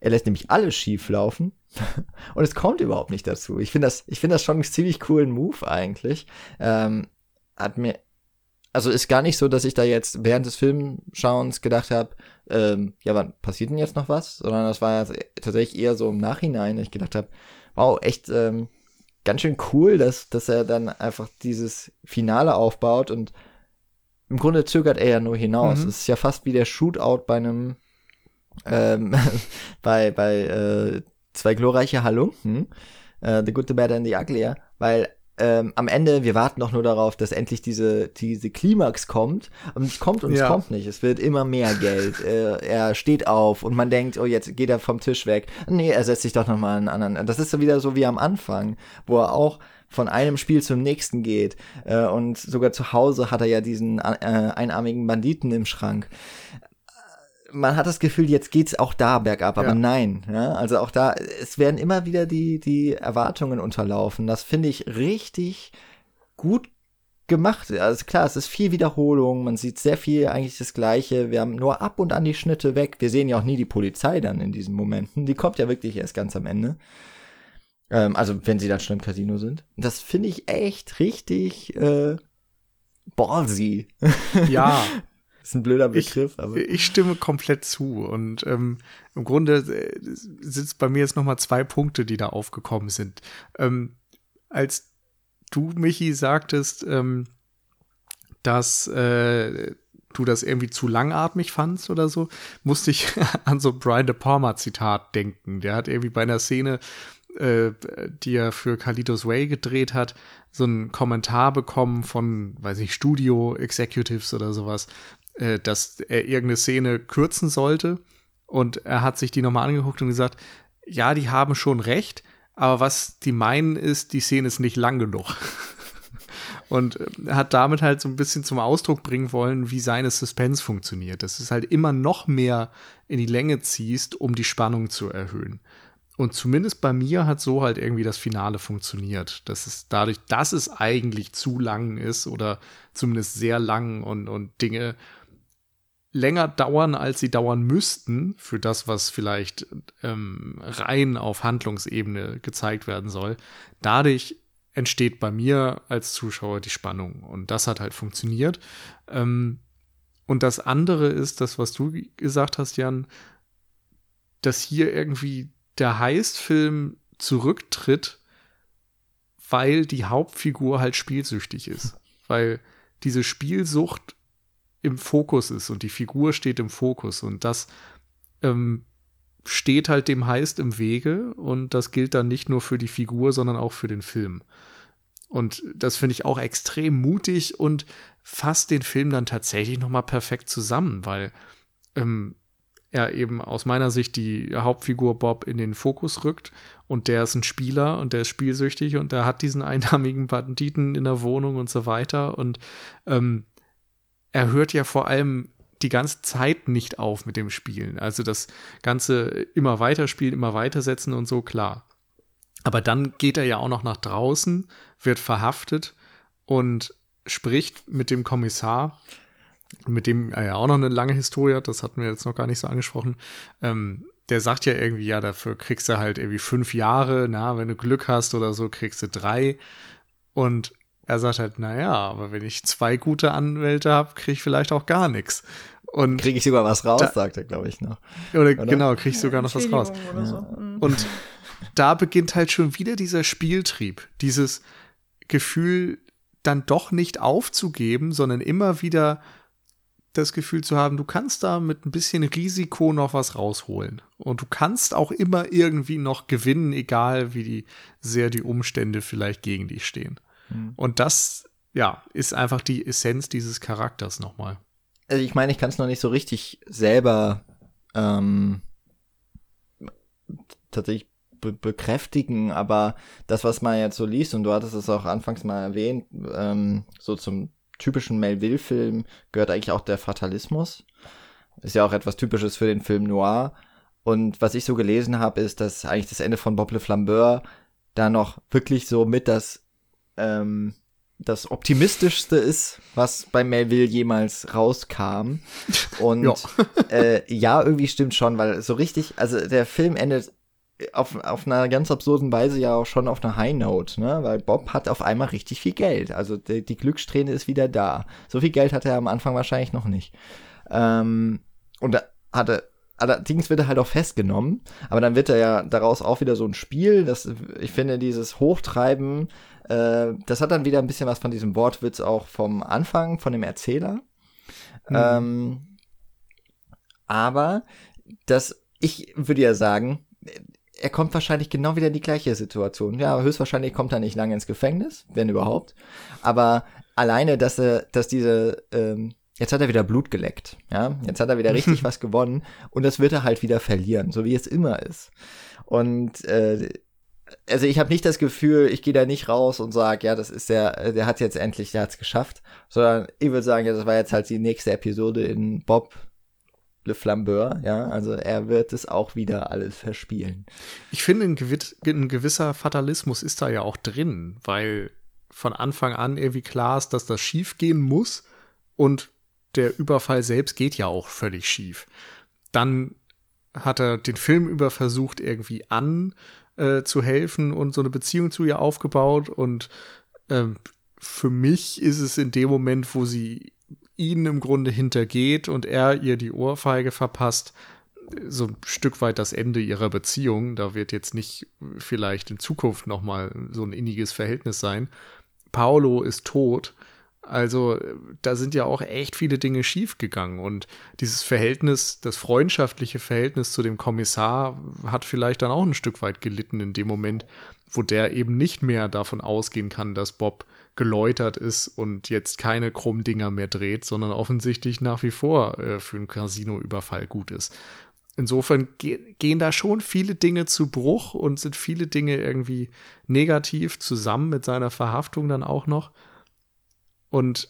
Er lässt nämlich alles schief laufen und es kommt überhaupt nicht dazu. Ich finde das, ich finde das schon einen ziemlich coolen Move eigentlich. Ähm, hat mir also ist gar nicht so, dass ich da jetzt während des Filmschauens gedacht habe, ähm, ja, wann passiert denn jetzt noch was? Sondern das war tatsächlich eher so im Nachhinein, dass ich gedacht habe, wow, echt, ähm, ganz schön cool, dass, dass er dann einfach dieses Finale aufbaut und im Grunde zögert er ja nur hinaus.
Mhm.
Es ist ja fast wie der Shootout bei einem ähm, bei, bei äh, zwei glorreiche Halunken, äh, The Good, The Bad and The Ugly, ja, weil ähm, am Ende, wir warten doch nur darauf, dass endlich diese, diese Klimax kommt. Und es kommt und
Ja.
es kommt nicht. Es wird immer mehr Geld. äh, er steht auf und man denkt, oh, jetzt geht er vom Tisch weg. Nee, er setzt sich doch nochmal einen anderen. Das ist so wieder so wie am Anfang, wo er auch von einem Spiel zum nächsten geht. Äh, und sogar zu Hause hat er ja diesen äh, einarmigen Banditen im Schrank man hat das Gefühl, jetzt geht's auch da bergab, aber
Ja.
nein. Ja? Also auch da, es werden immer wieder die, die Erwartungen unterlaufen. Das finde ich richtig gut gemacht. Also klar, es ist viel Wiederholung, man sieht sehr viel eigentlich das Gleiche. Wir haben nur ab und an die Schnitte weg. Wir sehen ja auch nie die Polizei dann in diesen Momenten. Die kommt ja wirklich erst ganz am Ende. Ähm, also wenn sie dann schon im Casino sind. Das finde ich echt richtig äh, ballsy.
Ja,
ist ein blöder
Ich-
Begriff, aber.
ich stimme komplett zu. Und ähm, im Grunde äh, sind bei mir jetzt noch mal zwei Punkte, die da aufgekommen sind. Ähm, als du, Michi, sagtest, ähm, dass äh, du das irgendwie zu langatmig fandst oder so, musste ich an so Brian De Palma Zitat denken. Der hat irgendwie bei einer Szene, äh, die er für Kalitos Way gedreht hat, so einen Kommentar bekommen von, weiß ich, Studio Executives oder sowas, äh, dass er irgendeine Szene kürzen sollte. Und er hat sich die nochmal angeguckt und gesagt, ja, die haben schon recht, aber was die meinen ist, die Szene ist nicht lang genug. Und er hat damit halt so ein bisschen zum Ausdruck bringen wollen, wie seine Suspense funktioniert. Dass es halt immer noch mehr in die Länge ziehst, um die Spannung zu erhöhen. Und zumindest bei mir hat so halt irgendwie das Finale funktioniert. Dass es dadurch, dass es eigentlich zu lang ist oder zumindest sehr lang und, und Dinge länger dauern, als sie dauern müssten, für das, was vielleicht ähm, rein auf Handlungsebene gezeigt werden soll. Dadurch entsteht bei mir als Zuschauer die Spannung. Und das hat halt funktioniert. Ähm, und das andere ist, das, was du gesagt hast, Jan, dass hier irgendwie der Heist-Film zurücktritt, weil die Hauptfigur halt spielsüchtig ist. Weil diese Spielsucht im Fokus ist und die Figur steht im Fokus und das ähm, steht halt dem Heist im Wege und das gilt dann nicht nur für die Figur, sondern auch für den Film. Und das finde ich auch extrem mutig und fasst den Film dann tatsächlich noch mal perfekt zusammen, weil ähm, er eben aus meiner Sicht die Hauptfigur Bob in den Fokus rückt und der ist ein Spieler und der ist spielsüchtig und der hat diesen einarmigen Banditen in der Wohnung und so weiter und ähm, er hört ja vor allem die ganze Zeit nicht auf mit dem Spielen. Also das Ganze immer weiterspielen, immer weitersetzen und so, klar. Aber dann geht er ja auch noch nach draußen, wird verhaftet und spricht mit dem Kommissar, mit dem er ja auch noch eine lange Historie hat, das hatten wir jetzt noch gar nicht so angesprochen. Ähm, der sagt ja irgendwie, ja, dafür kriegst du halt irgendwie fünf Jahre, na, wenn du Glück hast oder so, kriegst du drei. Und er sagt halt, naja, aber wenn ich zwei gute Anwälte habe, kriege ich vielleicht auch gar nichts. Und
Kriege ich sogar was raus,
Da-
sagt er, glaube ich, noch.
oder,
oder?
genau, kriege ich sogar noch was raus.
So. Mhm.
Und da beginnt halt schon wieder dieser Spieltrieb, dieses Gefühl, dann doch nicht aufzugeben, sondern immer wieder das Gefühl zu haben, du kannst da mit ein bisschen Risiko noch was rausholen. Und du kannst auch immer irgendwie noch gewinnen, egal wie die, sehr die Umstände vielleicht gegen dich stehen.
Mhm.
Und das, ja, ist einfach die Essenz dieses Charakters nochmal.
Also ich meine, ich kann es noch nicht so richtig selber ähm, tatsächlich be bekräftigen, aber das, was man jetzt so liest, und du hattest es auch anfangs mal erwähnt, ähm, so zum typischen Melville-Film gehört eigentlich auch der Fatalismus. Ist ja auch etwas Typisches für den Film Noir. Und was ich so gelesen habe, ist, dass eigentlich das Ende von Bob Le Flambeur da noch wirklich so mit das ähm, das optimistischste ist, was bei Melville jemals rauskam. Und
Ja.
äh, ja, irgendwie stimmt schon, weil so richtig, also der Film endet auf, auf einer ganz absurden Weise ja auch schon auf einer High Note, ne? Weil Bob hat auf einmal richtig viel Geld. Also die, die Glückssträhne ist wieder da. So viel Geld hatte er am Anfang wahrscheinlich noch nicht. Ähm, und da hatte allerdings wird er halt auch festgenommen, aber dann wird er ja daraus auch wieder so ein Spiel, das, ich finde, dieses Hochtreiben, äh, das hat dann wieder ein bisschen was von diesem Wortwitz auch vom Anfang, von dem Erzähler. Mhm. Ähm, aber das, ich würde ja sagen, er kommt wahrscheinlich genau wieder in die gleiche Situation. Ja, höchstwahrscheinlich kommt er nicht lange ins Gefängnis, wenn überhaupt. Aber alleine, dass er, dass diese, ähm, jetzt hat er wieder Blut geleckt, ja, jetzt hat er wieder richtig was gewonnen und das wird er halt wieder verlieren, so wie es immer ist. Und äh, also ich habe nicht das Gefühl, ich gehe da nicht raus und sage, ja, das ist der, der hat jetzt endlich, der hat's geschafft, sondern ich würde sagen, ja, das war jetzt halt die nächste Episode in Bob Le Flambeur, ja, also er wird es auch wieder alles verspielen.
Ich finde, ein, gewiss, ein gewisser Fatalismus ist da ja auch drin, weil von Anfang an irgendwie klar ist, dass das schief gehen muss und der Überfall selbst geht ja auch völlig schief. Dann hat er den Film über versucht, irgendwie an äh, zu helfen und so eine Beziehung zu ihr aufgebaut. Und ähm, für mich ist es in dem Moment, wo sie ihn im Grunde hintergeht und er ihr die Ohrfeige verpasst, so ein Stück weit das Ende ihrer Beziehung. Da wird jetzt nicht vielleicht in Zukunft noch mal so ein inniges Verhältnis sein. Paolo ist tot also da sind ja auch echt viele Dinge schiefgegangen und dieses Verhältnis, das freundschaftliche Verhältnis zu dem Kommissar hat vielleicht dann auch ein Stück weit gelitten in dem Moment, wo der eben nicht mehr davon ausgehen kann, dass Bob geläutert ist und jetzt keine Krummdinger mehr dreht, sondern offensichtlich nach wie vor äh, für einen Casino-Überfall gut ist. Insofern ge gehen da schon viele Dinge zu Bruch und sind viele Dinge irgendwie negativ zusammen mit seiner Verhaftung dann auch noch. Und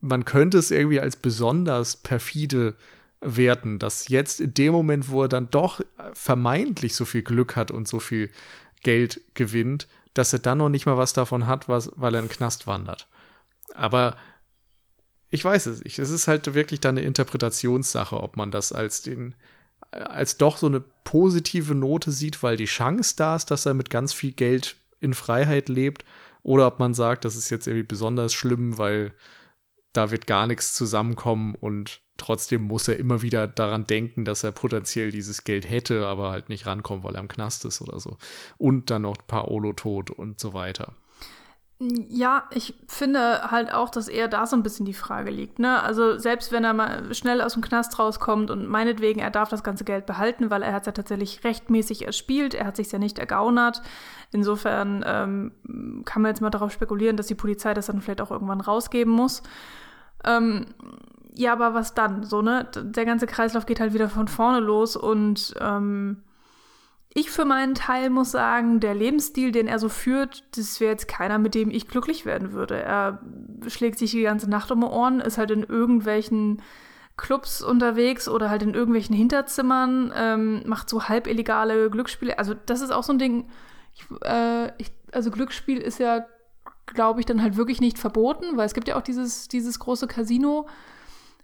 man könnte es irgendwie als besonders perfide werten, dass jetzt in dem Moment, wo er dann doch vermeintlich so viel Glück hat und so viel Geld gewinnt, dass er dann noch nicht mal was davon hat, was, weil er in den Knast wandert. Aber ich weiß es nicht. Es ist halt wirklich dann eine Interpretationssache, ob man das als den, als doch so eine positive Note sieht, weil die Chance da ist, dass er mit ganz viel Geld in Freiheit lebt oder ob man sagt, das ist jetzt irgendwie besonders schlimm, weil da wird gar nichts zusammenkommen und trotzdem muss er immer wieder daran denken, dass er potenziell dieses Geld hätte, aber halt nicht rankommt, weil er im Knast ist oder so. Und dann noch Paolo tot und so weiter.
Ja, ich finde halt auch, dass eher da so ein bisschen die Frage liegt. Ne? Also selbst wenn er mal schnell aus dem Knast rauskommt und meinetwegen, er darf das ganze Geld behalten, weil er hat es ja tatsächlich rechtmäßig erspielt, er hat sich ja nicht ergaunert. Insofern ähm, kann man jetzt mal darauf spekulieren, dass die Polizei das dann vielleicht auch irgendwann rausgeben muss. Ähm, ja, aber was dann? So, ne? Der ganze Kreislauf geht halt wieder von vorne los und ähm, ich für meinen Teil muss sagen, der Lebensstil, den er so führt, das wäre jetzt keiner, mit dem ich glücklich werden würde. Er schlägt sich die ganze Nacht um die Ohren, ist halt in irgendwelchen Clubs unterwegs oder halt in irgendwelchen Hinterzimmern, ähm, macht so halb illegale Glücksspiele. Also das ist auch so ein Ding. Ich, äh, ich, also Glücksspiel ist ja, glaube ich, dann halt wirklich nicht verboten, weil es gibt ja auch dieses, dieses große Casino.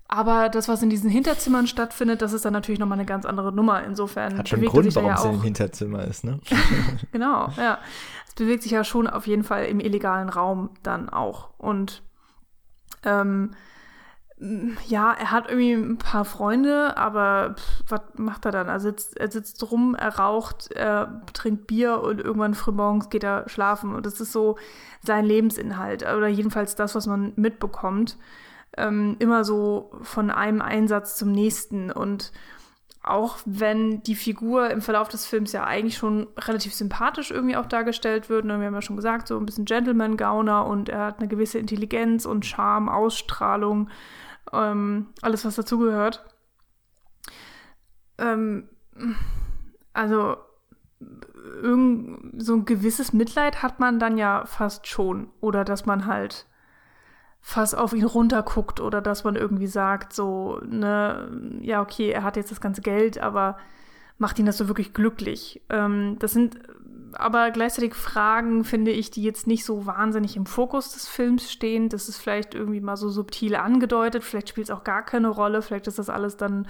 Aber das, was in diesen Hinterzimmern stattfindet, das ist dann natürlich nochmal eine ganz andere Nummer. Insofern.
Hat schon einen Grund, warum ja es in Hinterzimmer ist, ne?
genau, ja. Es bewegt sich ja schon auf jeden Fall im illegalen Raum dann auch. Und ähm, ja, er hat irgendwie ein paar Freunde, aber pff, was macht er dann? Er sitzt, er sitzt rum, er raucht, er trinkt Bier und irgendwann frühmorgens geht er schlafen. Und das ist so sein Lebensinhalt. Oder jedenfalls das, was man mitbekommt ähm, immer so von einem Einsatz zum nächsten. Und auch wenn die Figur im Verlauf des Films ja eigentlich schon relativ sympathisch irgendwie auch dargestellt wird, ne, wir haben ja schon gesagt, so ein bisschen Gentleman-Gauner und er hat eine gewisse Intelligenz und Charme, Ausstrahlung, ähm, alles, was dazugehört. Ähm, also irgend, so ein gewisses Mitleid hat man dann ja fast schon. Oder dass man halt fast auf ihn runterguckt oder dass man irgendwie sagt, so, ne, ja, okay, er hat jetzt das ganze Geld, aber macht ihn das so wirklich glücklich? Ähm, das sind aber gleichzeitig Fragen, finde ich, die jetzt nicht so wahnsinnig im Fokus des Films stehen. Das ist vielleicht irgendwie mal so subtil angedeutet, vielleicht spielt es auch gar keine Rolle, vielleicht ist das alles dann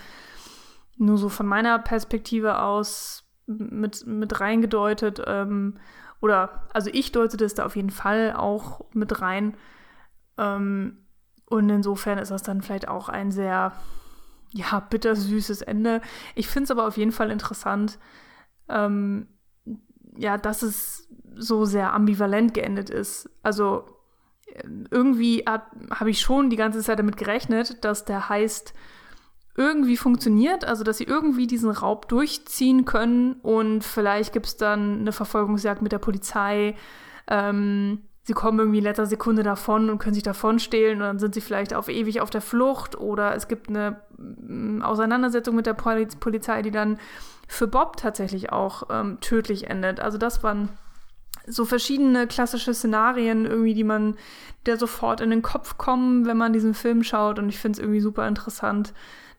nur so von meiner Perspektive aus mit, mit reingedeutet. Ähm, oder, also ich deute das da auf jeden Fall auch mit rein. Ähm, und insofern ist das dann vielleicht auch ein sehr, ja, bittersüßes Ende. Ich finde es aber auf jeden Fall interessant, ähm, ja, dass es so sehr ambivalent geendet ist. Also irgendwie habe ich schon die ganze Zeit damit gerechnet, dass der heißt irgendwie funktioniert, also dass sie irgendwie diesen Raub durchziehen können und vielleicht gibt es dann eine Verfolgungsjagd mit der Polizei. Ähm, sie kommen irgendwie in letzter Sekunde davon und können sich davon stehlen und dann sind sie vielleicht auf ewig auf der Flucht oder es gibt eine mm, Auseinandersetzung mit der Polizei, die dann für Bob tatsächlich auch ähm, tödlich endet. Also das waren so verschiedene klassische Szenarien irgendwie, die man, der sofort in den Kopf kommen, wenn man diesen Film schaut. Und ich finde es irgendwie super interessant,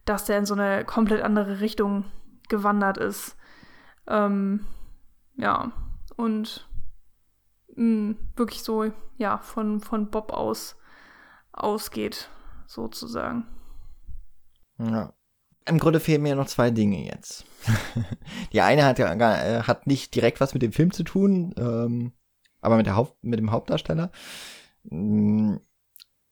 dass der in so eine komplett andere Richtung gewandert ist. Ähm, ja, und mh, mm, wirklich so, ja, von, von Bob aus ausgeht, sozusagen.
Ja. Im Grunde fehlen mir noch zwei Dinge jetzt. die eine hat ja äh, hat nicht direkt was mit dem Film zu tun, ähm, aber mit, der Haupt, mit dem Hauptdarsteller. Mm,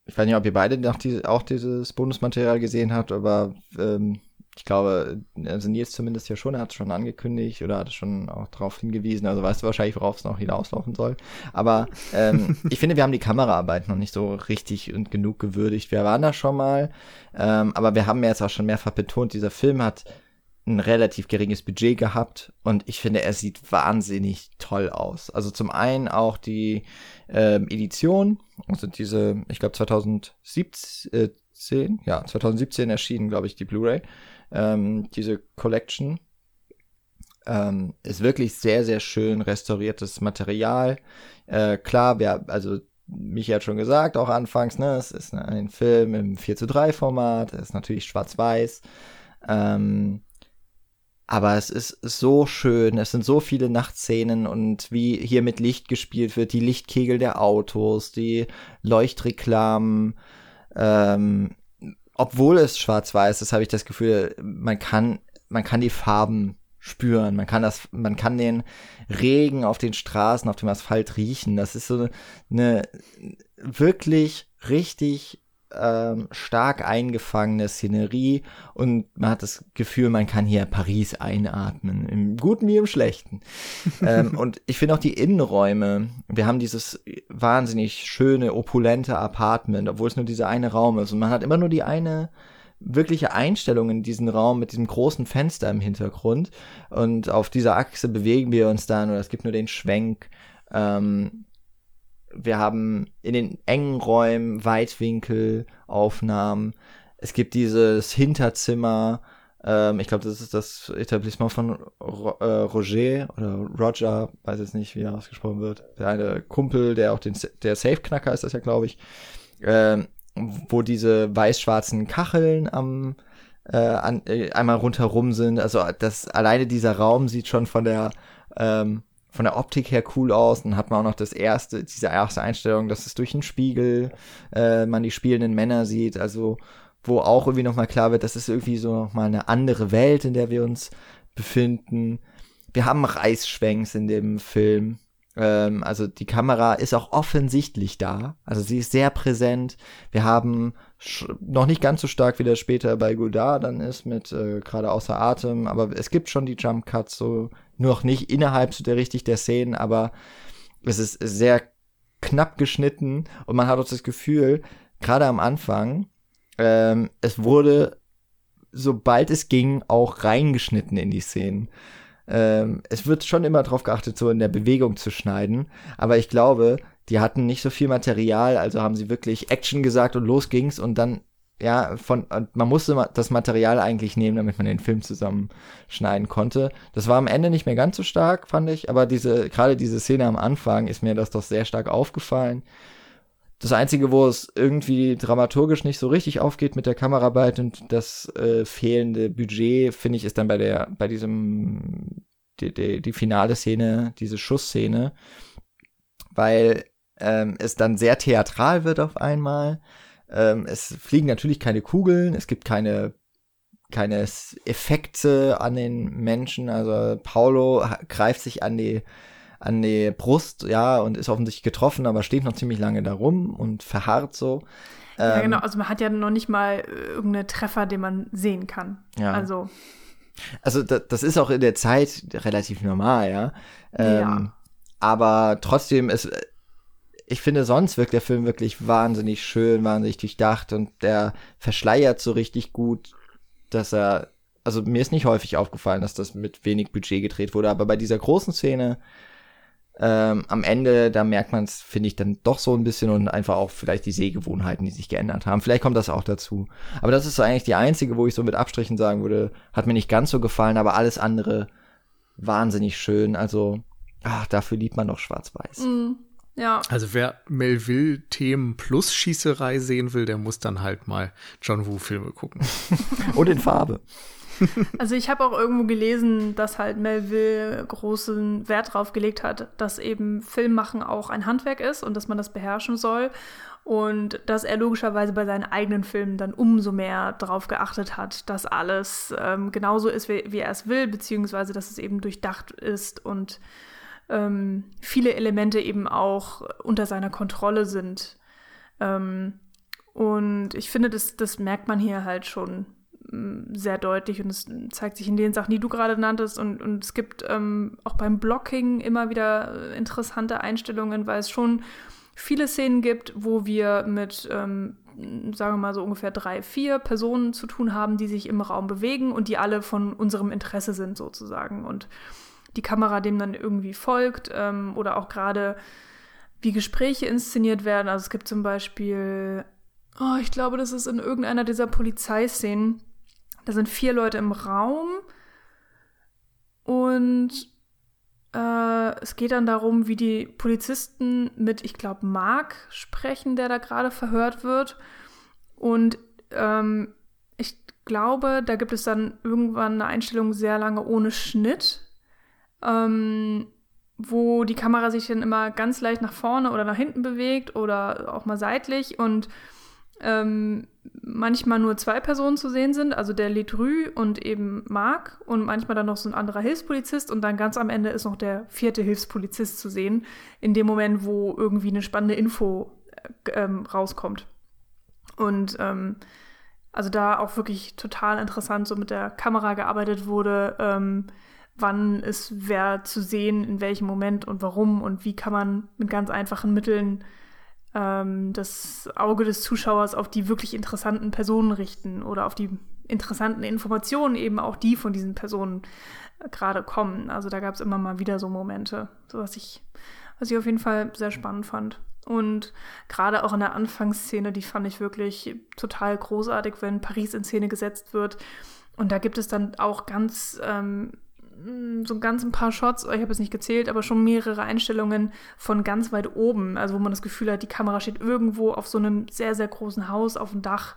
ich weiß nicht, ob ihr beide noch die, auch dieses Bonusmaterial gesehen habt, aber ähm, ich glaube, also Nils zumindest ja schon, er hat es schon angekündigt oder hat es schon auch darauf hingewiesen, also weißt du wahrscheinlich, worauf es noch hinauslaufen soll. Aber ähm, ich finde, wir haben die Kameraarbeit noch nicht so richtig und genug gewürdigt. Wir waren da schon mal, ähm, aber wir haben ja jetzt auch schon mehrfach betont, dieser Film hat ein relativ geringes Budget gehabt und ich finde, er sieht wahnsinnig toll aus. Also zum einen auch die ähm, Edition, also diese, ich glaube 2017, ja, 2017 erschienen, glaube ich, die Blu-ray ähm, diese Collection. Ähm, ist wirklich sehr, sehr schön restauriertes Material. Äh, klar, wir, also Michi hat schon gesagt, auch anfangs, ne, es ist ein Film im 4 zu 3 Format, es ist natürlich schwarz-weiß. Ähm, aber es ist so schön, es sind so viele Nachtszenen und wie hier mit Licht gespielt wird, die Lichtkegel der Autos, die Leuchtreklamen, ähm, obwohl es schwarz-weiß ist, habe ich das Gefühl, man kann, man kann die Farben spüren. Man kann das, man kann den Regen auf den Straßen, auf dem Asphalt riechen. Das ist so eine wirklich richtig ähm, stark eingefangene Szenerie und man hat das Gefühl, man kann hier Paris einatmen, im Guten wie im Schlechten. ähm, und ich finde auch die Innenräume, wir haben dieses wahnsinnig schöne, opulente Apartment, obwohl es nur dieser eine Raum ist und man hat immer nur die eine wirkliche Einstellung in diesen Raum mit diesem großen Fenster im Hintergrund und auf dieser Achse bewegen wir uns dann oder es gibt nur den Schwenk. Ähm, wir haben in den engen Räumen Weitwinkelaufnahmen. Es gibt dieses Hinterzimmer. Ähm, ich glaube, das ist das Etablissement von Ro äh, Roger oder Roger, weiß jetzt nicht, wie er ausgesprochen wird. Der eine Kumpel, der auch den, der Safe-Knacker ist das ja, glaube ich. Ähm, wo diese weiß-schwarzen Kacheln am äh, an, äh, einmal rundherum sind. Also das alleine dieser Raum sieht schon von der ähm, von der Optik her cool aus. Dann hat man auch noch das erste, diese erste Einstellung, dass es durch den Spiegel äh, man die spielenden Männer sieht. Also wo auch irgendwie nochmal klar wird, das ist irgendwie so nochmal eine andere Welt, in der wir uns befinden. Wir haben Reißschwenks in dem Film. Ähm, also die Kamera ist auch offensichtlich da. Also sie ist sehr präsent. Wir haben noch nicht ganz so stark, wie das später bei Godard dann ist, mit äh, gerade außer Atem, aber es gibt schon die Jump Cuts, so noch nicht innerhalb so der richtig der Szenen, aber es ist sehr knapp geschnitten und man hat auch das Gefühl, gerade am Anfang, ähm, es wurde, sobald es ging, auch reingeschnitten in die Szenen. Ähm, es wird schon immer darauf geachtet, so in der Bewegung zu schneiden, aber ich glaube, die hatten nicht so viel Material, also haben sie wirklich Action gesagt und los ging's und dann ja, von, man musste das Material eigentlich nehmen, damit man den Film zusammenschneiden konnte. Das war am Ende nicht mehr ganz so stark, fand ich, aber diese, gerade diese Szene am Anfang ist mir das doch sehr stark aufgefallen. Das Einzige, wo es irgendwie dramaturgisch nicht so richtig aufgeht mit der Kameraarbeit und das äh, fehlende Budget, finde ich, ist dann bei der, bei diesem, die, die, die finale Szene, diese Schussszene, weil ähm, es dann sehr theatral wird auf einmal ähm, es fliegen natürlich keine Kugeln, es gibt keine keine Effekte an den Menschen. Also Paulo greift sich an die an die Brust, ja, und ist offensichtlich getroffen, aber steht noch ziemlich lange da rum und verharrt so.
Ja,
Ähm,
genau. Also man hat ja noch nicht mal äh, irgendeinen Treffer, den man sehen kann.
Ja.
Also,
Also da, das ist auch in der Zeit relativ normal, ja. Ähm,
Ja.
Aber trotzdem ist, ich finde, sonst wirkt der Film wirklich wahnsinnig schön, wahnsinnig durchdacht und der verschleiert so richtig gut, dass er, also mir ist nicht häufig aufgefallen, dass das mit wenig Budget gedreht wurde, aber bei dieser großen Szene ähm, am Ende, da merkt man es, finde ich, dann doch so ein bisschen und einfach auch vielleicht die Sehgewohnheiten, die sich geändert haben. Vielleicht kommt das auch dazu. Aber das ist so eigentlich die einzige, wo ich so mit Abstrichen sagen würde, hat mir nicht ganz so gefallen, aber alles andere wahnsinnig schön. Also, ach, dafür liebt man doch Schwarz-Weiß.
mm, ja.
Also wer Melville-Themen plus Schießerei sehen will, der muss dann halt mal John Woo-Filme gucken.
Und in Farbe.
Also ich habe auch irgendwo gelesen, dass halt Melville großen Wert drauf gelegt hat, dass eben Filmmachen auch ein Handwerk ist und dass man das beherrschen soll. Und dass er logischerweise bei seinen eigenen Filmen dann umso mehr darauf geachtet hat, dass alles ähm, genauso ist, wie, wie er es will, beziehungsweise dass es eben durchdacht ist und ähm, viele Elemente eben auch unter seiner Kontrolle sind. Ähm, und ich finde, das, das merkt man hier halt schon mm, sehr deutlich und es zeigt sich in den Sachen, die du gerade nanntest. Und, und es gibt ähm, auch beim Blocking immer wieder äh, interessante Einstellungen, weil es schon viele Szenen gibt, wo wir mit, ähm, sagen wir mal so ungefähr drei, vier Personen zu tun haben, die sich im Raum bewegen und die alle von unserem Interesse sind sozusagen. Und die Kamera dem dann irgendwie folgt ähm, oder auch gerade wie Gespräche inszeniert werden. Also es gibt zum Beispiel, oh, ich glaube, das ist in irgendeiner dieser Polizeiszenen. Da sind vier Leute im Raum und äh, es geht dann darum, wie die Polizisten mit, ich glaube, Mark sprechen, der da gerade verhört wird. Und ähm, ich glaube, da gibt es dann irgendwann eine Einstellung sehr lange ohne Schnitt ähm, wo die Kamera sich dann immer ganz leicht nach vorne oder nach hinten bewegt oder auch mal seitlich und ähm, manchmal nur zwei Personen zu sehen sind, also der Letrü und eben Marc und manchmal dann noch so ein anderer Hilfspolizist und dann ganz am Ende ist noch der vierte Hilfspolizist zu sehen, in dem Moment, wo irgendwie eine spannende Info äh, ähm, rauskommt. Und ähm, also da auch wirklich total interessant so mit der Kamera gearbeitet wurde, ähm, wann ist wer zu sehen, in welchem Moment und warum und wie kann man mit ganz einfachen Mitteln ähm, das Auge des Zuschauers auf die wirklich interessanten Personen richten oder auf die interessanten Informationen eben auch die von diesen Personen äh, gerade kommen. Also da gab es immer mal wieder so Momente, so was ich, was ich auf jeden Fall sehr spannend fand. Und gerade auch in der Anfangsszene, die fand ich wirklich total großartig, wenn Paris in Szene gesetzt wird. Und da gibt es dann auch ganz ähm, so ganz ein paar Shots, ich habe es nicht gezählt, aber schon mehrere Einstellungen von ganz weit oben, also wo man das Gefühl hat, die Kamera steht irgendwo auf so einem sehr, sehr großen Haus auf dem Dach.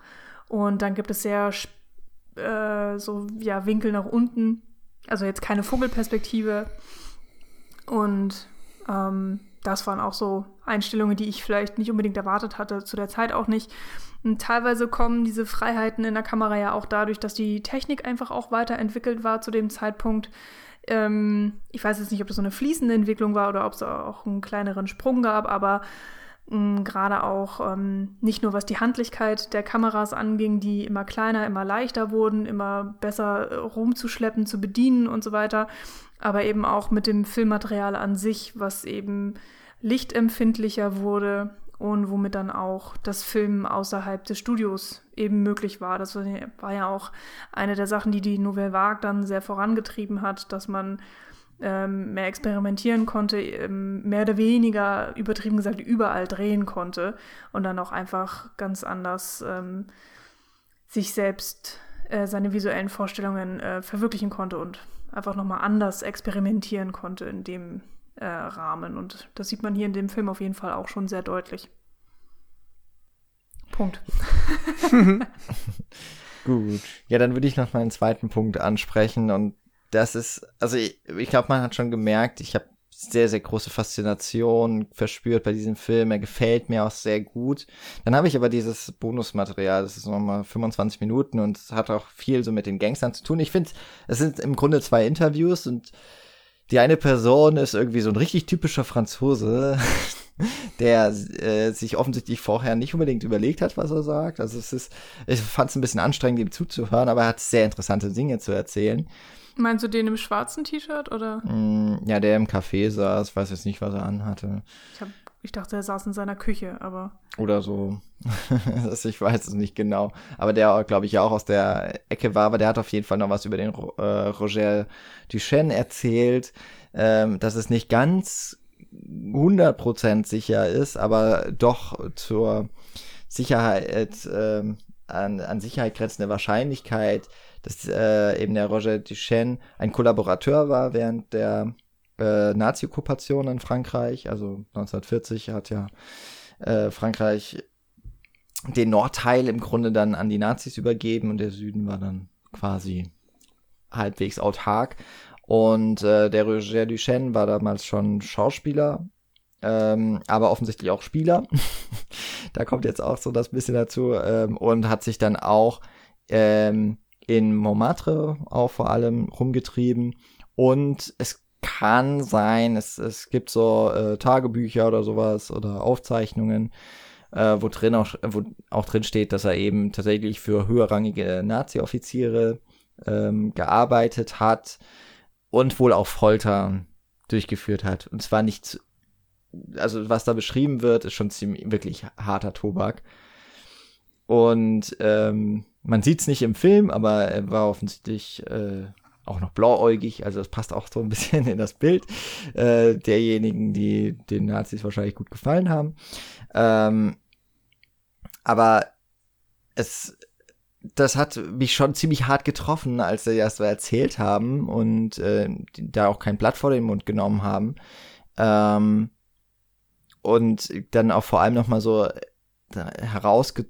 Und dann gibt es sehr äh, so ja, Winkel nach unten, also jetzt keine Vogelperspektive. Und ähm, das waren auch so Einstellungen, die ich vielleicht nicht unbedingt erwartet hatte, zu der Zeit auch nicht. Und teilweise kommen diese Freiheiten in der Kamera ja auch dadurch, dass die Technik einfach auch weiterentwickelt war zu dem Zeitpunkt. Ähm, ich weiß jetzt nicht, ob das so eine fließende Entwicklung war oder ob es auch einen kleineren Sprung gab, aber gerade auch ähm, nicht nur was die Handlichkeit der Kameras anging, die immer kleiner, immer leichter wurden, immer besser äh, rumzuschleppen, zu bedienen und so weiter, aber eben auch mit dem Filmmaterial an sich, was eben lichtempfindlicher wurde und womit dann auch das Filmen außerhalb des Studios eben möglich war. Das war ja auch eine der Sachen, die die Nouvelle Vague dann sehr vorangetrieben hat, dass man ähm, mehr experimentieren konnte, ähm, mehr oder weniger übertrieben gesagt überall drehen konnte und dann auch einfach ganz anders ähm, sich selbst äh, seine visuellen Vorstellungen äh, verwirklichen konnte und einfach nochmal anders experimentieren konnte in dem äh, Rahmen. Und das sieht man hier in dem Film auf jeden Fall auch schon sehr deutlich. Punkt.
Gut. Ja, dann würde ich noch meinen zweiten Punkt ansprechen und das ist, also ich, ich glaube, man hat schon gemerkt, ich habe sehr, sehr große Faszination verspürt bei diesem Film. Er gefällt mir auch sehr gut. Dann habe ich aber dieses Bonusmaterial, das ist nochmal 25 Minuten und hat auch viel so mit den Gangstern zu tun. Ich finde, es sind im Grunde zwei Interviews und die eine Person ist irgendwie so ein richtig typischer Franzose, der äh, sich offensichtlich vorher nicht unbedingt überlegt hat, was er sagt. Also es ist, ich fand es ein bisschen anstrengend, ihm zuzuhören, aber er hat sehr interessante Dinge zu erzählen.
Meinst du den im schwarzen T-Shirt oder?
Mm, ja, der im Café saß, weiß jetzt nicht, was er anhatte.
Ich, hab, ich dachte, er saß in seiner Küche, aber.
Oder so. ich weiß es nicht genau. Aber der, glaube ich, ja auch aus der Ecke war, aber der hat auf jeden Fall noch was über den äh, Roger Duchesne erzählt, ähm, dass es nicht ganz 100% sicher ist, aber doch zur Sicherheit, ähm, an, an Sicherheit grenzende Wahrscheinlichkeit, dass äh, eben der Roger Duchesne ein Kollaborateur war während der äh, Nazi-Okkupation in Frankreich. Also 1940 hat ja äh, Frankreich den Nordteil im Grunde dann an die Nazis übergeben und der Süden war dann quasi halbwegs autark. Und äh, der Roger Duchesne war damals schon Schauspieler, ähm, aber offensichtlich auch Spieler. da kommt jetzt auch so das bisschen dazu ähm, und hat sich dann auch ähm, in Montmartre auch vor allem rumgetrieben. Und es kann sein, es, es gibt so äh, Tagebücher oder sowas oder Aufzeichnungen, äh, wo drin auch, wo auch drin steht, dass er eben tatsächlich für höherrangige Nazi-Offiziere ähm, gearbeitet hat und wohl auch Folter durchgeführt hat. Und zwar nicht, also was da beschrieben wird, ist schon ziemlich wirklich harter Tobak. Und ähm, man sieht es nicht im Film, aber er war offensichtlich äh, auch noch blauäugig, also das passt auch so ein bisschen in das Bild äh, derjenigen, die den Nazis wahrscheinlich gut gefallen haben. Ähm, aber es, das hat mich schon ziemlich hart getroffen, als sie das erzählt haben und äh, da auch kein Blatt vor den Mund genommen haben. Ähm, und dann auch vor allem noch mal so herausge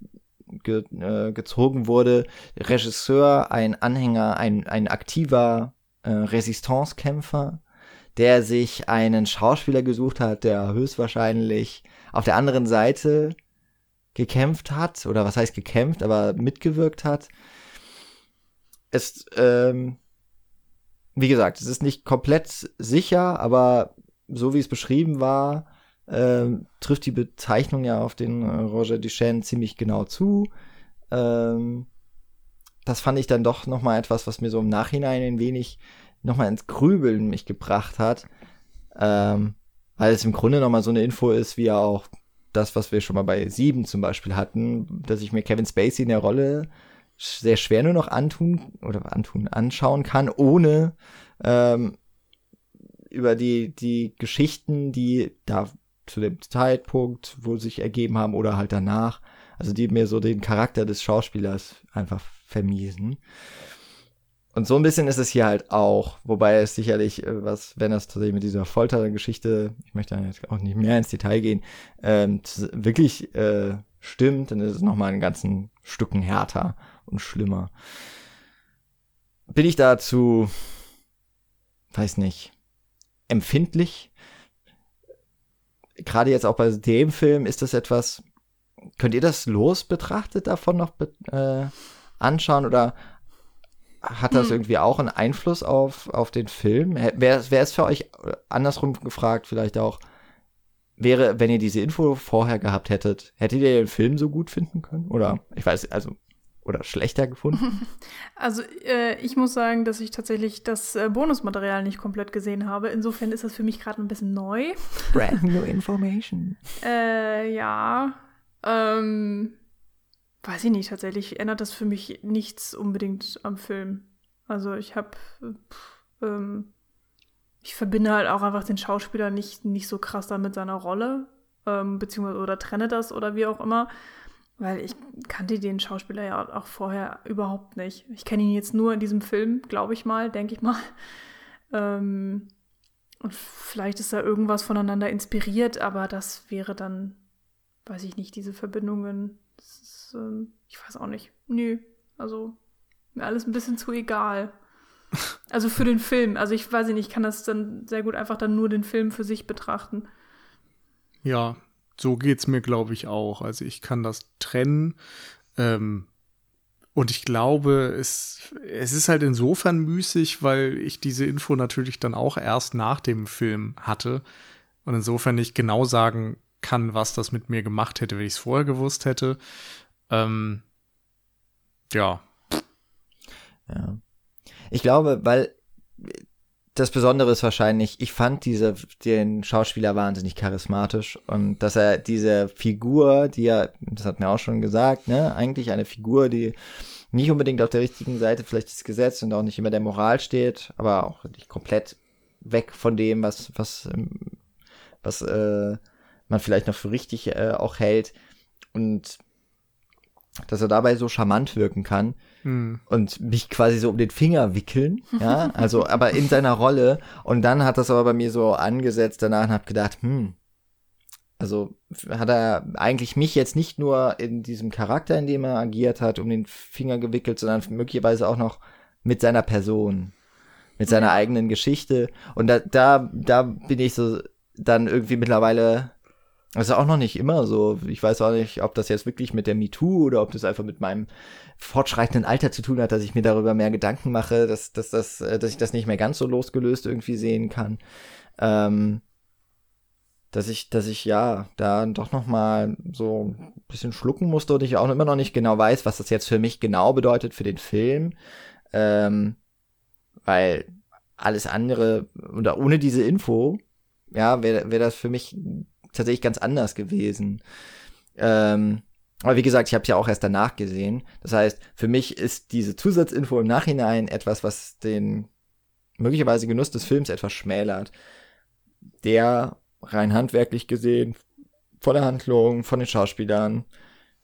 ge, äh, gezogen wurde. Regisseur, ein Anhänger, ein, ein aktiver äh, Resistance-Kämpfer, der sich einen Schauspieler gesucht hat, der höchstwahrscheinlich auf der anderen Seite gekämpft hat, oder was heißt gekämpft, aber mitgewirkt hat. Es, ähm, wie gesagt, es ist nicht komplett sicher, aber so wie es beschrieben war, ähm, trifft die Bezeichnung ja auf den äh, Roger Duchesne ziemlich genau zu. Ähm, das fand ich dann doch noch mal etwas, was mir so im Nachhinein ein wenig noch mal ins Grübeln mich gebracht hat, ähm, weil es im Grunde noch mal so eine Info ist, wie ja auch das, was wir schon mal bei Sieben zum Beispiel hatten, dass ich mir Kevin Spacey in der Rolle sehr schwer nur noch antun oder antun anschauen kann, ohne ähm, über die die Geschichten, die da zu dem Zeitpunkt, wo sich ergeben haben oder halt danach. Also die mir so den Charakter des Schauspielers einfach vermiesen. Und so ein bisschen ist es hier halt auch, wobei es sicherlich, äh, was, wenn das tatsächlich mit dieser Foltergeschichte, ich möchte da jetzt auch nicht mehr ins Detail gehen, ähm, wirklich äh, stimmt, dann ist es nochmal ein ganzen Stücken härter und schlimmer. Bin ich dazu, weiß nicht, empfindlich? Gerade jetzt auch bei dem Film ist das etwas, könnt ihr das los betrachtet davon noch äh, anschauen oder hat das hm. irgendwie auch einen Einfluss auf, auf den Film? Wäre es für euch andersrum gefragt, vielleicht auch, wäre, wenn ihr diese Info vorher gehabt hättet, hättet ihr den Film so gut finden können? Oder ich weiß, also oder schlechter gefunden?
Also äh, ich muss sagen, dass ich tatsächlich das äh, Bonusmaterial nicht komplett gesehen habe. Insofern ist das für mich gerade ein bisschen neu.
Brand new information.
äh, ja. Ähm, weiß ich nicht, tatsächlich ändert das für mich nichts unbedingt am Film. Also ich habe, ähm, ich verbinde halt auch einfach den Schauspieler nicht, nicht so krass da mit seiner Rolle, ähm, beziehungsweise oder trenne das oder wie auch immer. Weil ich kannte den Schauspieler ja auch vorher überhaupt nicht. Ich kenne ihn jetzt nur in diesem Film, glaube ich mal, denke ich mal. Ähm, und vielleicht ist da irgendwas voneinander inspiriert, aber das wäre dann, weiß ich nicht, diese Verbindungen. Ist, ähm, ich weiß auch nicht. Nö, also mir alles ein bisschen zu egal. Also für den Film. Also ich weiß nicht, ich kann das dann sehr gut einfach dann nur den Film für sich betrachten.
Ja, so geht's mir, glaube ich, auch. Also ich kann das trennen. Ähm, und ich glaube, es, es ist halt insofern müßig, weil ich diese Info natürlich dann auch erst nach dem Film hatte. Und insofern nicht genau sagen kann, was das mit mir gemacht hätte, wenn ich es vorher gewusst hätte. Ähm, ja.
Ja. Ich glaube, weil das Besondere ist wahrscheinlich, ich fand diese, den Schauspieler wahnsinnig charismatisch und dass er diese Figur, die er, das hat mir auch schon gesagt, ne, eigentlich eine Figur, die nicht unbedingt auf der richtigen Seite vielleicht des Gesetzes und auch nicht immer der Moral steht, aber auch nicht komplett weg von dem, was, was, ähm, was äh, man vielleicht noch für richtig äh, auch hält und dass er dabei so charmant wirken kann hm. und mich quasi so um den Finger wickeln, ja, also aber in seiner Rolle und dann hat das aber bei mir so angesetzt danach und hab gedacht, hm, also hat er eigentlich mich jetzt nicht nur in diesem Charakter, in dem er agiert hat, um den Finger gewickelt, sondern möglicherweise auch noch mit seiner Person, mit seiner eigenen Geschichte. Und da, da, da bin ich so dann irgendwie mittlerweile, das ist auch noch nicht immer so. Ich weiß auch nicht, ob das jetzt wirklich mit der MeToo oder ob das einfach mit meinem fortschreitenden Alter zu tun hat, dass ich mir darüber mehr Gedanken mache, dass, dass, dass, dass ich das nicht mehr ganz so losgelöst irgendwie sehen kann. Ähm, dass ich, dass ich ja da doch noch mal so ein bisschen schlucken musste und ich auch immer noch nicht genau weiß, was das jetzt für mich genau bedeutet für den Film, ähm, weil alles andere oder ohne diese Info, ja, wäre wär das für mich tatsächlich ganz anders gewesen. Ähm, aber wie gesagt, ich habe es ja auch erst danach gesehen. Das heißt, für mich ist diese Zusatzinfo im Nachhinein etwas, was den möglicherweise Genuss des Films etwas schmälert. Der rein handwerklich gesehen, von der Handlung, von den Schauspielern,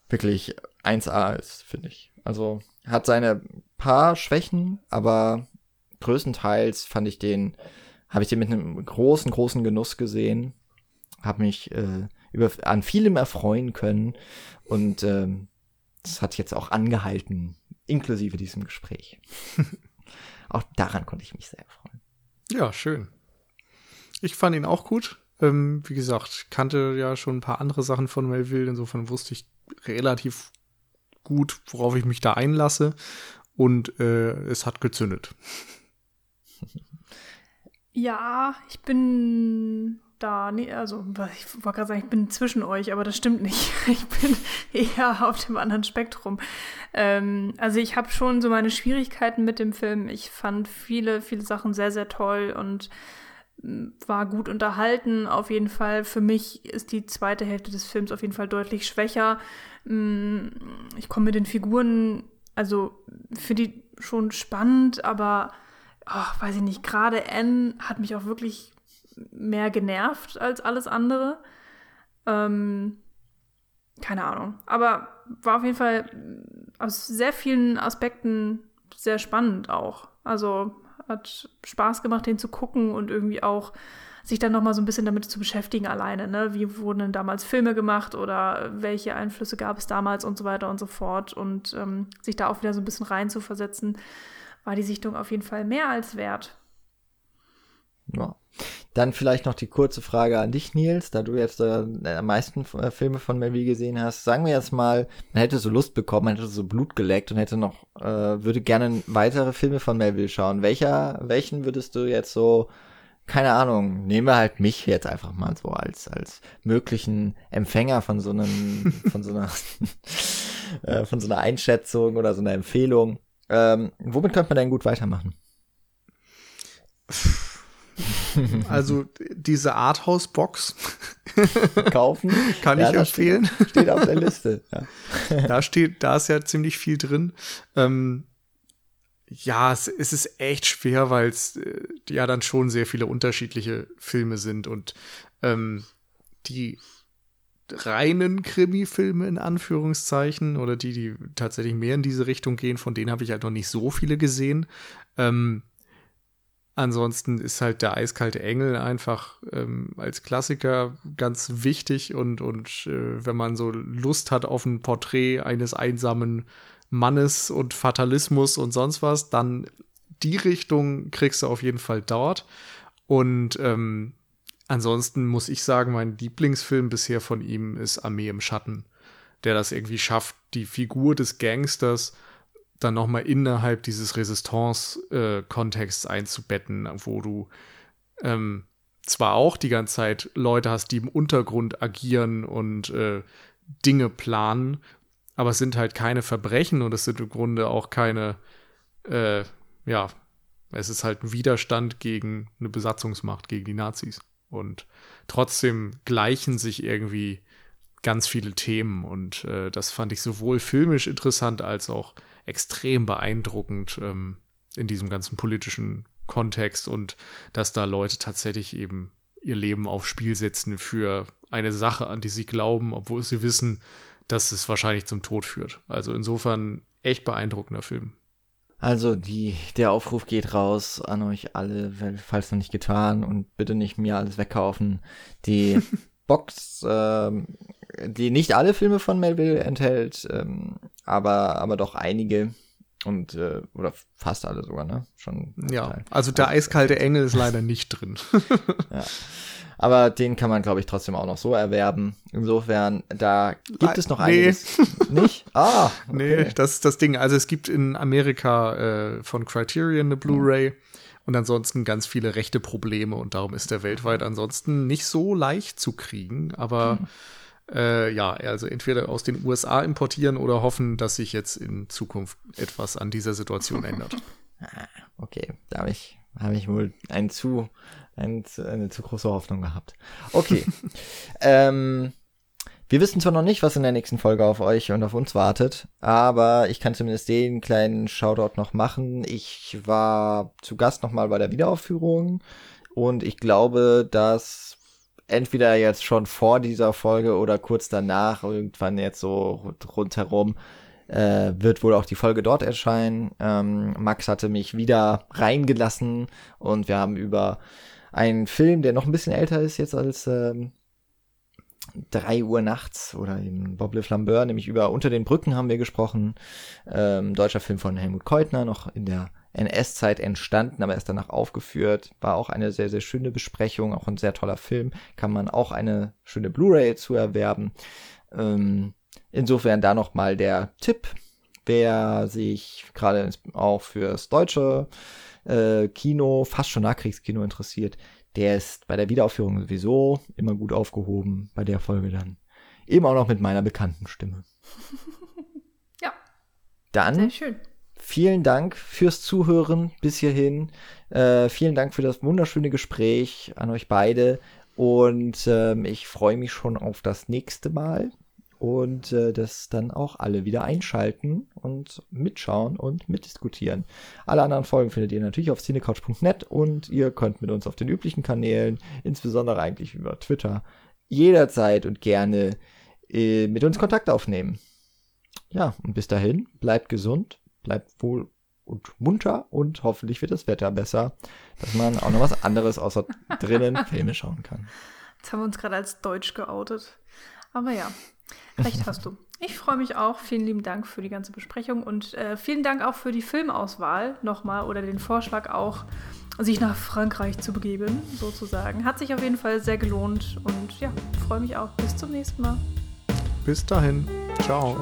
wirklich 1A ist, finde ich. Also hat seine paar Schwächen, aber größtenteils fand ich den, habe ich den mit einem großen, großen Genuss gesehen, habe mich äh, über, an vielem erfreuen können und ähm, das hat jetzt auch angehalten, inklusive diesem Gespräch. auch daran konnte ich mich sehr erfreuen.
Ja, schön. Ich fand ihn auch gut. Ähm, wie gesagt, kannte ja schon ein paar andere Sachen von Melville, insofern wusste ich relativ gut, worauf ich mich da einlasse. Und äh, es hat gezündet.
Ja, ich bin da, nee, also ich wollte gerade sagen, ich bin zwischen euch, aber das stimmt nicht. Ich bin eher auf dem anderen Spektrum. Ähm, also ich habe schon so meine Schwierigkeiten mit dem Film. Ich fand viele, viele Sachen sehr, sehr toll und war gut unterhalten. Auf jeden Fall, für mich ist die zweite Hälfte des Films auf jeden Fall deutlich schwächer. Mm, ich komme mit den Figuren, also für die schon spannend, aber oh, weiß ich nicht, gerade Anne hat mich auch wirklich mehr genervt als alles andere. Ähm, keine Ahnung. Aber war auf jeden Fall aus sehr vielen Aspekten sehr spannend auch. Also hat Spaß gemacht, den zu gucken und irgendwie auch sich dann nochmal so ein bisschen damit zu beschäftigen alleine. Ne? Wie wurden denn damals Filme gemacht oder welche Einflüsse gab es damals und so weiter und so fort. Und ähm, sich da auch wieder so ein bisschen rein zu versetzen, war die Sichtung auf jeden Fall mehr als wert.
Ja. Dann vielleicht noch die kurze Frage an dich, Nils, da du jetzt äh, am meisten äh, Filme von Melville gesehen hast. Sagen wir jetzt mal, man hätte so Lust bekommen, man hätte so Blut geleckt und hätte noch, äh, würde gerne weitere Filme von Melville schauen. Welcher, welchen würdest du jetzt so, keine Ahnung, nehmen wir halt mich jetzt einfach mal so als, als möglichen Empfänger von so einem, von so einer, äh, von so einer Einschätzung oder so einer Empfehlung. Ähm, womit könnte man denn gut weitermachen?
Also diese Arthouse-Box
kaufen
kann ja, ich empfehlen.
Steht, steht, auf der Liste.
Ja. Da steht, da ist ja ziemlich viel drin. Ähm, ja, es, es, ist echt schwer, weil es äh, ja dann schon sehr viele unterschiedliche Filme sind und ähm, die reinen Krimi-Filme in Anführungszeichen oder die, die tatsächlich mehr in diese Richtung gehen, von denen habe ich halt noch nicht so viele gesehen. Ähm, Ansonsten ist halt der eiskalte Engel einfach ähm, als Klassiker ganz wichtig und, und äh, wenn man so Lust hat auf ein Porträt eines einsamen Mannes und Fatalismus und sonst was, dann die Richtung kriegst du auf jeden Fall dort. Und ähm, ansonsten muss ich sagen, mein Lieblingsfilm bisher von ihm ist Armee im Schatten, der das irgendwie schafft, die Figur des Gangsters dann nochmal innerhalb dieses Resistance-Kontexts einzubetten, wo du ähm, zwar auch die ganze Zeit Leute hast, die im Untergrund agieren und äh, Dinge planen, aber es sind halt keine Verbrechen und es sind im Grunde auch keine, äh, ja, es ist halt ein Widerstand gegen eine Besatzungsmacht, gegen die Nazis. Und trotzdem gleichen sich irgendwie ganz viele Themen und äh, das fand ich sowohl filmisch interessant als auch extrem beeindruckend ähm, in diesem ganzen politischen Kontext und dass da Leute tatsächlich eben ihr Leben aufs Spiel setzen für eine Sache, an die sie glauben, obwohl sie wissen, dass es wahrscheinlich zum Tod führt. Also insofern echt beeindruckender Film.
Also die, der Aufruf geht raus an euch alle, falls noch nicht getan und bitte nicht mir alles wegkaufen. Die Box, ähm, die nicht alle Filme von Melville enthält, ähm, aber, aber doch einige und äh, oder fast alle sogar, ne? Schon.
Ja, Teil. also der also, eiskalte Engel ist leider nicht drin.
ja. Aber den kann man, glaube ich, trotzdem auch noch so erwerben. Insofern, da gibt es noch einiges. Nee. Nicht?
Ah. Okay. Nee, das ist das Ding. Also es gibt in Amerika äh, von Criterion eine Blu-ray. Mhm. Und ansonsten ganz viele rechte Probleme und darum ist der weltweit ansonsten nicht so leicht zu kriegen. Aber mhm äh, ja, also entweder aus den USA importieren oder hoffen, dass sich jetzt in Zukunft etwas an dieser Situation ändert.
Ah, okay, da habe ich, hab ich wohl ein zu, ein, eine zu große Hoffnung gehabt. Okay. ähm, wir wissen zwar noch nicht, was in der nächsten Folge auf euch und auf uns wartet, aber ich kann zumindest den kleinen Shoutout noch machen. Ich war zu Gast nochmal bei der Wiederaufführung und ich glaube, dass entweder jetzt schon vor dieser Folge oder kurz danach, irgendwann jetzt so rundherum, äh, wird wohl auch die Folge dort erscheinen. Ähm, Max hatte mich wieder reingelassen und wir haben über einen Film, der noch ein bisschen älter ist jetzt als ähm, 3 Uhr nachts oder eben Bob Le Flambeur, nämlich über Unter den Brücken haben wir gesprochen. Ähm, deutscher Film von Helmut Keutner, noch in der NS-Zeit entstanden, aber erst danach aufgeführt. War auch eine sehr, sehr schöne Besprechung, auch ein sehr toller Film. Kann man auch eine schöne Blu-ray zu erwerben. Ähm, insofern da nochmal der Tipp, wer sich gerade auch fürs deutsche äh, Kino, fast schon Nachkriegskino interessiert, der ist bei der Wiederaufführung sowieso immer gut aufgehoben, bei der Folge dann. Eben auch noch mit meiner bekannten Stimme.
ja.
Dann
Sehr schön
vielen Dank fürs Zuhören bis hierhin. Äh, vielen Dank für das wunderschöne Gespräch an euch beide. Und ähm, ich freue mich schon auf das nächste Mal. Und äh, dass dann auch alle wieder einschalten und mitschauen und mitdiskutieren. Alle anderen Folgen findet ihr natürlich auf cinecouch.net und ihr könnt mit uns auf den üblichen Kanälen, insbesondere eigentlich über Twitter, jederzeit und gerne äh, mit uns Kontakt aufnehmen. Ja, und bis dahin, bleibt gesund bleibt wohl und munter und hoffentlich wird das Wetter besser, dass man auch noch was anderes außer drinnen Filme schauen kann.
Jetzt haben wir uns gerade als Deutsch geoutet. Aber ja, recht hast du. Ich freue mich auch. Vielen lieben Dank für die ganze Besprechung und äh, vielen Dank auch für die Filmauswahl nochmal oder den Vorschlag auch, sich nach Frankreich zu begeben, sozusagen. Hat sich auf jeden Fall sehr gelohnt und ja, freue mich auch. Bis zum nächsten Mal.
Bis dahin. Ciao.